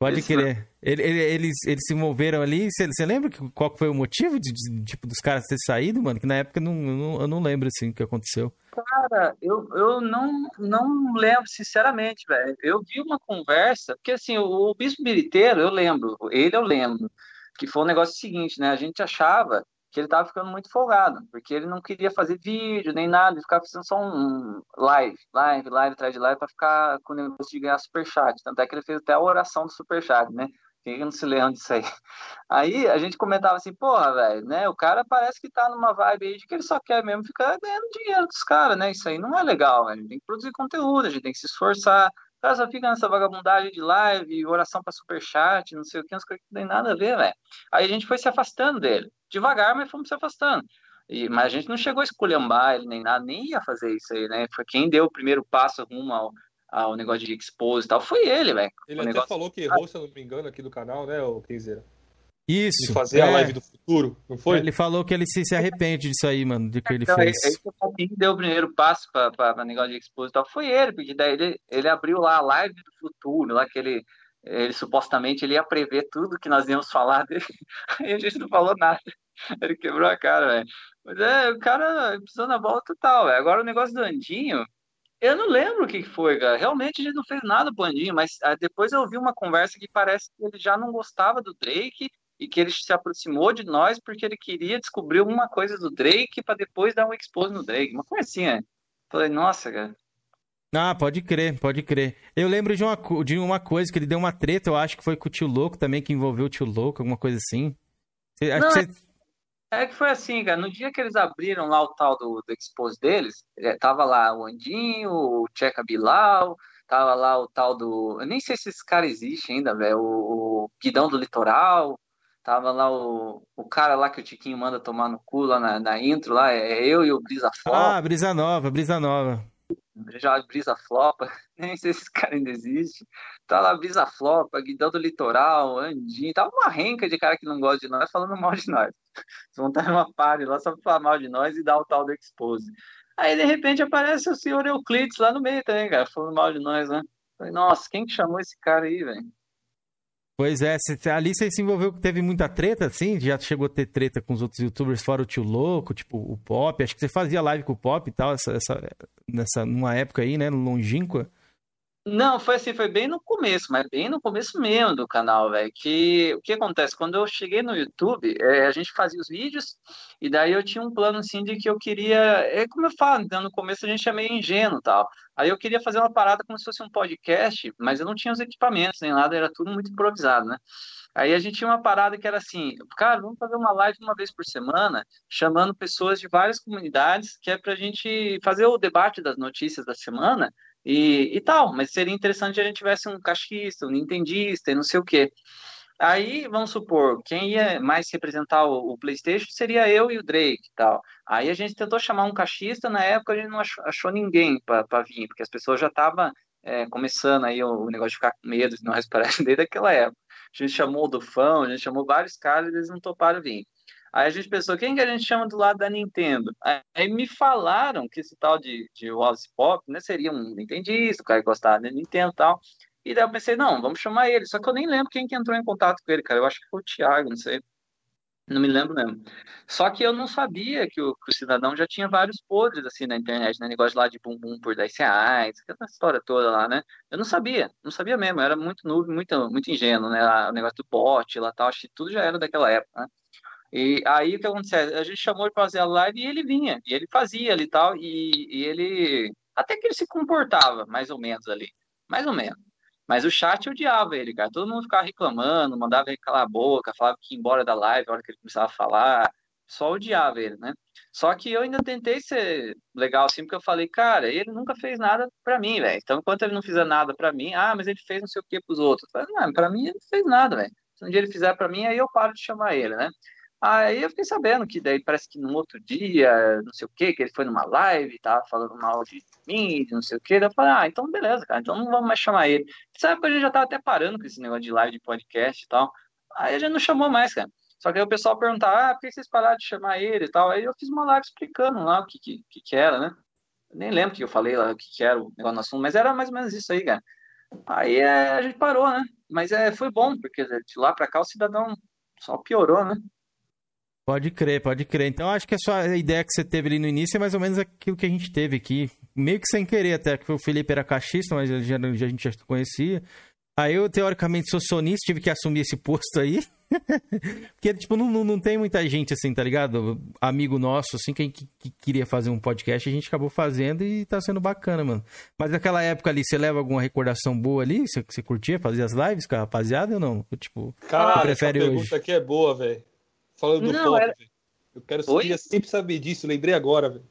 Pode Isso, crer. Ele- ele- eles, eles se moveram ali. Você lembra que- qual foi o motivo de, de- tipo, dos caras terem saído, mano? Que na época eu não, não, eu não lembro assim o que aconteceu. Cara, eu, eu não, não lembro, sinceramente, velho. Eu vi uma conversa, porque assim, o, o Bispo Biriteiro, eu lembro, ele eu lembro, que foi um negócio seguinte, né? A gente achava que ele tava ficando muito folgado, porque ele não queria fazer vídeo nem nada, ele ficava fazendo só um live, live, live atrás de live pra ficar com o negócio de ganhar superchat. Tanto é que ele fez até a oração do superchat, né? Quem não se lembra disso aí? Aí a gente comentava assim, porra, velho, né? O cara parece que tá numa vibe aí de que ele só quer mesmo ficar ganhando dinheiro dos caras, né? Isso aí não é legal, velho. A gente tem que produzir conteúdo, a gente tem que se esforçar. O cara só fica nessa vagabundagem de live, oração pra superchat, não sei o que, umas coisas que não tem nada a ver, velho. Aí a gente foi se afastando dele. Devagar, mas fomos se afastando. E, mas a gente não chegou a esculhambar ele nem nada, nem ia fazer isso aí, né? Foi quem deu o primeiro passo rumo ao, ao negócio de expose e tal, foi ele, velho. Ele O até negócio- falou que errou, se eu não me engano, aqui do canal, né, o Kenzeira? Isso. De fazer a é. live do futuro, não foi? Ele falou que ele se, se arrepende disso aí, mano, de que ele Então, fez. aí- aí quem deu o primeiro passo para negócio de expose e tal foi ele, porque daí ele, ele abriu lá a live do futuro, lá que ele ele supostamente ele ia prever tudo que nós íamos falar dele, aí a gente não falou nada. Ele quebrou a cara, velho. Mas é, o cara pisou na bola total, velho. Agora o negócio do Andinho, eu não lembro o que que foi, cara. Realmente a gente não fez nada pro Andinho, mas ah, depois eu ouvi uma conversa que parece que ele já não gostava do Drake e que ele se aproximou de nós porque ele queria descobrir alguma coisa do Drake para depois dar um expose no Drake. Uma coisa assim, é. Falei, nossa, cara. Ah, pode crer, pode crer. Eu lembro de uma, de uma coisa que ele deu uma treta, eu acho que foi com o tio Louco também, que envolveu o tio Louco, alguma coisa assim. Cê- acho Não, que é- cê- É que foi assim, cara. No dia que eles abriram lá o tal do, do expose deles, eh, tava lá o Andinho, o Tcheca Bilal, tava lá o tal do. Eu nem sei se esse cara existe ainda, velho. O, o Guidão do Litoral. Tava lá o, o cara lá que o Tiquinho manda tomar no cu lá na, na intro, lá. É eu e o Brisa Flop. Ah, Brisa Nova, Brisa Nova. já Brisa Flopa, nem sei se esse cara ainda existe. Tá lá Brisa Flopa, Guidão do Litoral, Andinho, tava uma renca de cara que não gosta de nós falando mal de nós. Eles vão estar numa party lá só pra falar mal de nós e dar o tal do expose. Aí de repente aparece o senhor Euclides lá no meio também, cara, falando mal de nós, né? Falei, nossa, quem que chamou esse cara aí, velho? Pois é, ali você se envolveu, teve muita treta, assim? Já chegou a ter treta com os outros youtubers, fora o tio Louco, tipo o Pop. Acho que você fazia live com o Pop e tal, essa, essa, nessa, numa época aí, né, longínqua. Não, foi assim, foi bem no começo, mas bem no começo mesmo do canal, velho. Que o que acontece? Quando eu cheguei no YouTube, é, a gente fazia os vídeos, e daí eu tinha um plano assim de que eu queria. É como eu falo, então, no começo a gente é meio ingênuo tal. Aí eu queria fazer uma parada como se fosse um podcast, mas eu não tinha os equipamentos nem nada, era tudo muito improvisado, né? Aí a gente tinha uma parada que era assim, cara, vamos fazer uma live uma vez por semana, chamando pessoas de várias comunidades, que é pra gente fazer o debate das notícias da semana e, e tal, mas seria interessante se a gente tivesse um caixista, um nintendista e não sei o quê. Aí, vamos supor, quem ia mais representar o, o PlayStation seria eu e o Drake e tal. Aí a gente tentou chamar um caixista, na época a gente não achou, achou ninguém para vir, porque as pessoas já estavam começando aí o, o negócio de ficar com medo de não respirar desde aquela época. A gente chamou o Dufão, a gente chamou vários caras e eles não toparam vir. Aí a gente pensou, quem que a gente chama do lado da Nintendo? Aí, me falaram que esse tal de, de Wallace Pop né, seria um nintendista, o cara gostava da Nintendo e tal. E daí eu pensei, não, vamos chamar ele. Só que eu nem lembro quem que entrou em contato com ele, cara. Eu acho que foi o Thiago, não sei. Não me lembro mesmo. Só que eu não sabia que o, que o cidadão já tinha vários podres assim na internet, né? Negócio lá de bumbum por 10 reais, aquela história toda lá, né? Eu não sabia, não sabia mesmo. Eu era muito noob, muito, muito ingênuo, né? O negócio do bot lá tal, acho que tudo já era daquela época, né? E aí o que aconteceu? A gente chamou ele para fazer a live e ele vinha, e ele fazia ali e tal, e, e ele. Até que ele se comportava, mais ou menos ali. Mais ou menos. Mas o chat odiava ele, cara. Todo mundo ficava reclamando, mandava ele calar a boca, falava que ia embora da live a hora que ele começava a falar. Só odiava ele, né? Só que eu ainda tentei ser legal assim, porque eu falei, cara, ele nunca fez nada pra mim, velho. Então, enquanto ele não fizer nada pra mim, ah, mas ele fez não sei o que pros outros. Eu falei, não, pra mim ele não fez nada, velho. Se um dia ele fizer pra mim, aí eu paro de chamar ele, né? Aí eu fiquei sabendo que daí parece que no outro dia, não sei o que, que ele foi numa live, tava falando mal de mim, não sei o que. Daí eu falei, ah, então beleza, cara, então não vamos mais chamar ele. Nessa época a gente já tava até parando com esse negócio de live de podcast e tal. Aí a gente não chamou mais, cara. Só que aí o pessoal perguntava, ah, por que vocês pararam de chamar ele e tal? Aí eu fiz uma live explicando lá o que, que, que, que era, né? Eu nem lembro que eu falei lá, o que, que era o negócio no assunto, mas era mais ou menos isso aí, cara. Aí é, a gente parou, né? Mas é, foi bom, porque de lá pra cá o cidadão só piorou, né? Pode crer, pode crer. Então acho que a sua ideia que você teve ali no início é mais ou menos aquilo que a gente teve aqui. Meio que sem querer até, que o Felipe era caixista, mas já, já, a gente já conhecia. Aí eu, teoricamente, sou sonista, tive que assumir esse posto aí. Porque, tipo, não, não, não tem muita gente assim, tá ligado? Amigo nosso, assim, que, que, que queria fazer um podcast, a gente acabou fazendo e tá sendo bacana, mano. Mas naquela época ali, você leva alguma recordação boa ali? Você, você curtia fazer as lives com a rapaziada ou não? Tipo, Cara, prefere essa hoje? pergunta aqui é boa, velho. Falando do Não, pop, era- velho. Eu quero, Oi? queria sempre saber disso, lembrei agora, velho.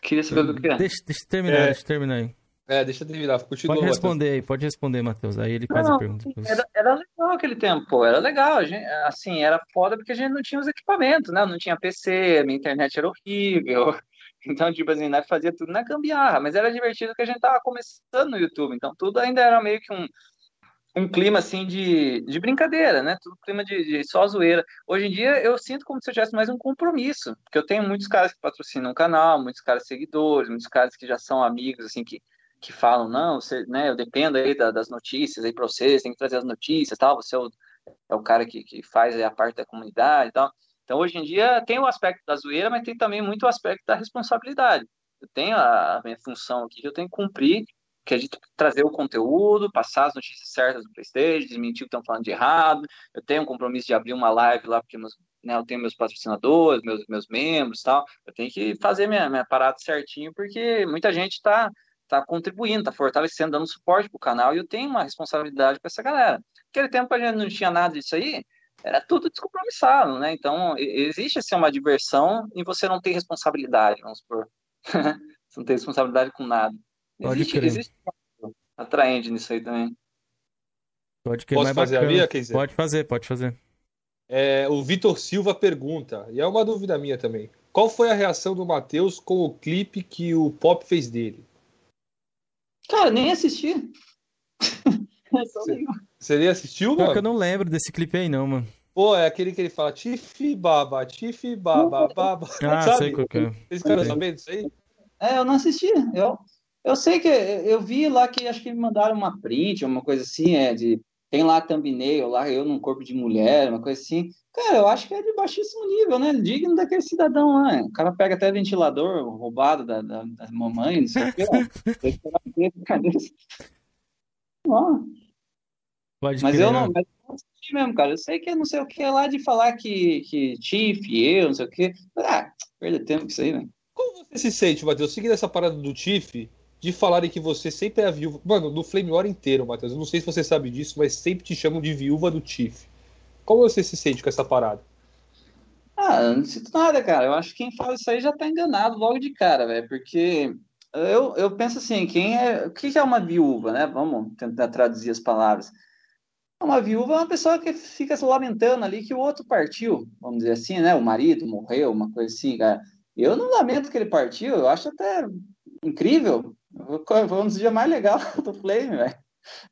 Queria saber do que é. Deixa, deixa eu terminar, É. deixa eu terminar aí. É, deixa eu terminar, continua. Pode Matheus. responder aí, pode responder, Matheus. Aí ele faz Não, a pergunta. Era, era legal aquele tempo, pô, era legal. A gente, assim, era foda porque a gente não tinha os equipamentos, né? Não tinha PC, a minha internet era horrível. Então, tipo assim, nós fazia tudo na gambiarra, mas era divertido porque a gente tava começando no YouTube, então tudo ainda era meio que um, um clima assim de, de brincadeira, né? Tudo clima de, de só zoeira. Hoje em dia eu sinto como se eu tivesse mais um compromisso, porque eu tenho muitos caras que patrocinam o canal, muitos caras seguidores, muitos caras que já são amigos, assim, que, que falam, não, você, né, eu dependo aí da- das notícias aí para vocês, tem que trazer as notícias, tal, você é o, é o cara que, que faz a parte da comunidade e tal. Então, hoje em dia, tem o aspecto da zoeira, mas tem também muito o aspecto da responsabilidade. Eu tenho a, a minha função aqui que eu tenho que cumprir, que é de trazer o conteúdo, passar as notícias certas do PlayStation, desmentir o que estão falando de errado. Eu tenho um compromisso de abrir uma live lá, porque meus, né, eu tenho meus patrocinadores, meus, meus membros e tal. Eu tenho que fazer minha, minha parada certinho, porque muita gente está tá contribuindo, está fortalecendo, dando suporte para o canal, e eu tenho uma responsabilidade com essa galera. Naquele tempo a gente não tinha nada disso aí, era tudo descompromissado, né? Então, e- existe assim, uma diversão em você não ter responsabilidade, vamos supor. você não tem responsabilidade com nada. Pode Existe, crer. existe atraente nisso aí também. Pode que é Posso mais fazer a bacana. minha? Pode fazer, pode fazer. É, o Vitor Silva pergunta, e é uma dúvida minha também. Qual foi a reação do Matheus com o clipe que o Pop fez dele? Cara, nem assisti. É só Você- nem assistiu, Pior que eu mano? não lembro desse clipe aí, não, mano. Pô, é aquele que ele fala Tifi Baba, Tifi Baba, Baba. Ah, Sabe? sei qual que é. Vocês ficaram Sei. sabendo disso aí? É, eu não assisti. Eu, eu sei que eu vi lá que acho que me mandaram uma print, uma coisa assim, é de tem lá thumbnail, lá eu num corpo de mulher, uma coisa assim. Cara, eu acho que é de baixíssimo nível, né? Digno daquele cidadão lá. O cara pega até ventilador roubado da, da, da mamãe, não sei o que. ó. Pode Mas crer, eu não, né? mas eu não assisti mesmo, cara. Eu sei que é não sei o que lá de falar que, que Tiff, eu, não sei o que. Ah, perda tempo com isso aí, velho. Como você se sente, Matheus, seguindo essa parada do Tiff, de falarem que você sempre é a viúva. Mano, no Flame War inteiro, Matheus, eu não sei se você sabe disso, mas sempre te chamam de viúva do Tiff. Como você se sente com essa parada? Ah, eu não sinto nada, cara. Eu acho que quem fala isso aí já tá enganado logo de cara, velho. Porque eu, eu penso assim, quem é. O que é uma viúva, né? Vamos tentar traduzir as palavras. Uma viúva é uma pessoa que fica se lamentando ali que o outro partiu, vamos dizer assim, né? O marido morreu, uma coisa assim, cara. Eu não lamento que ele partiu, eu acho até incrível. Foi um dos dias mais legais do Flame, velho.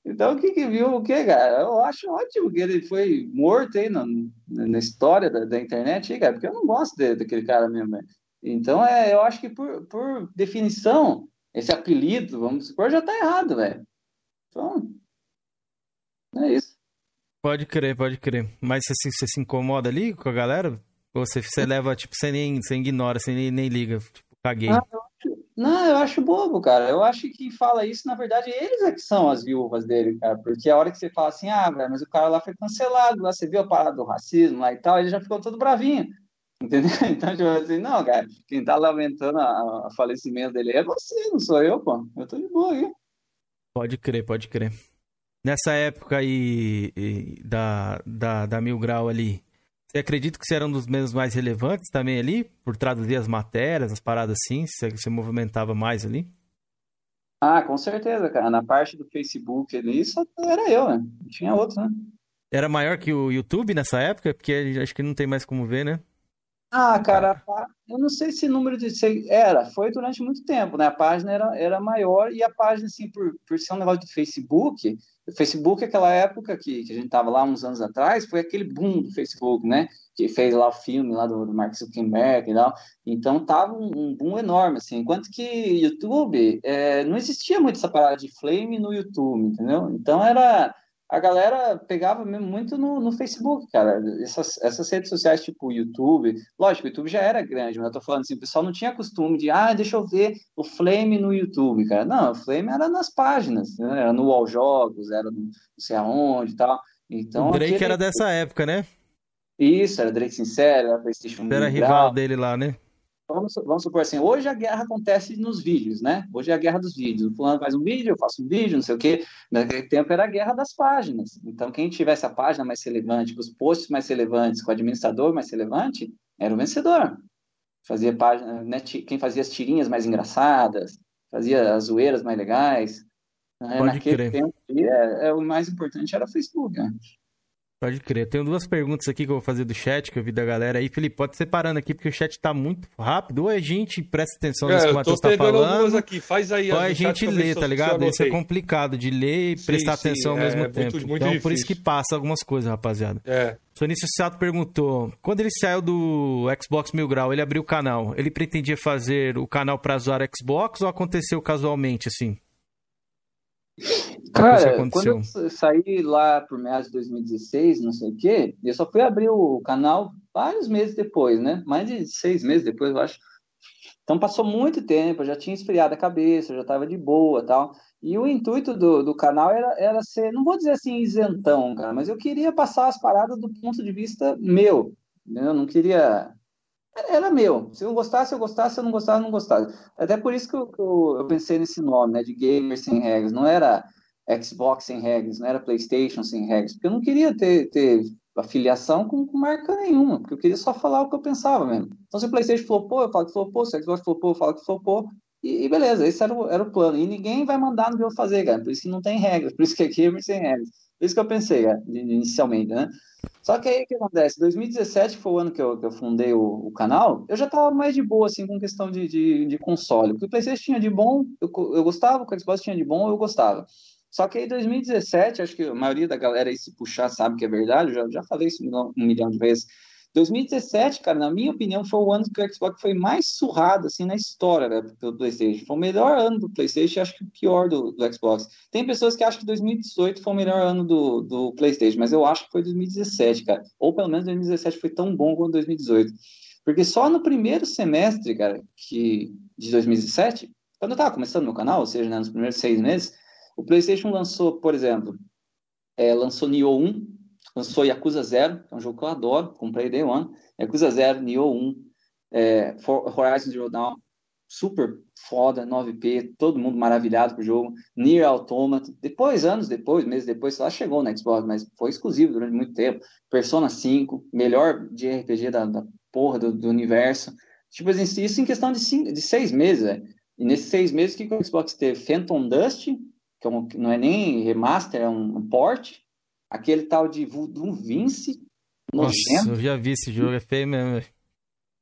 Então, o que que viu o que, cara? Eu acho ótimo que ele foi morto aí na, na história da, da internet, aí, cara, porque eu não gosto de- daquele cara mesmo, velho. Então, é, eu acho que por, por definição, esse apelido, vamos supor, já tá errado, velho. Então, é isso. Pode crer, pode crer. Mas você, se- você se incomoda ali com a galera? Ou você, você leva, tipo, você nem você ignora, você nem, nem liga? Tipo, caguei. Ah, eu Não, eu acho bobo, cara. Eu acho que fala isso, na verdade, eles é que são as viúvas dele, cara. Porque a hora que você fala assim, ah, velho, mas o cara lá foi cancelado, lá você viu a parada do racismo lá e tal, ele já ficou todo bravinho. Entendeu? Então, tipo assim, não, cara, quem tá lamentando a, falecimento dele é você, não sou eu, pô. Eu tô de boa aí. Pode crer, pode crer. Nessa época aí da, da, da Mil Grau ali, você acredita que você era um dos menos mais relevantes também ali? Por traduzir as matérias, as paradas assim? Você, você movimentava mais ali? Ah, com certeza, cara. Na parte do Facebook ali, só era eu, né? Não tinha outro, né? Era maior que o YouTube nessa época? Porque acho que não tem mais como ver, né? Ah, cara, eu não sei se número de era, foi durante muito tempo, né? A página era, era maior e a página, assim, por, por ser um negócio do Facebook, o Facebook, aquela época que, que a gente tava lá uns anos atrás, foi aquele boom do Facebook, né? Que fez lá o filme lá do, do Mark Zuckerberg e tal. Então tava um, um boom enorme, assim. Enquanto que YouTube, é, não existia muito essa parada de flame no YouTube, entendeu? Então era a galera pegava mesmo muito no, no Facebook, cara. Essas, essas redes sociais, tipo o YouTube, lógico, o YouTube já era grande, mas eu tô falando assim, o pessoal não tinha costume de, ah, deixa eu ver o Flame no YouTube, cara. Não, o Flame era nas páginas, né? Era no All Jogos, era no não sei aonde e tal. Então, o Drake aquele- era dessa época, né? Isso, era Drake Sincero, era PlayStation Você era rival dele lá, né? Vamos, vamos supor assim, hoje a guerra acontece nos vídeos, né? Hoje é a guerra dos vídeos. O fulano faz um vídeo, eu faço um vídeo, não sei o quê. Naquele tempo era a guerra das páginas. Então, quem tivesse a página mais relevante, com os posts mais relevantes, com o administrador mais relevante, era o vencedor. Fazia página, né? Quem fazia as tirinhas mais engraçadas, fazia as zoeiras mais legais. né? Pode Naquele crer. tempo, é, é, o mais importante era o Facebook, né? Pode crer. Tenho duas perguntas aqui que eu vou fazer do chat, que eu vi da galera aí. Felipe, pode separando aqui, porque o chat tá muito rápido. Ou a gente presta atenção nisso É, Matheus tá falando. aqui, faz aí Ou a gente lê, tá ligado? Isso é complicado de ler e Sim, prestar sim, atenção ao é, mesmo é muito- tempo. muito então, por isso que difícil. passa algumas coisas, rapaziada. É. Sonício Sato perguntou: quando ele saiu do Xbox Mil Grau, ele abriu o canal. Ele pretendia fazer o canal pra zoar Xbox ou aconteceu casualmente, assim? Cara, quando eu sa- saí lá por meados de 2016, não sei o quê, eu só fui abrir o canal vários meses depois, né? Mais de seis meses depois, eu acho. Então passou muito tempo, eu já tinha esfriado a cabeça, eu já estava de boa tal. E o intuito do, do canal era, era ser, não vou dizer assim isentão, cara, mas eu queria passar as paradas do ponto de vista meu. né? Eu não queria. Era era meu. Se eu gostasse, eu gostasse. Se eu não gostasse, eu não gostasse. Até por isso que eu, que eu, pensei nesse nome, né? De gamer sem regras. Não era Xbox sem regras, não era PlayStation sem regras. Porque eu não queria ter, ter afiliação com, com marca nenhuma. Porque eu queria só falar o que eu pensava mesmo. Então, se o PlayStation flopou, eu falo que flopou. Se o Xbox flopou, eu falo que flopou. E, e beleza, esse era o, era o plano. E ninguém vai mandar no que eu fazer, cara. Por isso que não tem regras. Por isso que é gamer sem regras. Isso que eu pensei, cara, inicialmente, né? Só que aí o que acontece? 2017 foi o ano que eu, que eu fundei o, o canal, eu já tava mais de boa, assim, com questão de, de, de console. O que o PlayStation tinha de bom, eu, eu gostava, o que o Xbox tinha de bom, eu gostava. Só que aí 2017, acho que a maioria da galera aí se puxar sabe que é verdade, eu já, já falei isso um milhão, um milhão de vezes. 2017, cara, na minha opinião, foi o ano que o Xbox foi mais surrado, assim, na história, né, pelo PlayStation. Foi o melhor ano do PlayStation acho que o pior do, do Xbox. Tem pessoas que acham que 2018 foi o melhor ano do, do PlayStation, mas eu acho que foi 2017, cara. Ou pelo menos 2017 foi tão bom quanto 2018. Porque só no primeiro semestre, cara, que, de 2017, quando eu tava começando meu canal, ou seja, né, nos primeiros seis meses, o PlayStation lançou, por exemplo, é, lançou Nioh 1, lançou Yakuza 0, que é um jogo que eu adoro, comprei Day One, Yakuza 0, Nioh 1, é, Horizon Zero Dawn, super foda, 9P, todo mundo maravilhado com o jogo, Nier Automata, depois, anos depois, meses depois, lá, chegou no Xbox, mas foi exclusivo durante muito tempo, Persona 5, melhor de RPG da, da porra do, do universo, tipo assim, isso em questão de, cinco, de seis meses, velho. e nesses seis meses, o que, o Xbox teve? Phantom Dust, que é um- não é nem remaster, é um, um port, aquele tal de Voodoo Vince, Nossa, nojento, eu já vi esse jogo, é feio mesmo.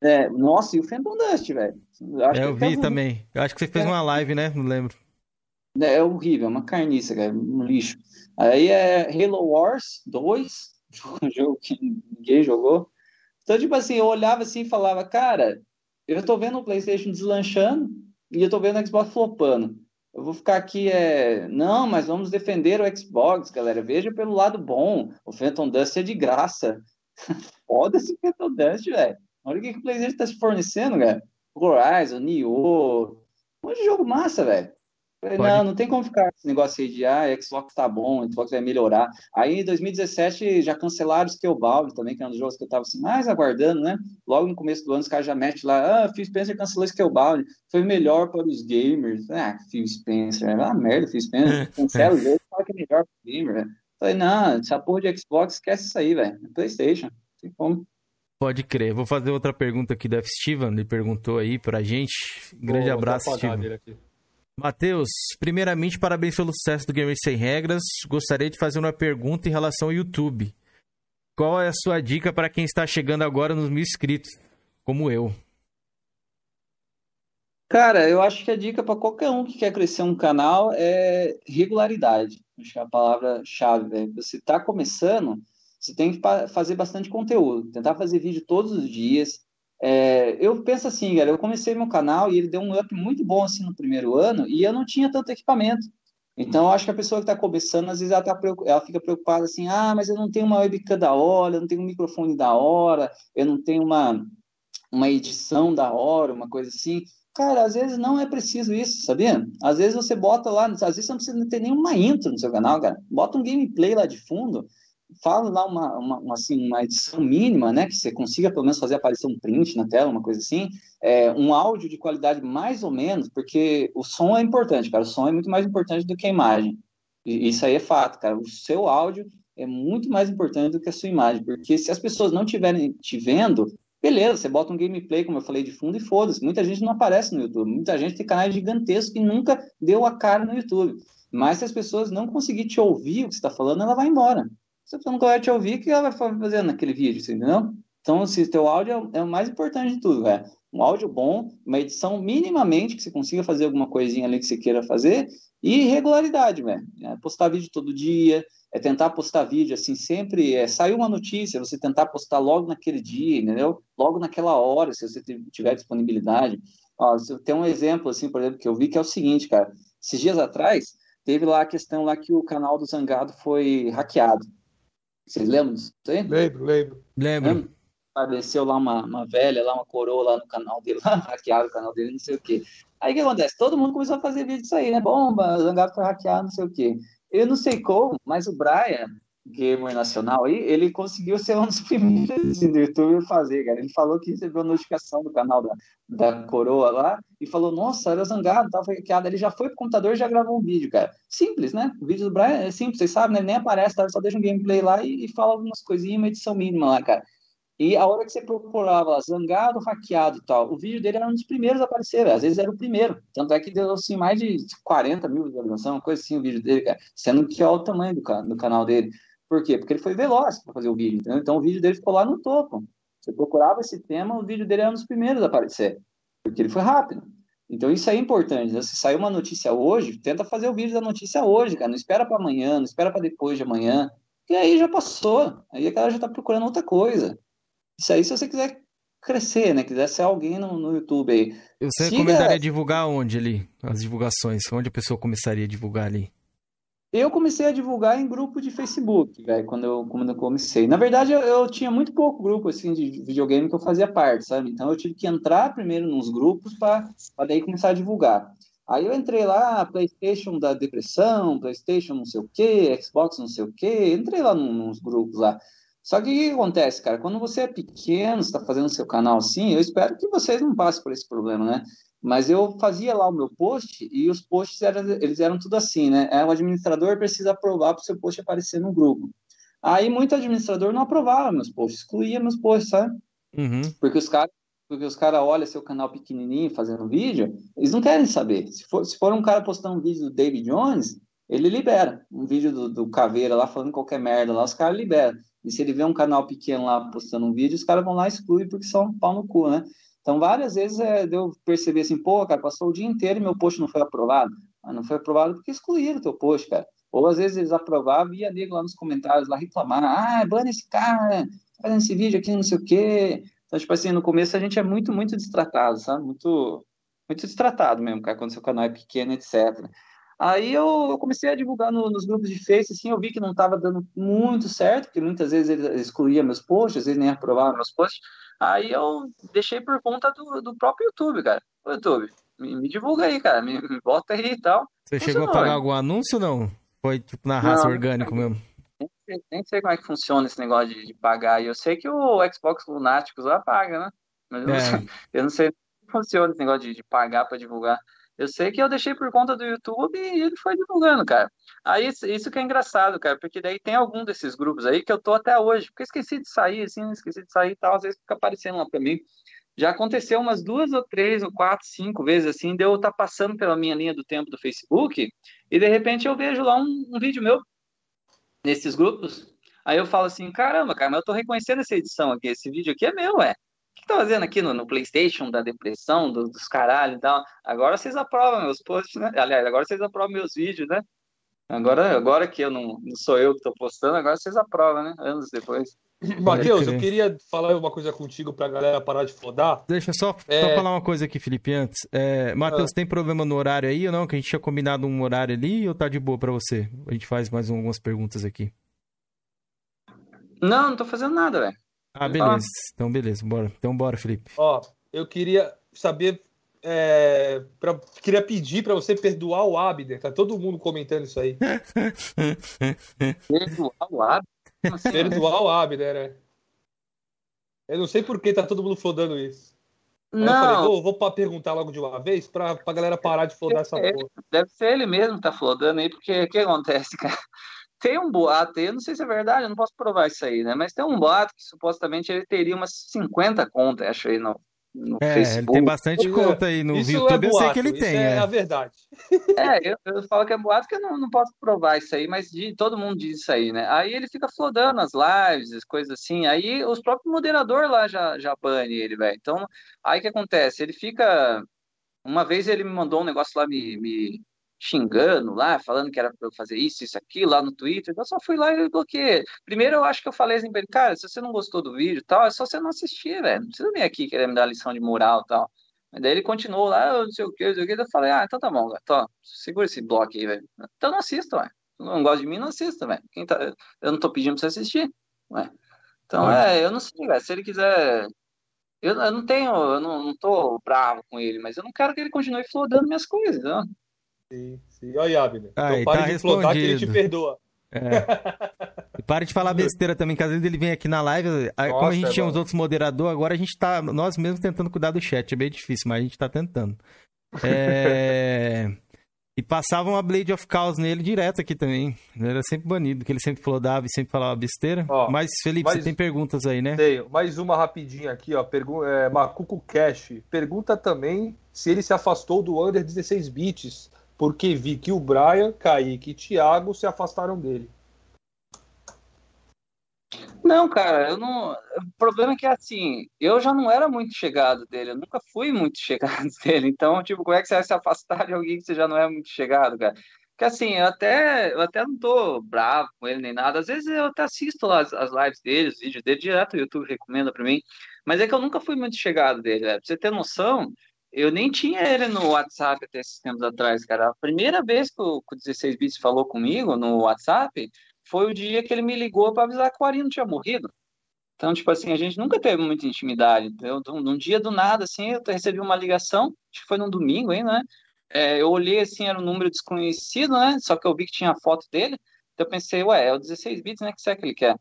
é, nossa, e o Phantom Dust, velho. É, eu até vi também. Eu acho que você fez uma live, né? Não lembro. É horrível, é uma carniça, cara, um lixo. Aí é Halo Wars 2, um jogo que ninguém jogou. Então, tipo assim, eu olhava assim e falava, cara, eu tô vendo o PlayStation deslanchando e eu tô vendo o Xbox flopando. Eu vou ficar aqui, é... não, mas vamos defender o Xbox, galera. Veja pelo lado bom. O Phantom Dust é de graça. Foda-se o Phantom Dust, velho. Olha o que, o PlayStation tá se fornecendo, cara. Horizon, Nioh, um monte de jogo massa, velho. Falei, Pode. Não, não tem como ficar esse negócio aí de ah, Xbox tá bom, Xbox vai melhorar. Aí em 2017 já cancelaram o Scalebound também, que é um dos jogos que eu tava assim, mais aguardando, né? Logo no começo do ano os caras já metem lá, ah, Phil Spencer cancelou o Scalebound, foi melhor para os gamers. Ah, Phil Spencer, é uma merda, Phil Spencer. Cancela o jogo fala que é melhor para o gamer, velho. Falei, não, essa porra de Xbox, esquece isso aí, velho. É Playstation, não tem como. Pode crer. Vou fazer outra pergunta aqui do F. Steven. Ele perguntou aí pra gente. Grande Vou abraço, Steven. dele aqui. Matheus, primeiramente, parabéns pelo sucesso do Gamer Sem Regras. Gostaria de fazer uma pergunta em relação ao YouTube. Qual é a sua dica para quem está chegando agora nos mil inscritos, como eu? Cara, eu acho que a dica para qualquer um que quer crescer um canal é regularidade. Acho que é a palavra-chave, velho. Você está começando, você tem que fazer bastante conteúdo, tentar fazer vídeo todos os dias. É, eu penso assim, galera, eu comecei meu canal e ele deu um up muito bom assim no primeiro ano e eu não tinha tanto equipamento. Então, eu acho que a pessoa que está começando, às vezes ela, tá, ela fica preocupada assim, ah, mas eu não tenho uma webcam da hora, eu não tenho um microfone da hora, eu não tenho uma, uma edição da hora, uma coisa assim. Cara, às vezes não é preciso isso, sabia? Às vezes você bota lá, às vezes você não precisa ter nenhuma intro no seu canal, cara. Bota um gameplay lá de fundo, fala lá uma, uma, uma, assim, uma edição mínima, né? Que você consiga pelo menos fazer um print na tela, uma coisa assim. É, um áudio de qualidade mais ou menos, porque o som é importante, cara. O som é muito mais importante do que a imagem. E isso aí é fato, cara. O seu áudio é muito mais importante do que a sua imagem, porque se as pessoas não estiverem te vendo, beleza, você bota um gameplay, como eu falei, de fundo e foda-se. Muita gente não aparece no YouTube, muita gente tem canais gigantescos que nunca deu a cara no YouTube. Mas se as pessoas não conseguirem te ouvir o que você está falando, ela vai embora. A pessoa não vai te ouvir, o que ela vai fazer naquele vídeo, você entendeu? Então, se teu áudio é, é o mais importante de tudo, velho. Um áudio bom, uma edição minimamente que você consiga fazer alguma coisinha ali que você queira fazer e regularidade, velho. É postar vídeo todo dia, é tentar postar vídeo assim sempre. É, saiu uma notícia, você tentar postar logo naquele dia, entendeu? Logo naquela hora, se você tiver disponibilidade. Ó, tenho um exemplo assim, por exemplo, que eu vi que é o seguinte, cara. Esses dias atrás teve lá a questão lá que o canal do Zangado foi hackeado. Vocês lembram disso aí? Lembro, lembro. Lembro. Apareceu lá uma, uma velha, lá uma coroa lá no canal dele, lá, hackearam o canal dele, não sei o quê. Aí o que acontece? Todo mundo começou a fazer vídeo disso aí, né? Bomba, Zangado foi hackeado, não sei o quê. Eu não sei como, mas o Brian, gamer nacional aí, ele conseguiu ser um dos primeiros do YouTube fazer, cara. Ele falou que recebeu notificação do canal da, da coroa lá e falou, nossa, era zangado, tava hackeado. Ele já foi pro computador e já gravou um vídeo, cara. Simples, né? O vídeo do Brian é simples, vocês sabem, né? Ele nem aparece, tá? Só deixa um gameplay lá e, e fala algumas coisinhas, uma edição mínima lá, cara. E a hora que você procurava lá, zangado, hackeado e tal, o vídeo dele era um dos primeiros a aparecer, às vezes era o primeiro. Tanto é que deu assim mais de 40 mil visualizações, uma coisa assim, o vídeo dele, cara. Sendo que olha o tamanho do, do canal dele. Por quê? Porque ele foi veloz para fazer o vídeo, entendeu? Então o vídeo dele ficou lá no topo. Você procurava esse tema, o vídeo dele era um dos primeiros a aparecer, porque ele foi rápido. Então isso é importante. Né? Se saiu uma notícia hoje, tenta fazer o vídeo da notícia hoje, cara. Não espera para amanhã, não espera para depois de amanhã. E aí já passou. Aí a galera já está procurando outra coisa. Isso aí, se você quiser crescer, né? Quiser ser alguém no, no YouTube aí. Você Siga- recomendaria divulgar onde ali? As divulgações? Onde a pessoa começaria a divulgar ali? Eu comecei a divulgar em grupo de Facebook, velho, quando eu, quando eu comecei. Na verdade, eu, eu tinha muito pouco grupo, assim, de videogame que eu fazia parte, sabe? Então, eu tive que entrar primeiro nos grupos para daí começar a divulgar. Aí eu entrei lá, PlayStation da depressão, PlayStation não sei o quê, Xbox não sei o quê, entrei lá nos grupos lá. Só que o que acontece, cara? Quando você é pequeno, está fazendo seu canal assim, eu espero que vocês não passem por esse problema, né? Mas eu fazia lá o meu post e os posts eram, eles eram tudo assim, né? É, O administrador precisa aprovar para o seu post aparecer no grupo. Aí muito administrador não aprovava meus posts, excluía meus posts, sabe? Uhum. Porque os caras porque os caras olham seu canal pequenininho fazendo vídeo, eles não querem saber. Se for, se for um cara postando um vídeo do David Jones, ele libera. Um vídeo do, do Caveira lá falando qualquer merda lá, os caras liberam. E se ele vê um canal pequeno lá postando um vídeo, os caras vão lá e excluem porque são um pau no cu, né? Então, várias vezes é, deu perceber assim, pô, cara, passou o dia inteiro e meu post não foi aprovado. Ah, não foi aprovado porque excluíram o teu post, cara. Ou às vezes eles aprovavam e ia nego lá nos comentários lá reclamar, ah, bana esse cara, fazendo esse vídeo aqui, não sei o quê. Então, tipo assim, no começo a gente é muito, muito destratado, sabe? Muito, muito destratado mesmo, cara, quando seu canal é pequeno, etc. Aí eu, eu comecei a divulgar no- nos grupos de Face, assim, eu vi que não estava dando muito certo, porque muitas vezes ele excluía meus posts, às vezes nem aprovava meus posts. Aí eu deixei por conta do, do próprio YouTube, cara. Ô, YouTube, me, me divulga aí, cara, me, me bota aí e tal. Você chegou a Funcionou, pagar hein? algum anúncio ou não? Foi tipo na raça Não. orgânico mesmo? Nem sei, nem sei como é que funciona esse negócio de, de pagar. E eu sei que o Xbox Lunáticos lá paga, né? Mas eu não É. sei, eu não sei como funciona esse negócio de, de pagar para divulgar. Eu sei que eu deixei por conta do YouTube e ele foi divulgando, cara. Aí isso, que é engraçado, cara, porque daí tem algum desses grupos aí que eu tô até hoje, porque esqueci de sair, assim, esqueci de sair e tal, às vezes fica aparecendo lá pra mim. Já aconteceu umas duas ou três ou quatro, cinco vezes assim, de eu estar passando pela minha linha do tempo do Facebook e de repente eu vejo lá um, um vídeo meu nesses grupos. Aí eu falo assim, caramba, cara, mas eu tô reconhecendo essa edição aqui, esse vídeo aqui é meu, ué. O que tá fazendo aqui no, no PlayStation da depressão, do- dos caralho e tal? Agora vocês aprovam meus posts, né? Aliás, agora vocês aprovam meus vídeos, né? Agora, agora que eu não, não sou eu que tô postando, agora vocês aprovam, né? Anos depois. Matheus, eu queria falar uma coisa contigo pra galera parar de flodar. Deixa eu só, só É. falar uma coisa aqui, Felipe, antes. É, Matheus, Ah. tem problema no horário aí ou não? Que a gente tinha combinado um horário ali ou tá de boa pra você? A gente faz mais algumas perguntas aqui. Não, não tô fazendo nada, velho. Ah, beleza. Então, beleza. Bora. Então, bora, Felipe. Ó, eu queria saber. é, pra- queria pedir pra você perdoar o Abner. Tá todo mundo comentando isso aí. Perdoar o assim? Perdoar o Abner, né? Eu não sei por que tá todo mundo flodando isso. Aí eu Não. falei, vou, vou pra perguntar logo de uma vez pra, pra galera parar de flodar essa É, porra. Deve ser ele mesmo que tá flodando aí, porque o que acontece, cara? Tem um boato eu não sei se é verdade, eu não posso provar isso aí, né? Mas tem um boato que supostamente ele teria umas 50 contas, acho aí, no, no É, Facebook. ele tem bastante Isso conta aí no Isso YouTube. é eu sei boato, que ele isso tem. é é. a verdade. É, eu, eu falo que é boato porque eu não, não posso provar isso aí, mas de- todo mundo diz isso aí, né? Aí ele fica flodando as lives, as coisas assim. Aí os próprios moderadores lá já, já banem ele, velho. Então, aí o que acontece? Ele fica. Uma vez ele me mandou um negócio lá me, me xingando lá, falando que era pra eu fazer isso, isso, aquilo lá no Twitter. Eu só fui lá e bloqueei. Primeiro eu acho que eu falei assim pra ele, cara, se você não gostou do vídeo tal, é só você não assistir, velho. Não precisa vir aqui querer me dar lição de moral e tal. Mas daí ele continuou lá, eu não sei o que, não sei o que. Eu falei, ah, então tá bom, gato, segura esse bloco aí, velho. Então não assista, ué. Não gosta de mim, não assista, velho. Quem tá... Eu não tô pedindo pra você assistir, ué. Então, é, eu não sei, velho. Se ele quiser. Eu, eu não tenho, eu não, não tô bravo com ele, mas eu não quero que ele continue flodando minhas coisas, né? Sim, sim. Olha, Abner. Aí, então pare tá de flodar que ele te respondido. perdoa. E para de falar besteira também, que às vezes ele vem aqui na live. aí, Como a Nossa, gente é tinha os outros moderadores, agora a gente tá nós mesmos tentando cuidar do chat. É bem difícil, mas a gente tá tentando. É... E passava uma Blade of Chaos nele direto aqui também. Ele era sempre banido, que ele sempre flodava e sempre falava besteira. Ó, mas, Felipe, você mas- tem perguntas aí, né? Tenho. Mais uma rapidinha aqui, ó. Pergu é, Macuco Cash. Pergunta também se ele se afastou do Under 16 bits, porque vi que o Brian, Kaique e Thiago se afastaram dele. Não, cara, eu não. O problema é que assim, eu já não era muito chegado dele, eu nunca fui muito chegado dele. Então, tipo, como é que você vai se afastar de alguém que você já não é muito chegado, cara? Porque assim, eu até, eu até não tô bravo com ele nem nada. Às vezes eu até assisto lá as, as lives dele, os vídeos dele, direto o YouTube recomenda pra mim. Mas é que eu nunca fui muito chegado dele, né? Pra você ter noção, eu nem tinha ele no WhatsApp até esses tempos atrás, cara. A primeira vez que o, que o 16 Bits falou comigo no WhatsApp foi o dia que ele me ligou para avisar que o Arino tinha morrido. Então, tipo assim, a gente nunca teve muita intimidade. entendeu? Num dia do nada, assim, eu recebi uma ligação, acho que foi num domingo aí, né? É, eu olhei assim, era um número desconhecido, né? Só que eu vi que tinha a foto dele. Então eu pensei, ué, é o 16 bits, né? Que será que ele quer?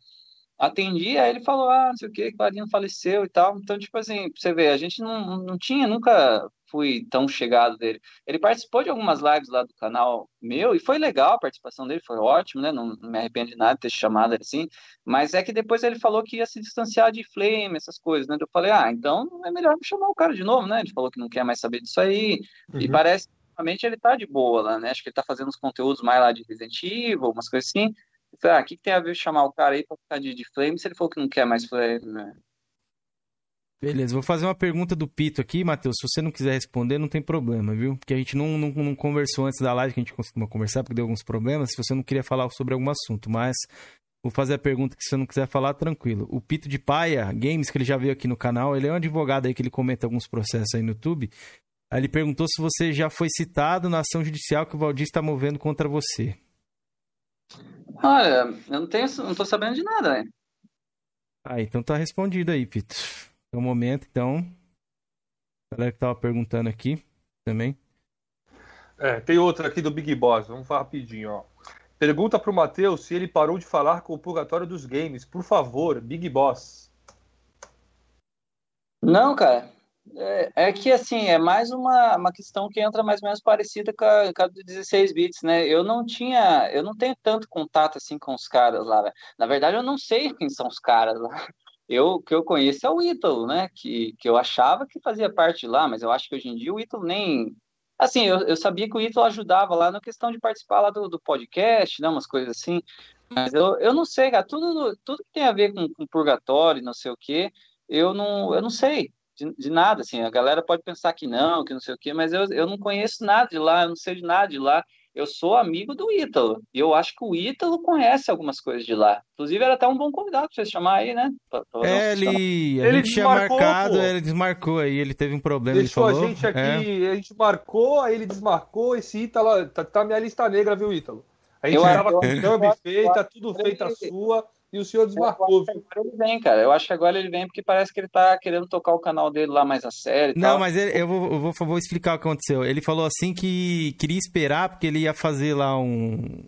Atendi, aí ele falou, ah, não sei o que, que o Arino faleceu e tal. Então, tipo assim, pra você ver, a gente não, não tinha, nunca fui tão chegado dele. Ele participou de algumas lives lá do canal meu e foi legal a participação dele, foi ótimo, né? Não, não me arrependo de nada de ter chamado ele assim. Mas é que depois ele falou que ia se distanciar de Flame, essas coisas, né? Eu falei, ah, então é melhor me chamar o cara de novo, né? Ele falou que não quer mais saber disso aí. E Uhum. parece que ultimamente ele tá de boa lá, né? Acho que ele tá fazendo uns conteúdos mais lá de Resident Evil, umas coisas assim. Eu falei, ah, o que, que tem a ver chamar o cara aí pra ficar de, de Flame se ele falou que não quer mais Flame, né? Beleza, vou fazer uma pergunta do Pito aqui, Matheus. Se você não quiser responder, não tem problema, viu? Porque a gente não, não, não conversou antes da live, que a gente costuma conversar, porque deu alguns problemas. Se você não queria falar sobre algum assunto, mas vou fazer a pergunta que se você não quiser falar, tranquilo. O Pito de Paia Games, que ele já veio aqui no canal, ele é um advogado aí que ele comenta alguns processos aí no YouTube. Aí ele perguntou se você já foi citado na ação judicial que o Valdir está movendo contra você. Olha, eu não tenho, não tô sabendo de nada, né? Ah, então tá respondido aí, Pito. É o momento, então. A galera que tava perguntando aqui também. É, tem outra aqui do Big Boss, vamos falar rapidinho, ó. Pergunta pro Matheus se ele parou de falar com o Purgatório dos Games. Por favor, Big Boss. Não, cara. É, é que assim, é mais uma, uma questão que entra mais ou menos parecida com a, com a do 16 bits, né? Eu não tinha, eu não tenho tanto contato assim com os caras lá. velho. Na verdade, eu não sei quem são os caras lá. Eu, que eu conheço é o Ítalo, né? Que, que eu achava que fazia parte lá, mas eu acho que hoje em dia o Ítalo nem. Assim, eu, eu sabia que o Ítalo ajudava lá na questão de participar lá do, do podcast, né? Umas coisas assim. Mas eu, eu não sei, cara. Tudo, tudo que tem a ver com, com purgatório, não sei o quê, eu não, eu não sei de, de nada, assim, a galera pode pensar que não, que não sei o quê, mas eu, eu não conheço nada de lá, eu não sei de nada de lá. Eu sou amigo do Ítalo, e eu acho que o Ítalo conhece algumas coisas de lá. Inclusive, era até um bom convidado pra vocês chamar aí, né? Pra- pra É, ele, a Ele gente tinha desmarcou, marcado, pô. ele desmarcou aí, ele teve um problema, Deixou ele a falou. gente aqui, é. a gente marcou, aí ele desmarcou. Esse Ítalo tá, tá minha lista negra, viu, Ítalo? A gente Eu- tava eu- com feita, eu- tudo feita eu- sua, e o senhor Eu desmarcou, acho que viu? agora ele vem, cara. Eu acho que agora ele vem porque parece que ele tá querendo tocar o canal dele lá mais a sério e Não, tal. mas ele- eu, vou, eu vou, vou explicar o que aconteceu. Ele falou assim que queria esperar, porque ele ia fazer lá um,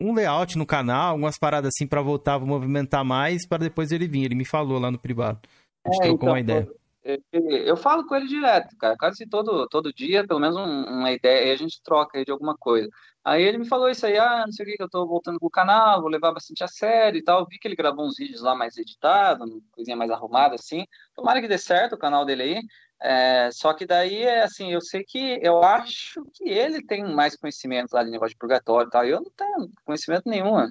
um layout no canal, algumas paradas assim pra voltar a movimentar mais, para depois ele vir. Ele me falou lá no privado. A gente É, trocou então, uma ideia. Eu, eu falo com ele direto, cara, quase todo, todo dia, pelo menos um- uma ideia, e a gente troca aí de alguma coisa. Aí ele me falou isso aí, ah, não sei o que, que eu tô voltando com o canal, vou levar bastante a sério e tal. Vi que ele gravou uns vídeos lá mais editados, uma coisinha mais arrumada, assim. Tomara que dê certo o canal dele aí. É, só que daí, é assim, eu sei que, eu acho que ele tem mais conhecimento lá de negócio de purgatório e tal, eu não tenho conhecimento nenhum?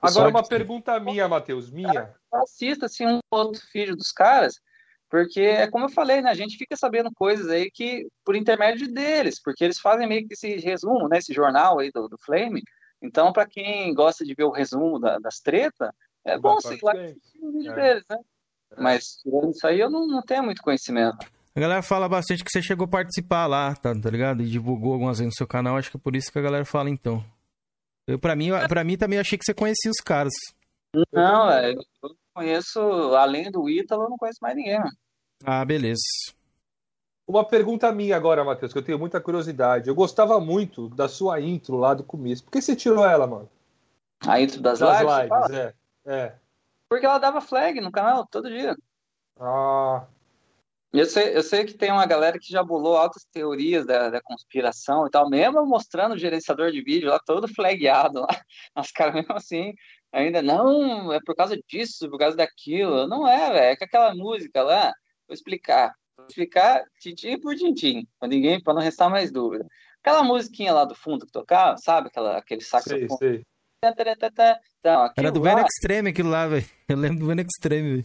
Agora, uma pergunta minha, Matheus, minha. assista assim um outro vídeo dos caras, porque é como eu falei, né? A gente fica sabendo coisas aí que por intermédio deles, porque eles fazem meio que esse resumo, né? Esse jornal aí do, do Flame. Então, para quem gosta de ver o resumo da- das tretas, é bom sei lá assistir o vídeo É. deles, né? Mas tirando isso aí, eu não, não tenho muito conhecimento. A galera fala bastante que você chegou a participar lá, tá, tá ligado? E divulgou algumas vezes no seu canal, acho que é por isso que a galera fala então. Eu, pra, mim, pra mim também achei que você conhecia os caras. Não, é, eu conheço, além do Ítalo, eu não conheço mais ninguém, mano. Ah, beleza. Uma pergunta minha agora, Matheus, que eu tenho muita curiosidade. Eu gostava muito da sua intro lá do começo. Por que você tirou ela, mano? A intro das, Das lives? lives, é. É. Porque ela dava flag no canal todo dia. Ah, Eu sei, eu sei que tem uma galera que já bolou altas teorias da, da conspiração e tal, mesmo mostrando o gerenciador de vídeo lá todo flagado lá. Os caras mesmo assim, ainda não, é por causa disso, por causa daquilo. Não é, velho, é que aquela música lá, vou explicar. Vou explicar tintim por tintim, pra ninguém, pra não restar mais dúvida. Aquela musiquinha lá do fundo que tocava, sabe? Aquela, aquele sei, saxofone. sei. Então, Era do lá- Venom Extreme aquilo lá, velho. Eu lembro do Venom Extreme, velho.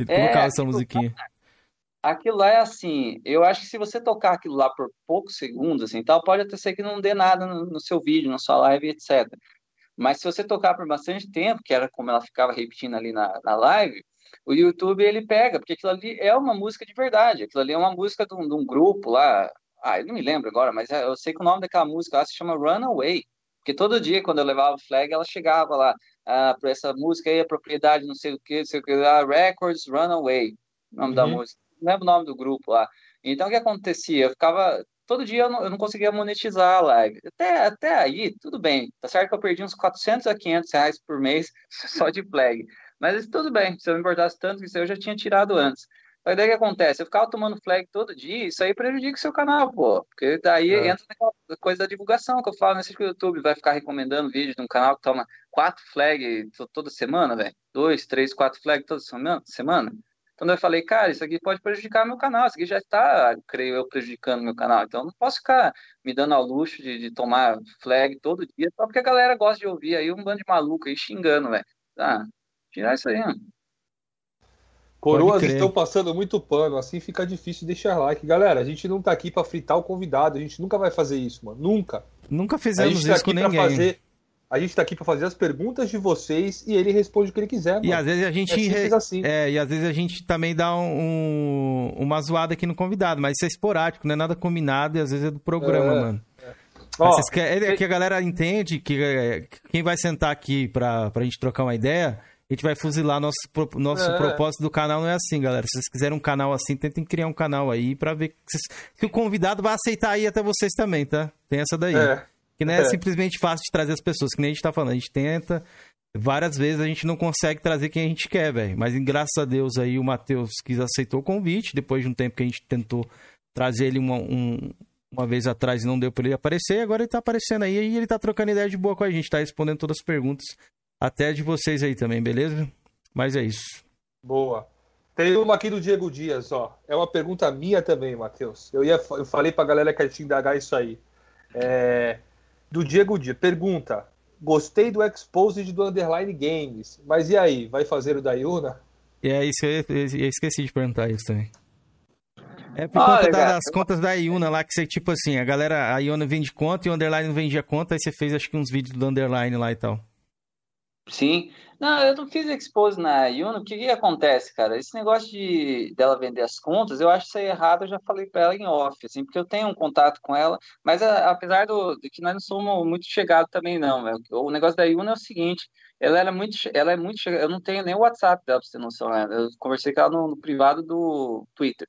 Ele É, colocava essa musiquinha. Aquilo lá é assim, eu acho que se você tocar aquilo lá por poucos segundos, assim, tal, pode até ser que não dê nada no, no seu vídeo, na sua live, etc. Mas se você tocar por bastante tempo, que era como ela ficava repetindo ali na, na live, o YouTube ele pega, porque aquilo ali é uma música de verdade, aquilo ali é uma música de um, de um grupo lá, ah, eu não me lembro agora, mas é- eu sei que o nome daquela música lá se chama Runaway, porque todo dia quando eu levava o flag, ela chegava lá, ah, por essa música aí, a propriedade, não sei o que, não sei o que, lá, Records Runaway, o nome da Uhum. música não lembro o nome do grupo lá. Então, o que acontecia? Eu ficava. Todo dia eu não, eu não conseguia monetizar a live. Até, até aí, tudo bem. Tá certo que eu perdi uns 400 a 500 reais por mês só de flag. Mas tudo bem. Se eu me importasse tanto que isso aí eu já tinha tirado antes. Aí daí o que acontece? Eu ficava tomando flag todo dia, isso aí prejudica o seu canal, pô. Porque daí É. entra naquela coisa da divulgação que eu falo, nesse que o YouTube vai ficar recomendando vídeo de um canal que toma quatro flag to- toda semana, velho. Dois, três, quatro flag toda semana. Então eu falei, cara, isso aqui pode prejudicar meu canal, isso aqui já está, creio eu, prejudicando meu canal. Então eu não posso ficar me dando ao luxo de, de tomar flag todo dia, só porque a galera gosta de ouvir aí um bando de maluco aí xingando, velho. Ah, tirar isso aí, mano. Coroas estão passando muito pano, assim fica difícil deixar like. Galera, a gente não tá aqui pra fritar o convidado, a gente nunca vai fazer isso, mano. Nunca. Nunca A fizemos gente tá isso com aqui pra ninguém. fazer. A gente tá aqui pra fazer as perguntas de vocês e ele responde o que ele quiser, E mano. às vezes a gente. É assim. é, e às vezes a gente também dá um, um- uma zoada aqui no convidado, mas isso é esporádico, não é nada combinado e às vezes é do programa, É, mano. Ó, Vocês querem- é que a galera entende que é, quem vai sentar aqui pra, pra gente trocar uma ideia, a gente vai fuzilar nosso, nosso É. propósito do canal, não é assim, galera. Se vocês quiserem um canal assim, tentem criar um canal aí pra ver vocês- que o convidado vai aceitar aí até vocês também, tá? Tem essa daí. É. Que não é, É. simplesmente fácil de trazer as pessoas, que nem a gente tá falando. A gente tenta, várias vezes a gente não consegue trazer quem a gente quer, velho. Mas graças a Deus aí o Matheus quis aceitou o convite, depois de um tempo que a gente tentou trazer ele uma, um- uma vez atrás e não deu pra ele aparecer, agora ele tá aparecendo aí e ele tá trocando ideia de boa com a gente, tá respondendo todas as perguntas, até de vocês aí também, beleza? Mas é isso. Boa. Tem uma aqui do Diego Dias, ó. É uma pergunta minha também, Matheus. Eu, ia, eu falei pra galera que ia te indagar isso aí. É, do Diego Dias. Pergunta. Gostei do Exposed do Underline Games. Mas e aí? Vai fazer o da Yuna? E é isso, eu, eu- esqueci de perguntar isso também. É por Olha, conta da- das contas da Iuna lá, que você, tipo assim, a galera, a Iuna vende conta e o Underline não vendia conta, aí você fez acho que uns vídeos do Underline lá e tal. Sim. Não, eu não fiz expose na porque o que acontece, cara? Esse negócio de dela vender as contas, eu acho isso aí errado, eu já falei pra ela em off, assim, porque eu tenho um contato com ela, mas a- apesar do, de que nós não somos muito chegados também, não, velho. O negócio da Yuno é o seguinte, ela era muito, ela é muito chegada, eu não tenho nem o WhatsApp dela, pra você ter noção, né? Eu conversei com ela no, no privado do Twitter.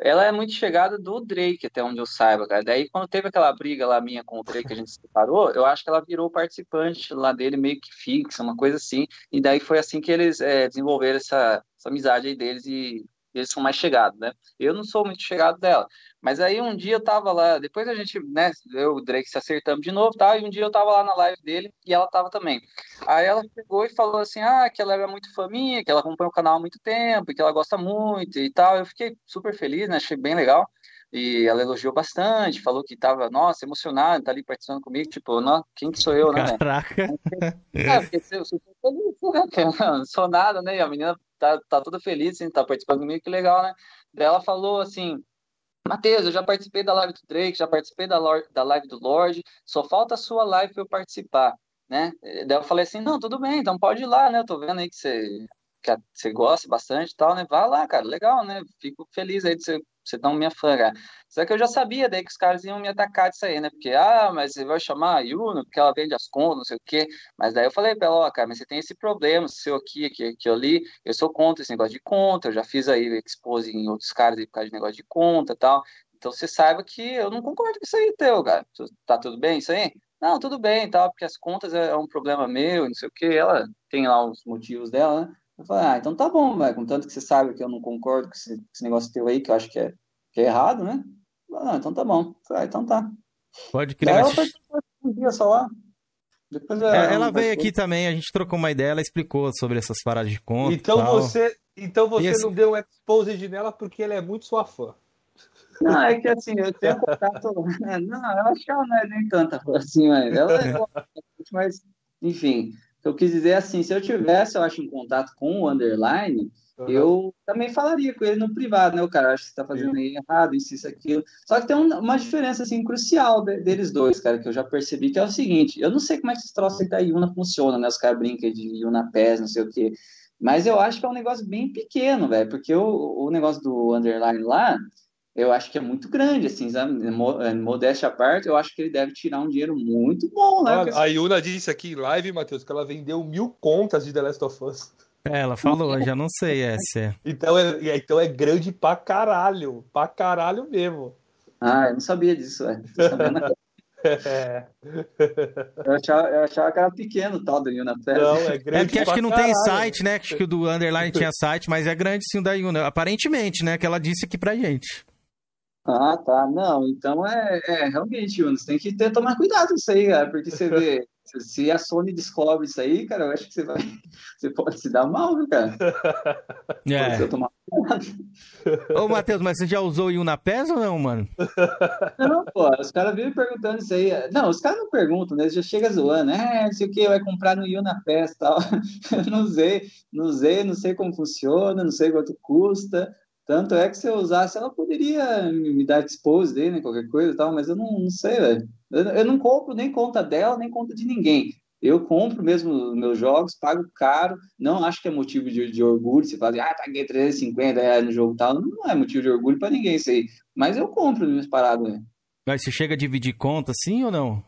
Ela é muito chegada do Drake, até onde eu saiba, cara. Daí, quando teve aquela briga lá minha com o Drake, a gente se separou, eu acho que ela virou participante lá dele meio que fixa, uma coisa assim. E daí foi assim que eles é, desenvolveram essa, essa amizade aí deles e eles são mais chegados, né? Eu não sou muito chegado dela. Mas aí um dia eu tava lá, depois a gente, né, eu e o Drake se acertamos de novo, tá? E um dia eu tava lá na live dele e ela tava também. Aí ela pegou e falou assim: ah, que ela era muito fã minha, que ela acompanha o canal há muito tempo, que ela gosta muito e tal. Eu fiquei super feliz, né? Achei bem legal. E ela elogiou bastante, falou que tava, nossa, emocionada, tá ali participando comigo, tipo, não, quem que sou eu, né? Caraca. É, porque eu sou feliz, né, cara? Não sou nada, né? E a menina tá, tá toda feliz, assim, tá participando comigo, que legal, né? Daí ela falou assim. Matheus, eu já participei da live do Drake, já participei da, da live do Lorde, só falta a sua live para eu participar, né? Daí eu falei assim, não, tudo bem, então pode ir lá, né? Eu tô vendo aí que você, que você gosta bastante e tal, né? Vá lá, cara, legal, né? Fico feliz aí de você você não me fã, cara. Só que eu já sabia daí que os caras iam me atacar disso aí, né? Porque, ah, mas você vai chamar a Yuna porque ela vende as contas, não sei o quê. Mas daí eu falei pra ela, ó, cara, mas você tem esse problema seu aqui, que, que eu li, eu sou contra esse negócio de conta, eu já fiz aí expose em outros caras aí por causa de negócio de conta e tal. Então você saiba que eu não concordo com isso aí teu, cara. Tá tudo bem isso aí? Não, tudo bem, tal, porque as contas é um problema meu, não sei o quê. Ela tem lá os motivos dela, né? Eu falei, ah, então tá bom, velho, contanto que você sabe que eu não concordo com esse, com esse negócio teu aí, que eu acho que é, que é errado, né? Falei, não, então tá bom. Eu falei, ah, então tá. Pode crer. ela mas- participou um dia só lá. Depois É, ela, Ela não veio aqui também, a gente trocou uma ideia, ela explicou sobre essas paradas de conta. Então tal. você, então você esse- não deu um exposed nela porque ela é muito sua fã. Não, é que assim, eu tenho contato. Não, eu acho que ela não é nem tanta assim, mas ela é boa, mas, enfim, eu quis dizer assim, se eu tivesse, eu acho, em contato com o underline, eu também falaria com ele no privado, né? O cara, acho que você tá fazendo aí errado, isso, isso, aquilo. Só que tem um- uma diferença, assim, crucial de- deles dois, cara, que eu já percebi, que é o seguinte, eu não sei como é que esses troços aí da Yuna funcionam, né? Os caras brincam de Yuna PES, não sei o quê. Mas eu acho que é um negócio bem pequeno, velho, porque o, o negócio do underline lá, eu acho que é muito grande, assim, é, Modéstia à parte, eu acho que ele deve tirar um dinheiro muito bom, né? Olha, a Yuna disse aqui em live, Matheus, que ela vendeu mil contas de The Last of Us. É, ela falou, eu já não sei essa. é. Então é, então é grande pra caralho. Pra caralho mesmo. Ah, eu não sabia disso, agora. É. Eu achava, eu achava que era pequeno o tal do Yuna Pérez. Não, é É grande porque acho que não tem caralho. site, né? Acho que o do Underline tinha site, mas é grande sim o da Yuna. Aparentemente, né? Que ela disse aqui pra gente. Ah, tá. Não, então é, é realmente, você tem que ter, tomar cuidado com isso aí, cara, porque você vê, se- a Sony descobre isso aí, cara, eu acho que você vai, você pode se dar mal, viu, cara? É. Eu tomar cuidado. Ô, Matheus, mas você já usou o Yuna PES ou não, mano? Não, pô, os caras vivem perguntando isso aí. Não, os caras não perguntam, né? Eles já chegam zoando, é, não sei o que, vai comprar no Yuna Fest e tal. Eu não sei, não sei, não sei como funciona, não sei quanto custa. Tanto é que se eu usasse, ela poderia me dar expose dele, né, qualquer coisa e tal, mas eu não, não sei, velho. Eu, eu não compro nem conta dela, nem conta de ninguém. Eu compro mesmo meus jogos, pago caro, não acho que é motivo de, de orgulho. Você fala, ah, paguei 350 reais no jogo tal. Não é motivo de orgulho pra ninguém isso aí. Mas eu compro minhas paradas, né? Mas você chega a dividir conta sim ou não?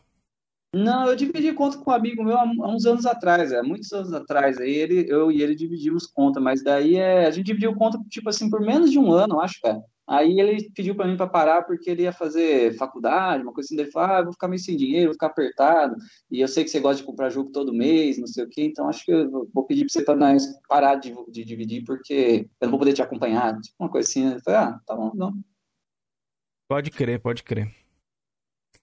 Não, eu dividi conta com um amigo meu há, uns anos atrás, é, muitos anos atrás. Aí ele, eu e ele dividimos conta, mas daí é, a gente dividiu conta, tipo assim, por menos de um ano, acho, cara. Aí ele pediu para mim para parar porque ele ia fazer faculdade, uma coisa assim. Ele falou: ah, vou ficar meio sem dinheiro, vou ficar apertado. E eu sei que você gosta de comprar jogo todo mês, não sei o quê, então acho que eu vou pedir para você parar de, de dividir porque eu não vou poder te acompanhar. Tipo uma coisa assim. né? Eu ah, tá bom, não. Pode crer, pode crer.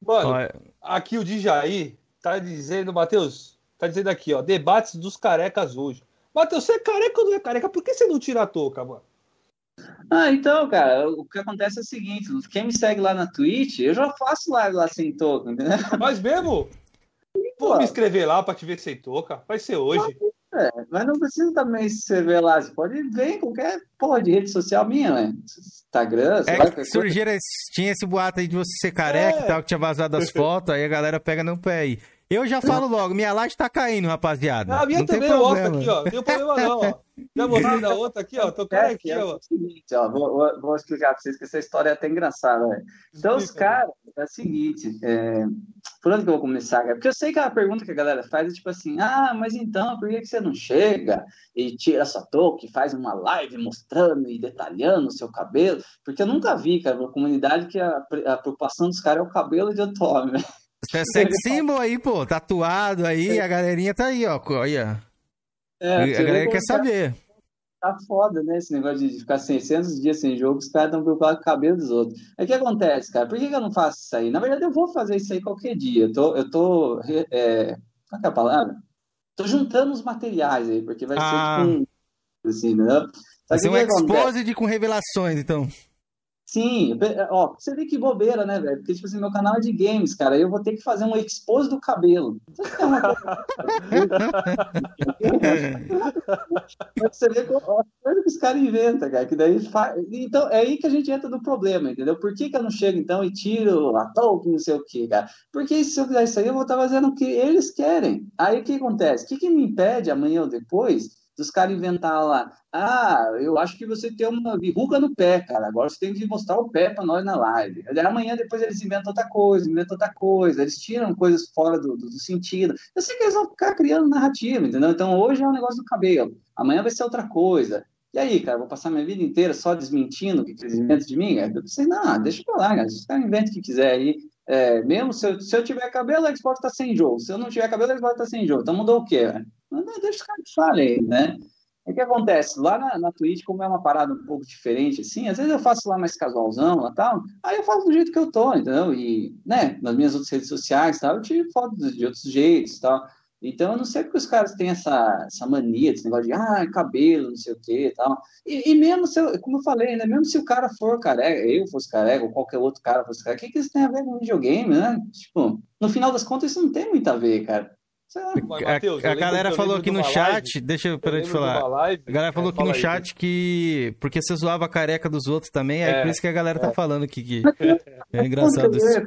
Mano, é- aqui o Dijaí tá dizendo, Matheus, tá dizendo aqui, ó, debates dos carecas hoje. Matheus, você é careca ou não é careca? Por que você não tira a touca, mano? Ah, então, cara, o que acontece é o seguinte: quem me segue lá na Twitch, eu já faço live lá sem token, entendeu? Mas mesmo? Vou me inscrever lá pra te ver sem touca. Vai ser hoje. É, mas não precisa também se inscrever lá. Você pode ver em qualquer porra de rede social minha, né? Instagram, sei É lá, que surgiram, tinha esse boato aí de você ser careca É. e tal, que tinha vazado as fotos, aí a galera pega no pé aí. Eu já falo logo, minha laje tá caindo, rapaziada. A minha não tem também é outra problema. aqui, ó. Não tem problema não, ó. Já mostrei da outra aqui, ó. Tô É, carequinha, é ó. o seguinte, ó, vou, vou- explicar pra vocês que essa história é até engraçada, velho. Então, os caras, é o seguinte, é, por onde que eu vou começar, cara? Porque eu sei que a pergunta que a galera faz é tipo assim, ah, mas então, por que que você não chega e tira sua touca e faz uma live mostrando e detalhando o seu cabelo? Porque eu nunca vi, cara, uma comunidade que a, a preocupação dos caras é o cabelo de outro homem, velho. Você é sex symbol aí, pô, tatuado aí, a galerinha tá aí, ó. Olha. É, a galera quer tá- saber. Tá foda, né? Esse negócio de ficar 600 dias sem jogo, os caras estão preocupados com o cabelo dos outros. Aí o que acontece, cara? Por que, que eu não faço isso aí? Na verdade, eu vou fazer isso aí qualquer dia. Eu tô. Eu tô é... Qual é a palavra? Tô juntando os materiais aí, porque vai Ah. ser tipo um. Assim, né? Vai ser um exposed com revelações, então. Sim, ó, você vê que bobeira, né, velho? Porque, tipo assim, meu canal é de games, cara. Eu vou ter que fazer um expose do cabelo. Você vê co- ó, a coisa que os caras inventam, cara. Que daí fa... Então, é aí que a gente entra no problema, entendeu? Por que, que eu não chego, então, e tiro a Tolkien, não sei o quê, cara? Porque se eu fizer isso aí, eu vou estar fazendo o que eles querem. Aí o que acontece? O que, que me impede amanhã ou depois Dos caras inventar lá, ah, eu acho que você tem uma verruga no pé, cara, agora você tem que mostrar o pé para nós na live. Amanhã depois eles inventam outra coisa, inventam outra coisa, eles tiram coisas fora do, do, do sentido. Eu sei que eles vão ficar criando narrativa, entendeu? Então hoje é um negócio do cabelo, amanhã vai ser outra coisa. E aí, cara, vou passar minha vida inteira só desmentindo o que eles inventam de mim? Eu pensei, não, deixa pra lá, cara. Os caras inventam o que quiser aí. É, mesmo se eu, se eu tiver cabelo, a Xbox tá sem jogo. Se eu não tiver cabelo, a Xbox tá sem jogo. Então mudou o quê? Né? Não, Deixa os caras que falem, né? O que acontece? Lá na, na Twitch, como é uma parada um pouco diferente, assim, às vezes eu faço lá mais casualzão e tal, aí eu faço do jeito que eu tô, entendeu? E, né, nas minhas outras redes sociais tal, eu tiro foto de, de outros jeitos tal. Então, eu não sei porque os caras têm essa, essa mania, desse negócio de, ah, cabelo, não sei o que e tal. E, e mesmo se, eu, como eu falei, né, mesmo se o cara for careca, eu fosse careca, ou qualquer outro cara fosse careca, o que, que isso tem a ver com videogame, né? Tipo, no final das contas, isso não tem muito a ver, cara. Sei lá. A, a galera falou aqui no chat, live- deixa eu parar de falar. live- a galera falou É, aqui no fala aí, chat que. Porque você zoava a careca dos outros também, aí É, por isso que a galera tá é. falando aqui que. É engraçado Puta, isso.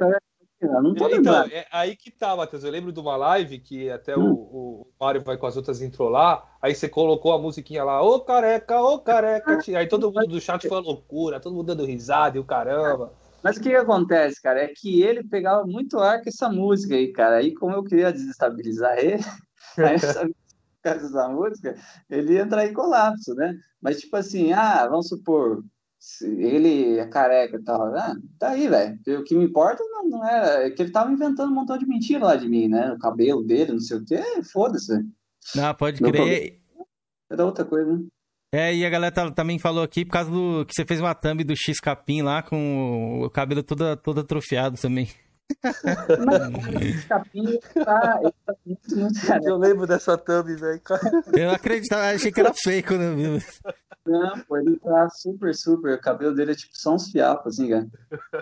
Eu não tô Então, lembrando. é aí que tá, Matheus. Eu lembro de uma live que até Hum. o, o Mário vai com as outras entrou lá, aí você colocou a musiquinha lá, ô careca, ô careca. tia. Aí todo mundo do chat foi loucura, todo mundo dando risada e o caramba. Mas o que, que acontece, cara? É que ele pegava muito ar com essa música aí, cara. Aí, como eu queria desestabilizar ele, aí eu causa música, ele ia entrar em colapso, né? Mas, tipo assim, ah, vamos supor, ele é careca e tal, ah, tá aí, velho. O que me importa não, não era. É que ele tava inventando um montão de mentira lá de mim, né? O cabelo dele, não sei o quê, foda-se. Não, pode Meu crer. Era outra coisa, né? É, e a galera tá- também falou aqui por causa do que você fez uma thumb do X Capim lá com o cabelo todo, todo atrofiado também. Capinho tá, tá muito, muito. Eu lembro dessa thumb, velho. Eu não acreditava, achei que era fake quando eu vi. Não, pô, ele tá super, super. O cabelo dele é tipo só uns fiapos, assim, cara.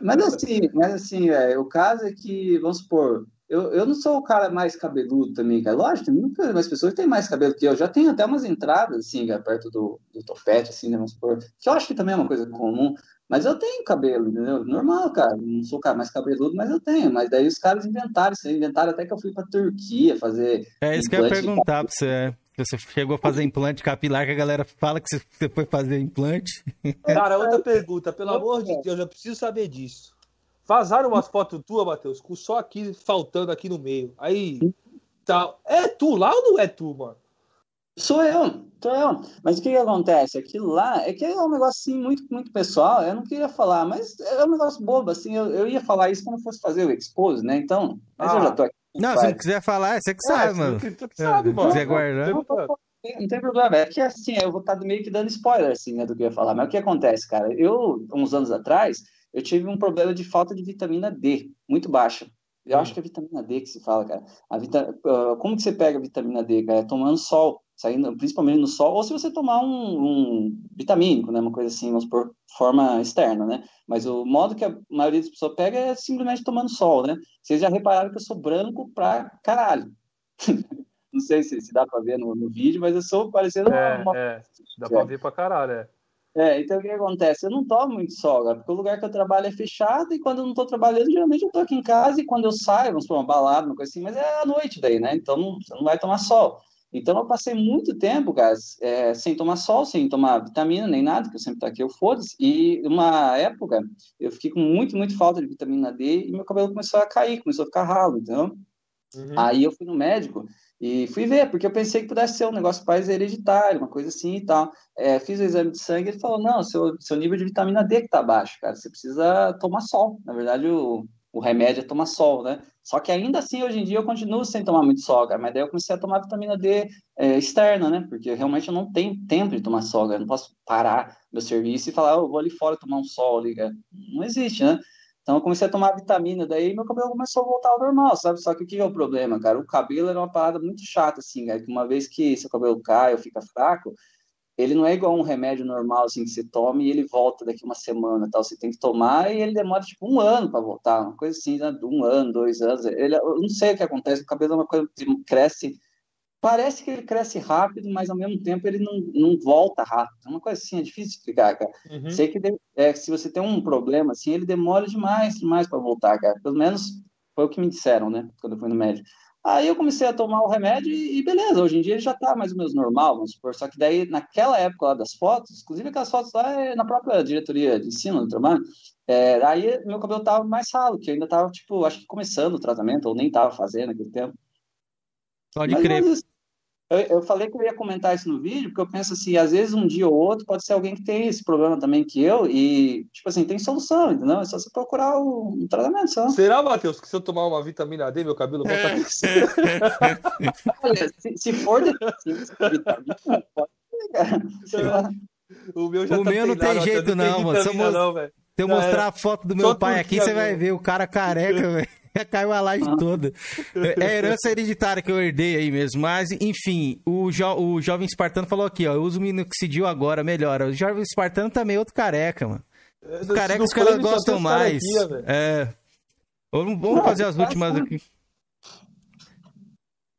Mas assim, mas assim, velho, o caso é que, vamos supor, eu, eu não sou o cara mais cabeludo também, cara. Lógico, tem muitas mais pessoas que têm mais cabelo que eu. Já tenho até umas entradas, assim, cara, perto do, do topete, assim, né, vamos supor. Que eu acho que também é uma coisa comum. Mas eu tenho cabelo, entendeu? Normal, cara. Não sou o cara mais cabeludo, mas eu tenho. Mas daí os caras inventaram isso. Inventaram até que eu fui pra Turquia fazer. É isso que eu ia perguntar pra você. É. Você chegou a fazer implante capilar, que a galera fala que você foi fazer implante. Cara, outra pergunta, pelo amor de Deus, eu preciso saber disso. Vazaram umas fotos tuas, Matheus, com só aqui faltando aqui no meio. Aí, tal. É tu lá ou não é tu, mano? Sou eu, sou eu. Mas o que, que acontece? Aquilo lá é que é um negócio assim, muito, muito pessoal. Eu não queria falar, mas é um negócio bobo. Assim, eu, eu ia falar isso quando fosse fazer o expose, né? Então, mas eu Ah. já tô aqui. Não, se não quiser falar, é você que sabe, mano. Tu que sabe, Se mano. quiser guardar. Não, não tem problema. É que assim, eu vou estar meio que dando spoiler assim, né, do que eu ia falar. Mas o que acontece, cara? Eu, uns anos atrás, eu tive um problema de falta de vitamina D, muito baixa. Eu acho que é vitamina D que se fala, cara. A vita... ah, Como que você pega a vitamina D, cara? É tomando sol, saindo principalmente no sol, ou se você tomar um, um vitamínico, né? Uma coisa assim, vamos por forma externa, né? Mas o modo que a maioria das pessoas pega é simplesmente tomando sol, né? Vocês já repararam que eu sou branco pra caralho. Não sei se, se dá pra ver no, no vídeo, mas eu sou parecendo É, uma é. Dá pra ver pra caralho, é. é, então o que acontece? Eu não tomo muito sol, cara, porque o lugar que eu trabalho é fechado e quando eu não tô trabalhando, geralmente eu tô aqui em casa e quando eu saio, vamos pra uma balada, uma coisa assim, mas é à noite daí, né? Então não, você não vai tomar sol. Então eu passei muito tempo, cara, é, sem tomar sol, sem tomar vitamina nem nada, que eu sempre tô aqui, eu foda-se. E uma época eu fiquei com muito, muito falta de vitamina D e meu cabelo começou a cair, começou a ficar ralo, então. Uhum. Aí eu fui no médico e fui ver, porque eu pensei que pudesse ser um negócio mais hereditário, uma coisa assim e tal. É, fiz o exame de sangue e ele falou: não, seu, seu nível de vitamina D que tá baixo, cara, você precisa tomar sol. Na verdade, o, o remédio é tomar sol, né? Só que ainda assim, hoje em dia, eu continuo sem tomar muito sol, cara, mas daí eu comecei a tomar vitamina D é, externa, né? Porque realmente eu não tenho tempo de tomar sol, cara. Eu não posso parar meu serviço e falar, oh, eu vou ali fora tomar um sol cara. Não existe, né? Então eu comecei a tomar vitamina, daí meu cabelo começou a voltar ao normal, sabe? Só que o que é o problema, cara? O cabelo era uma parada muito chata, assim, cara. Que uma vez que seu cabelo cai ou fica fraco, ele não é igual um remédio normal, assim, que você toma e ele volta daqui uma semana, tal. Você tem que tomar e ele demora, tipo, um ano para voltar. Uma coisa assim, né? Um ano, dois anos. Ele, eu não sei o que acontece, o cabelo é uma coisa que cresce... Parece que ele cresce rápido, mas ao mesmo tempo ele não, não volta rápido. É uma coisa assim, é difícil explicar, cara. Uhum. Sei que é, se você tem um problema, assim, ele demora demais, demais para voltar, cara. Pelo menos foi o que me disseram, né? Quando eu fui no médico. Aí eu comecei a tomar o remédio e, beleza, hoje em dia ele já tá mais ou menos normal, vamos supor. Só que daí, naquela época lá das fotos, inclusive aquelas fotos lá é na própria diretoria de ensino do trabalho, é, aí meu cabelo tava mais ralo, que eu ainda tava, tipo, acho que começando o tratamento, ou nem tava fazendo naquele tempo. Pode Mas, crer. mas, eu, eu falei que eu ia comentar isso no vídeo, porque eu penso assim, às vezes um dia ou outro pode ser alguém que tem esse problema também que eu, e, tipo assim, tem solução, entendeu? É só você procurar o, um tratamento só. Será, Matheus, que se eu tomar uma vitamina D, meu cabelo volta a? Olha, se, se for deficiência de vitamina, pode lá. O meu já O tá meu não tem jeito, não, mano. Se eu não. Se eu Já mostrar a foto do Só meu pai aqui, turquia você vai ver o cara careca, velho. Caiu a laje toda. É a herança hereditária que eu herdei aí mesmo. Mas, enfim, o, jo- o jovem espartano falou aqui, ó. Eu uso o minoxidil agora, melhora. O jovem espartano também é outro careca, mano. Os carecas os caras só tem gostam os mais. carequinha, velho. É. Vamos, vamos fazer as últimas aqui.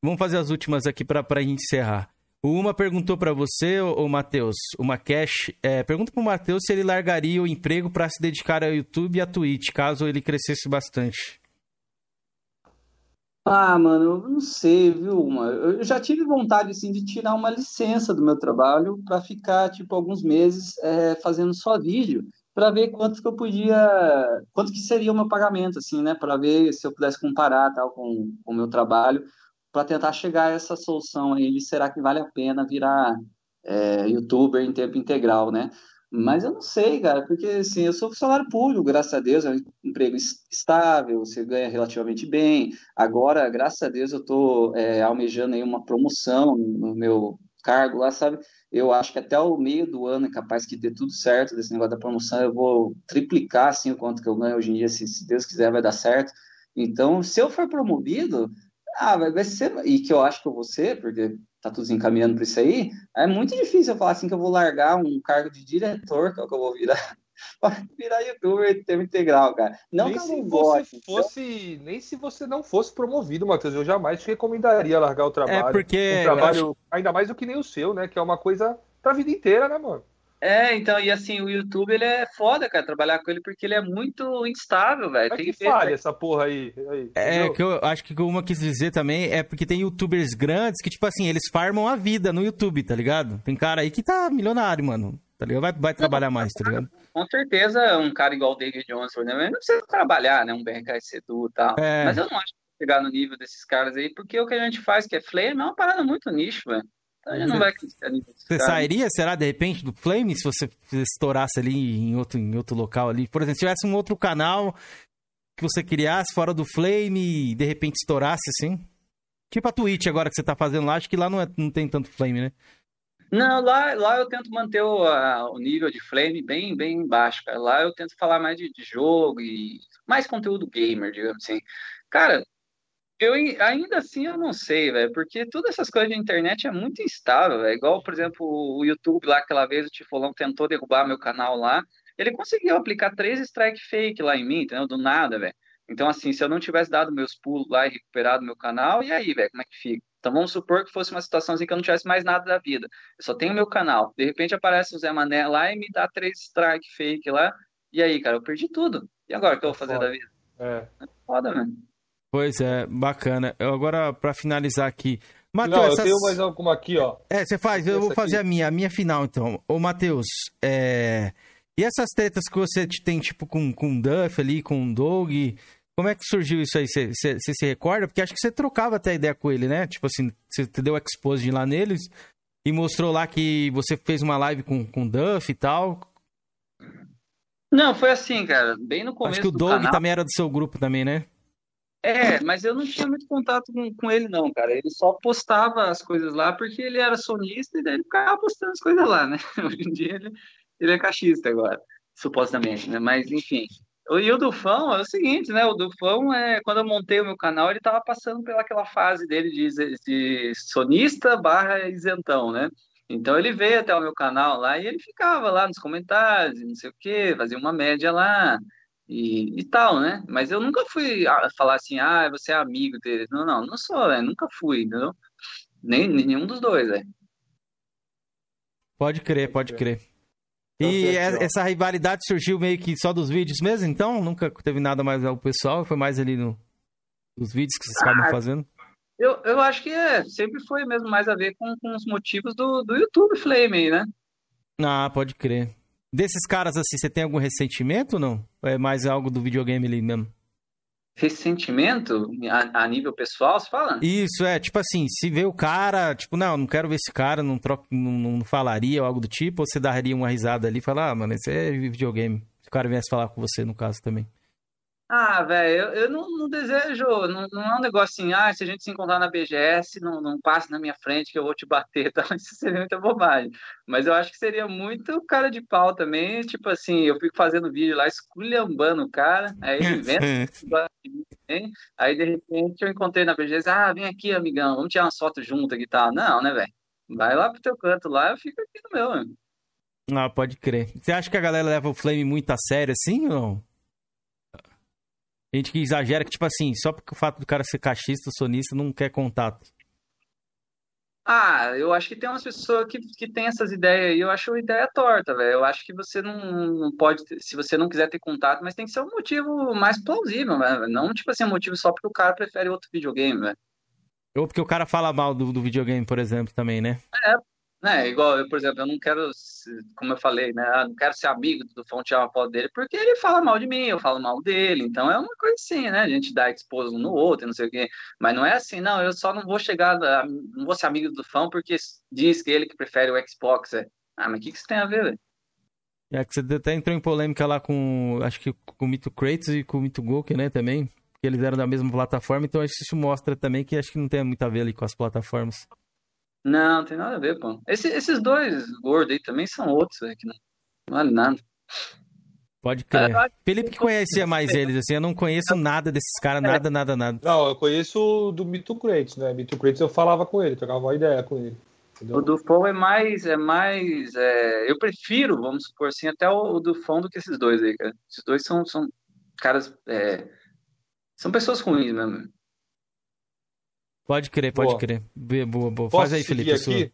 Vamos fazer as últimas aqui pra, pra gente encerrar. O Uma perguntou pra você, ô, ô Matheus, uma cash, é, pergunta pro Matheus se ele largaria o emprego pra se dedicar ao YouTube e à Twitch, caso ele crescesse bastante. Ah, mano, eu não sei, viu, uma. Eu já tive vontade, assim, de tirar uma licença do meu trabalho para ficar, tipo, alguns meses é, fazendo só vídeo, para ver quanto que eu podia, quanto que seria o meu pagamento, assim, né, para ver se eu pudesse comparar, tal, com com o meu trabalho, para tentar chegar a essa solução aí de será que vale a pena virar é, YouTuber em tempo integral, né? Mas eu não sei, cara, porque assim, eu sou funcionário público, graças a Deus, é um emprego es- estável, você ganha relativamente bem. Agora, graças a Deus, eu estou almejando aí uma promoção no meu cargo lá, sabe? Eu acho que até o meio do ano é capaz que dê tudo certo desse negócio da promoção. Eu vou triplicar assim o quanto que eu ganho hoje em dia, se, se Deus quiser, vai dar certo. Então, se eu for promovido, ah, vai, vai ser, e que eu acho que eu vou ser, porque tá tudo se encaminhando para isso aí, é muito difícil eu falar assim que eu vou largar um cargo de diretor, que é o que eu vou virar, para virar youtuber em tempo integral, cara. Não nem que eu se não você goste, fosse, nem se você não fosse promovido, Matheus, eu jamais te recomendaria largar o trabalho. É, porque um trabalho ainda mais do que nem o seu, né, que é uma coisa pra vida inteira, né, mano? É, então, e assim, o YouTube, ele é foda, cara, trabalhar com ele, porque ele é muito instável, velho. É Tem que que falha essa porra aí? aí É, que eu acho que o que uma quis dizer também é porque tem youtubers grandes que, tipo assim, eles farmam a vida no YouTube, tá ligado? Tem cara aí que tá milionário, mano. Tá ligado? Vai, vai trabalhar mais, tá ligado? Com certeza, um cara igual o David Johnson, né? Não precisa trabalhar, né? Um BRK Sedu e tal. É. Mas eu não acho que chegar no nível desses caras aí, porque o que a gente faz, que é flame, é uma parada muito nicho, velho. Então gente não vai nível desses Você sairia, será, de repente, do Flame, se você estourasse ali em outro, em outro local ali? Por exemplo, se tivesse um outro canal que você criasse fora do Flame e de repente estourasse, assim? Tipo a Twitch agora que você tá fazendo lá, acho que lá não, é- não tem tanto Flame, né? Não, lá, lá eu tento manter o, a- o nível de flame bem, bem baixo, cara. Lá eu tento falar mais de, de jogo e mais conteúdo gamer, digamos assim. Cara, eu ai- ainda assim eu não sei, velho, porque todas essas coisas de internet é muito instável, velho. Igual, por exemplo, o YouTube lá, aquela vez o Tifolão tentou derrubar meu canal lá. Ele conseguiu aplicar três strike fake lá em mim, entendeu? Do nada, velho. Então, assim, se eu não tivesse dado meus pulos lá e recuperado meu canal, e aí, velho, como é que fica? Então vamos supor que fosse uma situação assim que eu não tivesse mais nada da vida. Eu só tenho meu canal. De repente aparece o Zé Mané lá e me dá três strike fake lá. E aí, cara, eu perdi tudo. E agora o que eu vou fazer da vida? É. Foda, mano. Pois é, bacana. Eu agora, pra finalizar aqui. Matheus, Não, eu essas- tenho mais alguma aqui, ó. É, você faz, eu Essa vou fazer aqui. a minha, a minha final então. Ô, Matheus, é... e essas tretas que você te- tem, tipo, com, com o Duff ali, com o Doug, como é que surgiu isso aí? Você, se recorda? Porque acho que você trocava até ideia com ele, né? Tipo assim, você te deu expose lá neles e mostrou lá que você fez uma live com, com o Duff e tal. Não, foi assim, cara. Bem no começo acho que o do Doug canal. também era do seu grupo também, né? É, mas eu não tinha muito contato com, com ele, não, cara. Ele só postava as coisas lá porque ele era sonista e daí ele ficava postando as coisas lá, né? Hoje em dia ele, ele é caixista agora, supostamente, né? Mas, enfim. E o Dufão é o seguinte, né? O Dufão, é, quando eu montei o meu canal, ele tava passando pelaquela fase dele de, de sonista barra isentão, né? Então ele veio até o meu canal lá e ele ficava lá nos comentários, não sei o quê, fazia uma média lá e, e tal, né? Mas eu nunca fui ah, falar assim, ah, você é amigo dele. Não, não, não sou, velho, nunca fui, entendeu? Nem, nenhum dos dois, velho. Pode crer, pode crer. Então, E aqui, e- ó. essa rivalidade surgiu meio que só dos vídeos mesmo, então? Nunca teve nada mais ao pessoal, foi mais ali no, nos vídeos que vocês estavam Ah, fazendo? Eu, eu acho que é, sempre foi mesmo mais a ver com, com os motivos do, do YouTube Flame aí, né? Ah, pode crer. Desses caras assim, você tem algum ressentimento ou não? Ou é mais algo do videogame ali mesmo? Ressentimento a, a nível pessoal, você fala? Isso, é, tipo assim, se vê o cara, tipo, não, não quero ver esse cara, não, troco, não, não falaria ou algo do tipo, ou você daria uma risada ali e falar, ah, mano, esse é videogame. Se o cara viesse falar com você, no caso, também. Ah, velho, eu, eu não, não desejo, não, não é um negócio assim, ah, se a gente se encontrar na BGS, não, não passe na minha frente que eu vou te bater, tá? Isso seria muita bobagem. Mas eu acho que seria muito cara de pau também, tipo assim, eu fico fazendo vídeo lá, esculhambando o cara, aí ele vem, aí de repente eu encontrei na BGS, ah, vem aqui, amigão, vamos tirar uma foto junto aqui e tal. Não, né, velho? Vai lá pro teu canto lá, eu fico aqui no meu, mano. Ah, pode crer. Você acha que a galera leva o Flame muito a sério assim ou não? Gente que exagera que, tipo assim, só porque o fato do cara ser cachista, sonista, não quer contato. Ah, eu acho que tem umas pessoas que, que têm essas ideias aí, eu acho ideia torta, velho. Eu acho que você não, não pode, se você não quiser ter contato, mas tem que ser um motivo mais plausível, né? Não, tipo assim, um motivo só porque o cara prefere outro videogame, velho. Ou porque o cara fala mal do, do videogame, por exemplo, também, né? É, né? Igual por exemplo, eu não quero, como eu falei, né? Eu não quero ser amigo do uma foto dele, porque ele fala mal de mim, eu falo mal dele. Então é uma coisa assim, né? A gente dá expose um no outro, não sei o quê. Mas não é assim, não, eu só não vou chegar, a- não vou ser amigo do Fão porque diz que ele que prefere o Xbox. É. Ah, mas o que que isso tem a ver, velho? É que você até entrou em polêmica lá com, acho que com o Mito Kratos e com o Mito Gouken, né, também. Que eles eram da mesma plataforma, então acho que isso mostra também que acho que não tem muito a ver ali com as plataformas. Não, não tem nada a ver, pô. Esse- esses dois gordos aí também são outros, velho, que não, não vale nada. Pode crer. acho Felipe que conhecia mais eles, assim, eu não conheço nada desses caras, nada, nada, nada. Não, eu conheço o do Mito Kratos, né? Mito Kratos eu falava com ele, trocava uma ideia com ele. O do Fão é mais, é mais, é, eu prefiro, vamos supor assim, até o, o do Fão do que esses dois aí, cara. Esses dois são, são caras, é, são pessoas ruins mesmo. Pode crer, pode Boa. crer. Boa, boa. Posso Faz aí, Felipe, aqui?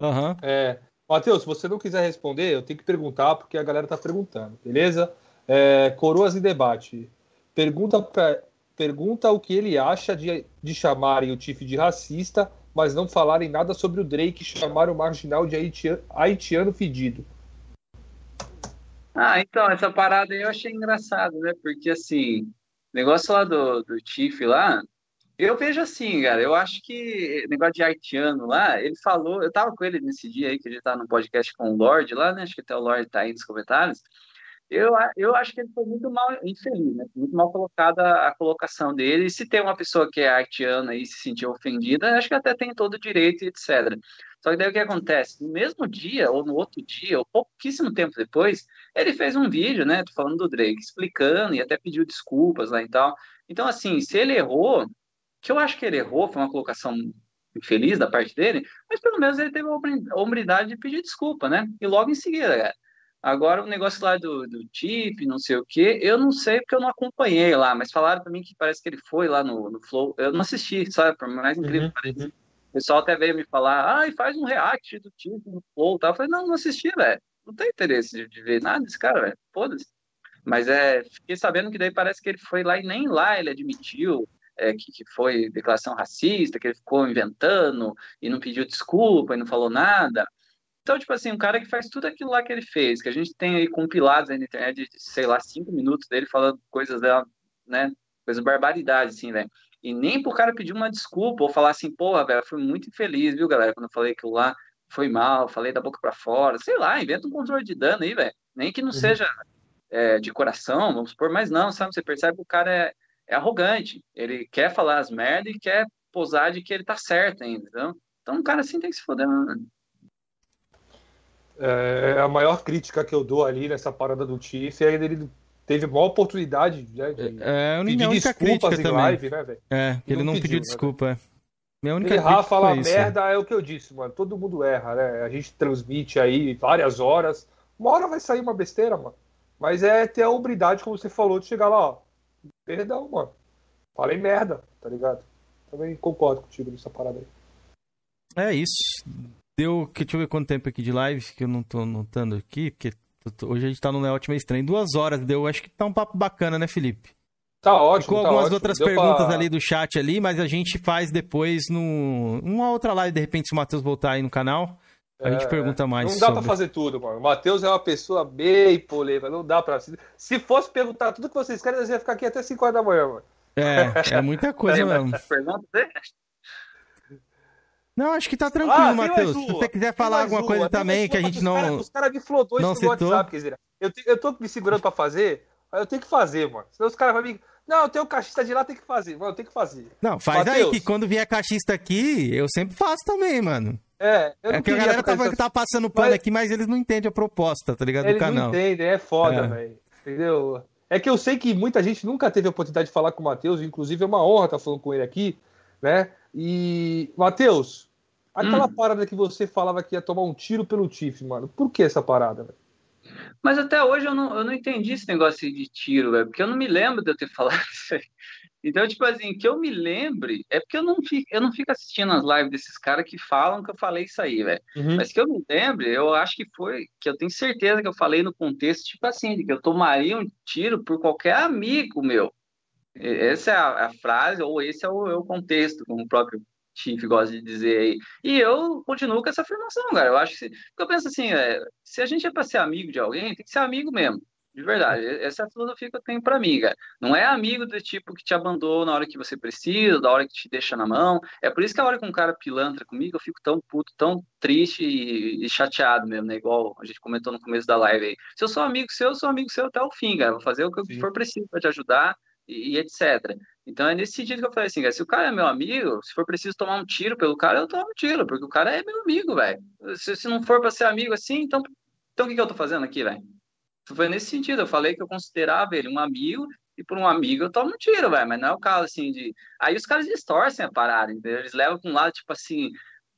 Aham. É, Matheus, se você não quiser responder, eu tenho que perguntar, porque a galera tá perguntando, beleza? É, Coroas em debate. Pergunta, pra- pergunta o que ele acha de, de chamarem o Tiff de racista, mas não falarem nada sobre o Drake chamar o marginal de haitiano, haitiano fedido. Ah, então, essa parada aí eu achei engraçado, né? Porque, assim, o negócio lá do, do Tiff lá, eu vejo assim, cara, eu acho que negócio de haitiano lá, ele falou, eu tava com ele nesse dia aí, que a gente tá no podcast com o Lorde lá, né? Acho que até o Lorde tá aí nos comentários. Eu, eu acho que ele foi muito mal, infeliz, né? Muito mal colocada a colocação dele. E se tem uma pessoa que é haitiana e se sentiu ofendida, acho que até tem todo o direito, etc. Só que daí o que acontece? No mesmo dia, ou no outro dia, ou pouquíssimo tempo depois, ele fez um vídeo, né? Tô falando do Drake, explicando e até pediu desculpas lá e tal. Então, assim, se ele errou, que eu acho que ele errou, foi uma colocação infeliz da parte dele, mas pelo menos ele teve a hombri- a hombridade de pedir desculpa, né? E logo em seguida, cara. Agora o negócio lá do, do Tip, não sei o quê, eu não sei porque eu não acompanhei lá, mas falaram pra mim que parece que ele foi lá no, no Flow. Eu não assisti, sabe? Por mais incrível que pareça. O pessoal até veio me falar, ai, faz um react do Tip no Flow, tá? Eu falei, não, não assisti, velho. Não tenho interesse de, de ver nada desse cara, velho. Foda-se. Mas é, fiquei sabendo que daí parece que ele foi lá e nem lá ele admitiu é, que, que foi declaração racista, que ele ficou inventando e não pediu desculpa e não falou nada. Então, tipo assim, um cara que faz tudo aquilo lá que ele fez, que a gente tem aí compilados aí na internet, de, sei lá, cinco minutos dele falando coisas dela, né? Coisa barbaridade, assim, velho. E nem pro cara pedir uma desculpa ou falar assim, porra, velho, fui muito infeliz, viu, galera, quando eu falei aquilo lá foi mal, falei da boca pra fora, sei lá, inventa um controle de dano aí, velho. Nem que não seja é, de coração, vamos supor, mas não, sabe? Você percebe que o cara é, é arrogante. Ele quer falar as merdas e quer posar de que ele tá certo ainda, entendeu? Então, um cara assim tem que se foder, mano. É, a maior crítica que eu dou ali nessa parada do Tiff é ele teve a maior oportunidade né, de É, a pedir minha única desculpas em também. live, né, velho? É, ele não pediu né, desculpa, é. Minha única Errar, falar isso. merda é o que eu disse, mano. Todo mundo erra, né? A gente transmite aí várias horas. Uma hora vai sair uma besteira, mano. Mas é ter a hombridade, como você falou, de chegar lá, ó. Perdão, mano. Falei merda, tá ligado? Também concordo contigo nessa parada aí. É isso. Deu, que, deixa eu ver quanto tempo aqui de live, que eu não tô anotando aqui, porque hoje a gente tá numa ótima estranha. Duas horas deu, acho que tá um papo bacana, né, Felipe? Tá ótimo, Ficou tá algumas ótimo. outras Deu perguntas pra- ali do chat ali, mas a gente faz depois no uma outra live, de repente, se o Matheus voltar aí no canal. A gente É, pergunta mais. Não dá sobre... pra fazer tudo, mano. O Matheus é uma pessoa bem polêmica, não dá pra. Se, se fosse perguntar tudo que vocês querem, nós ia ficar aqui até 5 horas da manhã, mano. É, é muita coisa mesmo. Dele? Não, acho que tá tranquilo, Ah, tem mais Matheus. Se você quiser falar alguma uma, coisa também que a gente não. cara- Os caras me flodou não isso no citou. WhatsApp, quer dizer. Eu, te- eu tô me segurando pra fazer, mas eu tenho que fazer, mano. Senão os caras vão me. Não, eu tenho o cachista de lá, tem que fazer. Mano, eu tenho que fazer. Não, faz aí Matheus. que quando vier cachista aqui, eu sempre faço também, mano. É, eu não É que a galera ficar tá, tá passando pano Mas- aqui, mas eles não entendem a proposta, tá ligado? Do Eles canal. não entendem, é foda, É. velho. Entendeu? É que eu sei que muita gente nunca teve a oportunidade de falar com o Matheus, inclusive é uma honra estar falando com ele aqui, né? E, Matheus, aquela Hum. parada que você falava que ia tomar um tiro pelo Tiff, mano, por que essa parada, velho? Mas até hoje eu não, eu não entendi esse negócio de tiro, velho, porque eu não me lembro de eu ter falado isso aí. Então, tipo assim, que eu me lembre, é porque eu não fico, eu não fico assistindo as lives desses caras que falam que eu falei isso aí, velho. Uhum. Mas que eu me lembre, eu acho que foi, que eu tenho certeza que eu falei no contexto, tipo assim, de que eu tomaria um tiro por qualquer amigo meu. Essa é a, a frase, ou esse é o, é o contexto, como o próprio Chief gosta de dizer aí. E eu continuo com essa afirmação, cara. Eu acho que, se, porque eu penso assim, é, se a gente é para ser amigo de alguém, tem que ser amigo mesmo. De verdade, essa é a filosofia que eu tenho pra mim, cara. Não é amigo do tipo que te abandona na hora que você precisa, da hora que te deixa na mão. É por isso que a hora que um cara pilantra comigo, eu fico tão puto, tão triste e, e chateado mesmo, né? Igual a gente comentou no começo da live aí. Se eu sou amigo seu, eu sou amigo seu até o fim, cara. Vou fazer o que for preciso pra te ajudar e, etc. Então é nesse sentido que eu falei assim, cara, se o cara é meu amigo, se for preciso tomar um tiro pelo cara, eu tomo um tiro, porque o cara é meu amigo, velho. Se, se não for pra ser amigo assim, então, então o que, que eu tô fazendo aqui, velho? Foi nesse sentido, eu falei que eu considerava ele um amigo, e por um amigo eu tomo um tiro, velho, mas não é o caso assim de. Aí os caras distorcem a parada, entendeu? Eles levam pra um lado, tipo assim,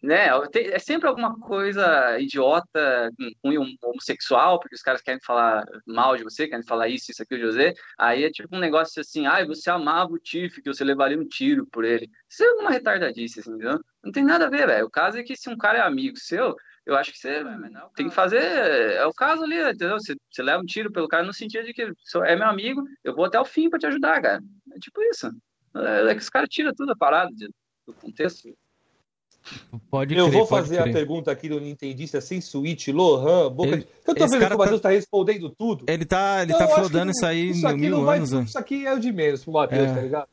né? tem- É sempre alguma coisa idiota com um homossexual, porque os caras querem falar mal de você, querem falar isso, isso aqui, o José. Aí é tipo um negócio assim, ai, você amava o Tiff, que você levaria um tiro por ele. Isso é uma retardadice, assim, entendeu? Não tem nada a ver, velho. O caso é que se um cara é amigo seu, eu acho que você tem que fazer. É o caso ali, entendeu? Você, você leva um tiro pelo cara no sentido de que é meu amigo, eu vou até o fim pra te ajudar, cara. É tipo isso. É, é que os caras tiram tudo a parada do contexto. Pode eu crer, vou fazer a pergunta aqui do Nintendista sem suíte, Lohan, boca Ele- de. Eu tô vendo que o Matheus tá- tá... respondendo tudo. Ele tá, ele tá flodando isso aí isso aqui mil não vai, anos, né? Isso aqui é o de menos pro Matheus, É. tá ligado?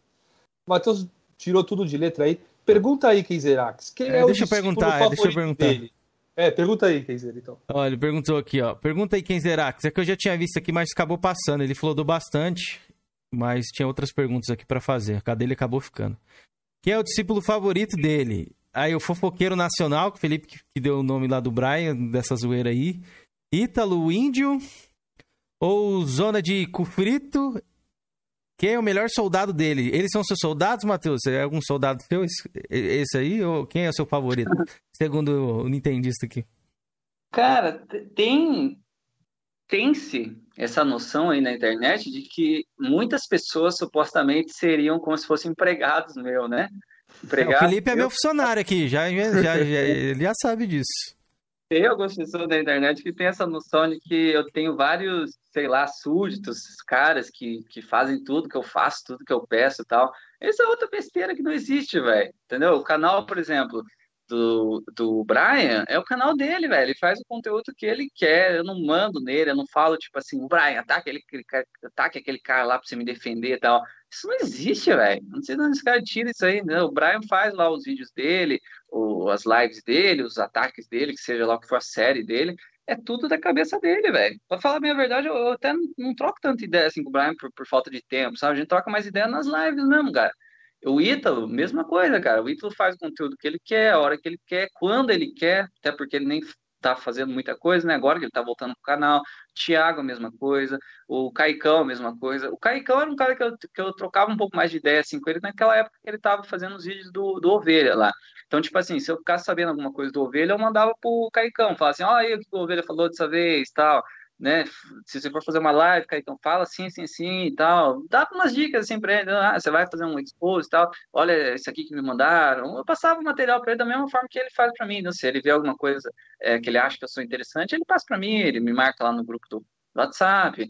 O Matheus tirou tudo de letra aí. Pergunta aí, Keizerax. Quem é, É, o deixa eu perguntar, é, deixa eu perguntar. dele? É, pergunta aí, Keizer, então. Olha, ele perguntou aqui, ó. Pergunta aí quem Zerax. É que eu já tinha visto aqui, mas acabou passando. Ele flodou bastante, mas tinha outras perguntas aqui pra fazer. A dele acabou ficando. Quem é o discípulo favorito dele? Aí o fofoqueiro nacional, que o Felipe que, deu o nome lá do Brian, dessa zoeira aí. Ítalo Índio. Ou Zona de Cufrito. Quem é o melhor soldado dele? Eles são seus soldados, Matheus? É algum soldado seu, esse, esse aí? Ou quem é o seu favorito? Segundo o Nintendista aqui. Cara, tem tem-se essa noção aí na internet de que muitas pessoas supostamente seriam como se fossem empregados meu, né? É, o Felipe é meu funcionário aqui, já, já, já- ele já sabe disso. Tem algumas pessoas na internet que têm essa noção de que eu tenho vários, sei lá, súditos, caras que, que fazem tudo que eu faço, tudo que eu peço e tal. Essa é outra besteira que não existe, velho. Entendeu? O canal, por exemplo, do, do Brian, é o canal dele, velho. Ele faz o conteúdo que ele quer. Eu não mando nele, eu não falo, tipo assim, o Brian, ataque aquele, ataque aquele cara lá pra você me defender e tal. Isso não existe, velho. Não sei de onde esse cara tira isso aí, né? O Brian faz lá os vídeos dele, o- as lives dele, os ataques dele, que seja lá o que for a série dele, é tudo da cabeça dele, velho. Pra falar a minha verdade, eu, eu até não, não troco tanta ideia assim com o Brian por, por falta de tempo, sabe? A gente troca mais ideia nas lives mesmo, cara. O Ítalo, mesma coisa, cara. O Ítalo faz o conteúdo que ele quer, a hora que ele quer, quando ele quer, até porque ele nem tá fazendo muita coisa, né? Agora que ele tá voltando pro canal. Thiago, a mesma coisa. O Caicão, a mesma coisa. O Caicão era um cara que eu, que eu trocava um pouco mais de ideia assim, com ele naquela época que ele tava fazendo os vídeos do, do Ovelha lá. Então, tipo assim, se eu ficasse sabendo alguma coisa do Ovelha, eu mandava pro Caicão, falava assim, ó, aí o que o Ovelha falou dessa vez, tal, né? Se você for fazer uma live, Caicão, fala assim, assim, assim e tal. Dá umas dicas assim pra ele, ah, você vai fazer um expose e tal, olha isso aqui que me mandaram. Eu passava o material pra ele da mesma forma que ele faz pra mim, né? Se ele vê alguma coisa é, que ele acha que eu sou interessante, ele passa pra mim, ele me marca lá no grupo do WhatsApp.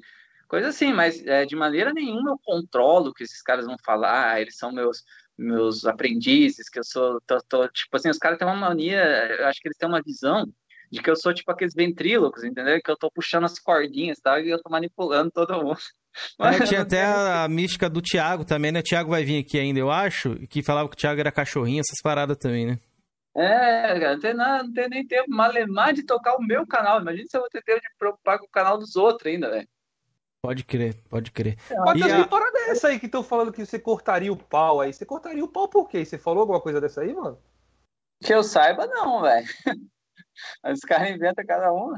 Coisa assim, mas é, de maneira nenhuma eu controlo o que esses caras vão falar, eles são meus meus aprendizes, que eu sou, tô, tô, tipo assim, os caras têm uma mania, eu acho que eles têm uma visão de que eu sou tipo aqueles ventrílocos, entendeu? Que eu tô puxando as cordinhas e tal, e eu tô manipulando todo mundo. É, tinha até a, a mística do Thiago também, né? O Thiago vai vir aqui ainda, eu acho, que falava que o Thiago era cachorrinho, essas paradas também, né? É, cara, não tem, nada, não tem nem tempo malemar de tocar o meu canal. Imagina se eu vou ter tempo de me preocupar com o canal dos outros ainda, velho. Pode crer, pode crer. Mas E que a- parada é essa aí que estão falando que você cortaria o pau aí? Você cortaria o pau por quê? Você falou alguma coisa dessa aí, mano? Que eu saiba, não, velho. Os caras inventam cada um.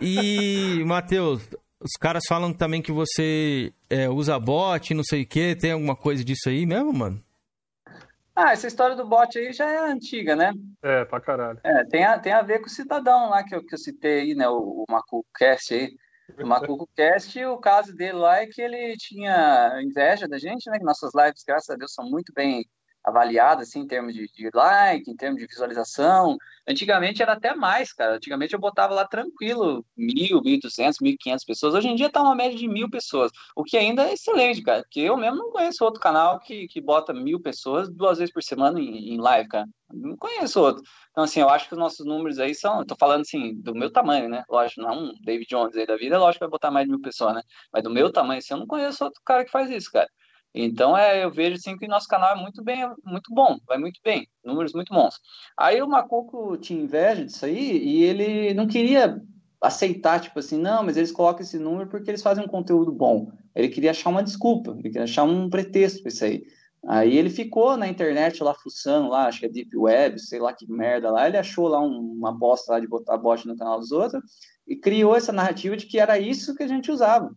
E, Matheus, os caras falam também que você é, usa bot, não sei o quê. Tem alguma coisa disso aí mesmo, mano? Ah, essa história do bot aí já é antiga, né? É, pra caralho. É, tem a, tem a ver com o cidadão lá que eu, que eu citei aí, né? O, o Macuco Cast aí. O Macuco Cast, o caso dele lá é que ele tinha inveja da gente, né? Que nossas lives, graças a Deus, são muito bem avaliadas, assim, em termos de, de like, em termos de visualização. Antigamente era até mais, cara. Antigamente eu botava lá tranquilo, mil, mil duzentos, mil quinhentas pessoas. Hoje em dia tá uma média de mil pessoas, o que ainda é excelente, cara. Porque eu mesmo não conheço outro canal que, que bota mil pessoas duas vezes por semana em, em live, cara. Não conheço outro. Então, assim, eu acho que os nossos números aí são. Eu tô falando, assim, do meu tamanho, né? Lógico, não um David Jones aí da vida, lógico que vai botar mais de mil pessoas, né? Mas do meu tamanho, assim, eu não conheço outro cara que faz isso, cara. Então, é, eu vejo, assim, que nosso canal é muito bem, muito bom, vai muito bem, números muito bons. Aí o Macuco tinha inveja disso aí e ele não queria aceitar, tipo assim, não, mas eles colocam esse número porque eles fazem um conteúdo bom. Ele queria achar uma desculpa, ele queria achar um pretexto para isso aí. Aí ele ficou na internet lá fuçando lá, acho que é Deep Web, sei lá que merda lá, ele achou lá um- uma bosta lá de botar bot no canal dos outros e criou essa narrativa de que era isso que a gente usava.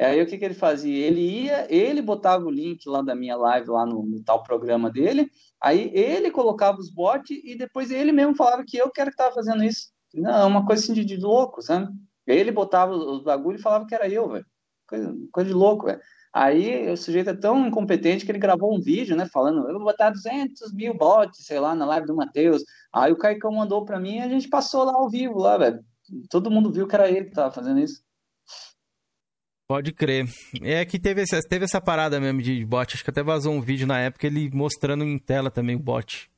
Aí o que, que ele fazia? Ele ia, ele botava o link lá da minha live lá no, no tal programa dele, aí ele colocava os bots e depois ele mesmo falava que eu que era que estava fazendo isso. Não, é uma coisa assim de, de louco, sabe? Ele botava os, bagulho e falava que era eu, velho. Coisa, coisa de louco, velho. Aí o sujeito é tão incompetente que ele gravou um vídeo, né, falando, eu vou botar 200 mil bots, sei lá, na live do Matheus. Aí o Caicão mandou pra mim e a gente passou lá ao vivo, lá, velho. Todo mundo viu que era ele que tava fazendo isso. Pode crer. É que teve, essa- teve essa parada mesmo de bot. Acho que até vazou um vídeo na época ele mostrando em tela também o bot.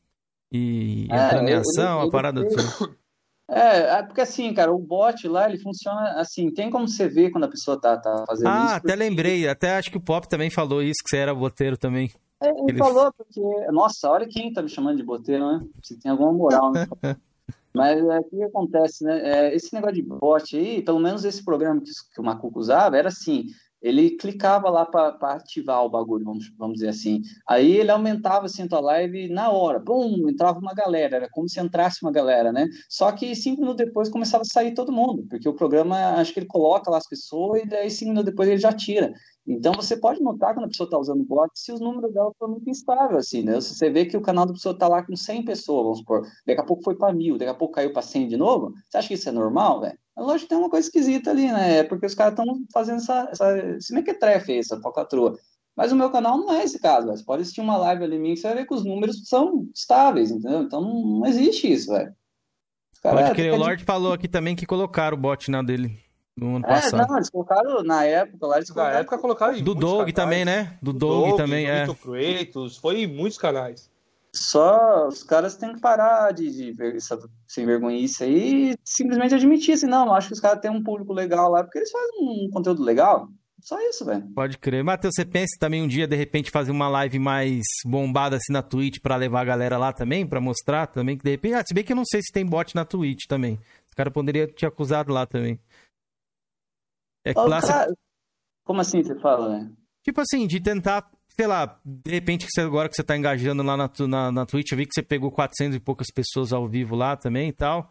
E É, entrando em ação, a parada toda. É, é porque assim, cara, o bot lá, ele funciona assim, tem como você ver quando a pessoa tá, tá fazendo Ah, isso. até lembrei. Até acho que o Pop também falou isso, que você era boteiro também. É, ele Ele- falou, porque, nossa, olha quem tá me chamando de boteiro, né? Você tem alguma moral, né? Mas é, o que acontece, né? É, esse negócio de bot aí, pelo menos esse programa que, que o Macuco usava, era assim, ele clicava lá para ativar o bagulho, vamos, vamos dizer assim. Aí ele aumentava assim a live na hora, pum, entrava uma galera, era como se entrasse uma galera, né? Só que cinco minutos depois começava a sair todo mundo, porque o programa, acho que ele coloca lá as pessoas e daí cinco minutos depois ele já tira. Então você pode notar quando a pessoa está usando bot se os números dela for muito instável, assim, né? Se você vê que o canal da pessoa está lá com 100 pessoas, vamos supor, daqui a pouco foi para mil, daqui a pouco caiu para 100 de novo, você acha que isso é normal, velho? É Lógico que tem uma coisa esquisita ali, né? É porque os caras estão fazendo essa, essa, esse mequetrefe aí, essa falcatrua. Mas o meu canal não é esse caso, velho. Você pode assistir uma live ali minha que você vai ver que os números são estáveis, entendeu? Então não, não existe isso, velho. Pode crer. O ficam de- Lorde falou aqui também que colocaram o bot na dele no ano É, passado. não, eles colocaram na época lá, eles Na colocaram época colocaram em Do Doug canais. também, né? Do Do Doug, Doug, também, é. Vitor Kratos, foi em muitos canais. Só os caras têm que parar de, de ver essa sem vergonhice aí e simplesmente admitir assim, não, acho que os caras têm um público legal lá, porque eles fazem um conteúdo legal. Só isso, velho. Pode crer. Matheus, você pensa também um dia, de repente, fazer uma live mais bombada assim na Twitch pra levar a galera lá também, pra mostrar também que de repente. Ah, se bem que eu não sei se tem bot na Twitch também. Os caras poderiam te acusar lá também. É você- cara, Como assim você fala, né? Tipo assim, de tentar, sei lá, de repente que agora que você tá engajando lá na, na, na Twitch, eu vi que você pegou 400 e poucas pessoas ao vivo lá também e tal.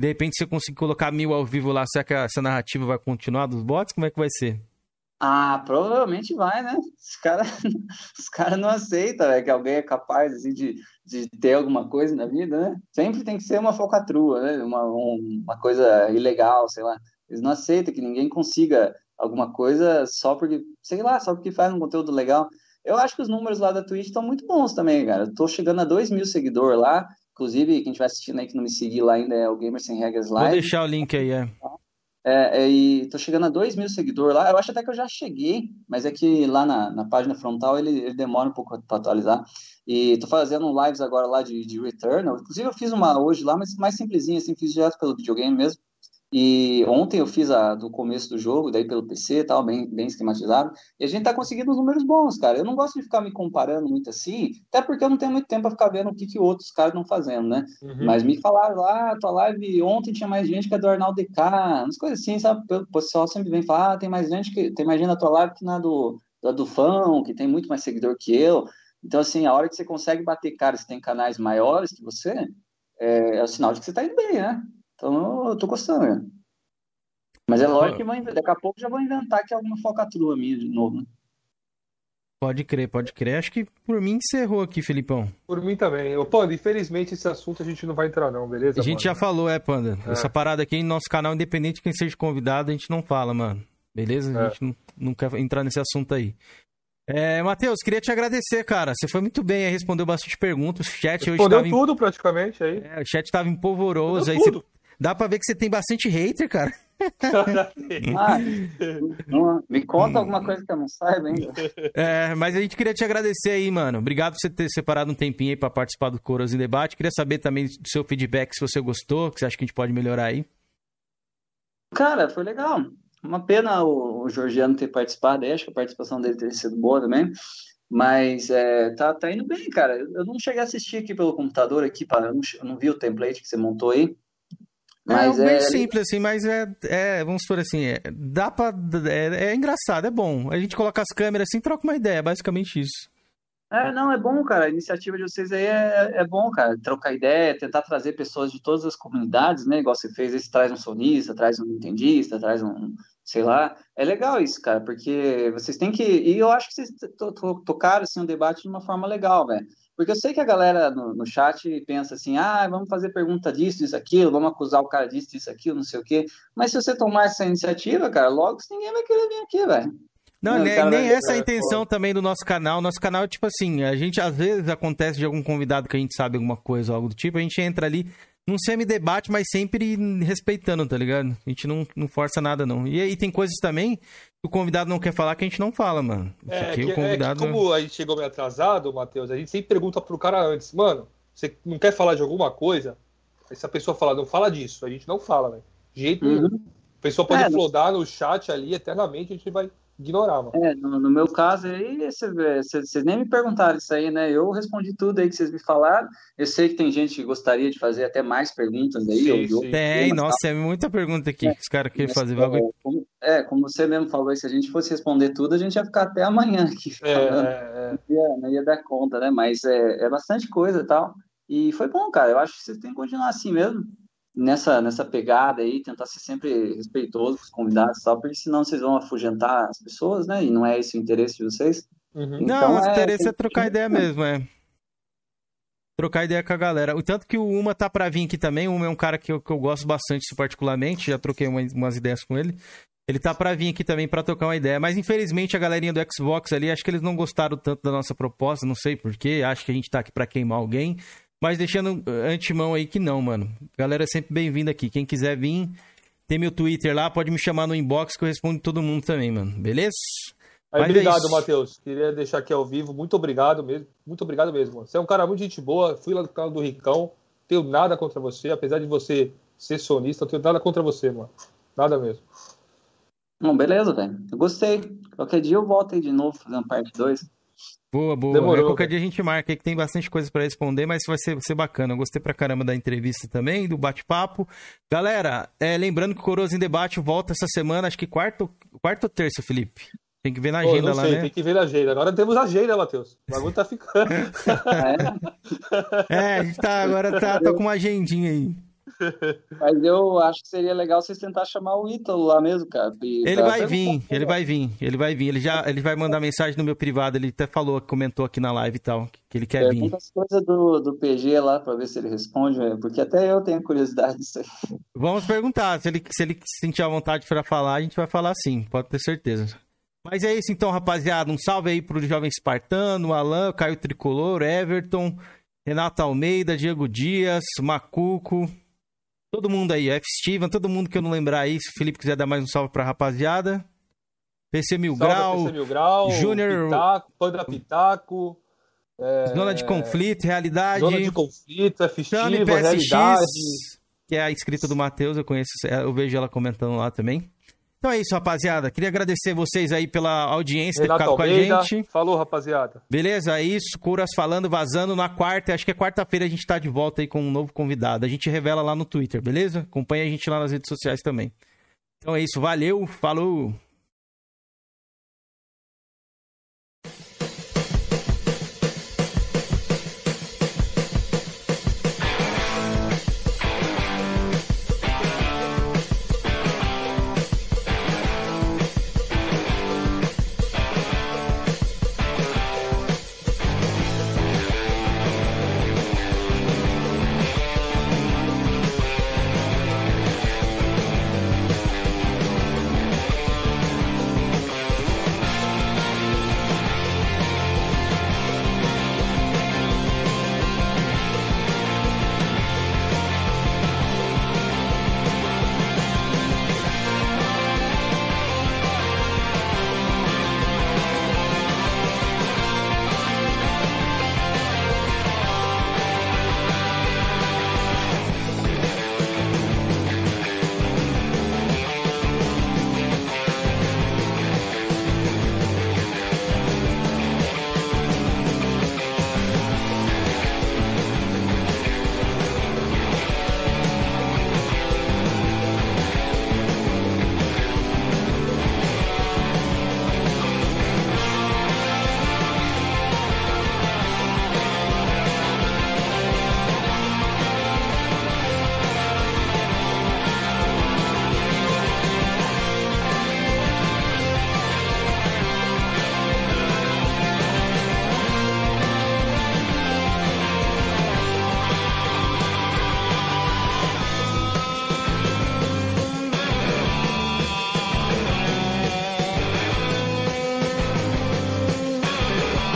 De repente você conseguir colocar mil ao vivo lá, será que essa narrativa vai continuar dos bots? Como é que vai ser? Ah, provavelmente vai, né? Os caras os cara não aceitam velho, que alguém é capaz assim, de, de ter alguma coisa na vida, né? Sempre tem que ser uma falcatrua, né? Uma, um- uma coisa ilegal, sei lá. Eles não aceitam que ninguém consiga alguma coisa só porque, sei lá, só porque faz um conteúdo legal. Eu acho que os números lá da Twitch estão muito bons também, cara. Eu tô chegando a 2 mil seguidores lá. Inclusive, quem estiver assistindo aí que não me seguir lá ainda é o Gamer Sem Regras Vou Live. deixar o link aí, é. É, é, e tô chegando a 2 mil seguidores lá. Eu acho até que eu já cheguei, mas é que lá na, na página frontal ele, ele demora um pouco para atualizar. E tô fazendo lives agora lá de, de Returnal. Inclusive eu fiz uma hoje lá, mas mais simplesinha, assim, fiz direto pelo videogame mesmo. E ontem eu fiz a do começo do jogo, daí pelo PC e tal, bem, bem esquematizado. E a gente tá conseguindo uns números bons, cara. Eu não gosto de ficar me comparando muito assim, até porque eu não tenho muito tempo para ficar vendo o que, que outros caras estão fazendo, né? Uhum. Mas me falaram lá, tua live ontem tinha mais gente que a do Arnaldo DK, umas coisas assim, sabe? O pessoal sempre vem falar, ah, tem mais gente que tem mais gente na tua live que na do, da do Fão, que tem muito mais seguidor que eu. Então, assim, a hora que você consegue bater cara, se tem canais maiores que você, é, é o sinal de que você tá indo bem, né? Então, eu tô gostando, né? Mas é lógico que inven- daqui a pouco já vou inventar que é alguma focatrua minha de novo, né? Pode crer, pode crer. Acho que por mim encerrou aqui, Felipão. Por mim também. Ô, Panda, infelizmente esse assunto a gente não vai entrar, não, beleza? A gente já mano? falou, é, Panda. É. Essa parada aqui em nosso canal, independente de quem seja convidado, a gente não fala, mano. Beleza? A É. gente não, não quer entrar nesse assunto aí. É, Matheus, queria te agradecer, cara. Você foi muito bem, aí, respondeu bastante perguntas. O chat hoje Respondeu tava em... tudo praticamente aí. é, o chat tava empolvoroso. Aí Respondeu você- Dá pra ver que você tem bastante hater, cara. Ah, não- me conta alguma coisa que eu não saiba ainda. É, mas a gente queria te agradecer aí, mano. Obrigado por você ter separado um tempinho aí pra participar do Coros em Debate. Queria saber também do seu feedback, se você gostou, que você acha que a gente pode melhorar aí. Cara, foi legal. Uma pena o, o Georgiano ter participado, aí, acho que a participação dele ter sido boa também. Mas é, tá, tá indo bem, cara. Eu eu não cheguei a assistir aqui pelo computador, aqui, pá, eu não, eu não vi o template que você montou aí. Mas é bem é, simples, assim, mas é, é, vamos por assim, é, dá pra. É, é engraçado, é bom. A gente coloca as câmeras assim e troca uma ideia, basicamente isso. É, não, é bom, cara. A iniciativa de vocês aí é, é bom, cara. Trocar ideia, tentar trazer pessoas de todas as comunidades, né? Igual você fez, você traz um sonista, traz um nintendista, traz um, sei lá. É legal isso, cara, porque vocês têm que. E eu acho que vocês to- to- tocaram assim, o debate de uma forma legal, velho. Porque eu sei que a galera no, no chat pensa assim, ah, vamos fazer pergunta disso, disso, aquilo, vamos acusar o cara disso, disso, aquilo, não sei o quê. Mas se você tomar essa iniciativa, cara, logo ninguém vai querer vir aqui, velho. Não, Não, nem, nem vai- essa é a é, intenção também do nosso canal. Nosso canal é tipo assim, a gente às vezes acontece de algum convidado que a gente sabe alguma coisa ou algo do tipo, a gente entra ali num semi-debate, mas sempre respeitando, tá ligado? A gente não, não força nada, não. E aí tem coisas também o convidado não quer falar que a gente não fala, mano. É que, o é que convidado. como a gente chegou meio atrasado, Matheus, a gente sempre pergunta pro cara antes, mano, você não quer falar de alguma coisa? Aí se a pessoa falar, não fala disso, a gente não fala, velho. De jeito nenhum. A pessoa pode É, flodar no chat ali eternamente, a gente vai ignorar, mano. É, no, no meu caso aí, vocês nem me perguntaram isso aí, né? Eu respondi tudo aí que vocês me falaram. Eu sei que tem gente que gostaria de fazer até mais perguntas aí. Sim, ou de sim. outros Tem, nossa, é muita pergunta aqui que os caras querem fazer é, bagulho. como, é, como você mesmo falou, se a gente fosse responder tudo, a gente ia ficar até amanhã aqui É, falando. é, Não ia, não ia dar conta, né? Mas é, é bastante coisa e tal. E foi bom, cara. Eu acho que vocês têm que continuar assim mesmo, nessa, nessa pegada aí, tentar ser sempre respeitoso com os convidados e tal, porque senão vocês vão afugentar as pessoas, né? E não é esse o interesse de vocês. Uhum. Não, Então, o é, interesse é trocar que- ideia mesmo, é. Trocar ideia com a galera. O tanto que o Uma tá pra vir aqui também. O Uma é um cara que eu, que eu gosto bastante, particularmente. Já troquei umas, umas ideias com ele. Ele tá pra vir aqui também pra trocar uma ideia. Mas infelizmente a galerinha do Xbox ali, acho que eles não gostaram tanto da nossa proposta. Não sei porquê. Acho que a gente tá aqui pra queimar alguém. Mas deixando antemão aí que não, mano. Galera é sempre bem-vinda aqui. Quem quiser vir, tem meu Twitter lá. Pode me chamar no inbox que eu respondo todo mundo também, mano. Beleza? Aí, Mas é obrigado, isso. Matheus. Queria deixar aqui ao vivo. Muito obrigado mesmo. Muito obrigado mesmo, mano. Você é um cara muito gente boa. Fui lá no canal do Ricão. Tenho nada contra você. Apesar de você ser sonista, eu tenho nada contra você, mano. Nada mesmo. Bom, beleza, velho. Eu gostei. Qualquer dia eu volto aí de novo, fazendo parte 2. Boa, boa. Demorou, É, qualquer velho. dia a gente marca aí que tem bastante coisa pra responder, mas vai ser, vai ser bacana. Eu gostei pra caramba da entrevista também, do bate-papo. Galera, é, lembrando que o Coroas em Debate volta essa semana, acho que quarto, quarto ou terça, Felipe? Tem que ver na Pô, agenda não lá, sei, né? tem que ver a agenda. Agora temos a agenda, Matheus. O bagulho tá ficando. É, a gente tá agora tá, tá com uma agendinha aí. Mas eu acho que seria legal vocês tentar chamar o Ítalo lá mesmo, cara. Ele pra vai vir, pra ele vai vir, ele vai vir. Ele já ele vai mandar mensagem no meu privado, ele até falou, comentou aqui na live e tal, que ele quer vir. Pergunta as coisas do, do PG lá pra ver se ele responde, velho, porque até eu tenho curiosidade disso aí. Vamos perguntar. Se ele, se ele sentir a vontade para falar, a gente vai falar sim, pode ter certeza. Mas é isso então, rapaziada. Um salve aí pro Jovem Espartano, Alan, Caio Tricolor, Everton, Renato Almeida, Diego Dias, Macuco. Todo mundo aí, F. Steven, todo mundo que eu não lembrar aí, se o Felipe quiser dar mais um salve pra rapaziada. PC Mil Salve Grau, PC Mil Grau, Júnior- Pitaco, Panda Pitaco. é, Zona de Conflito, Realidade. Zona de Conflito, Chame Festiva, PSX, Realidade. que é a inscrita do Matheus, eu conheço, eu vejo ela comentando lá também. Então é isso, rapaziada. Queria agradecer vocês aí pela audiência, ter Renato ficado com a Almeida. gente. Falou, rapaziada. Beleza? É isso. Curas falando, vazando na quarta. Acho que é quarta-feira a gente tá de volta aí com um novo convidado. A gente revela lá no Twitter, beleza? Acompanha a gente lá nas redes sociais também. Então é isso. Valeu. Falou.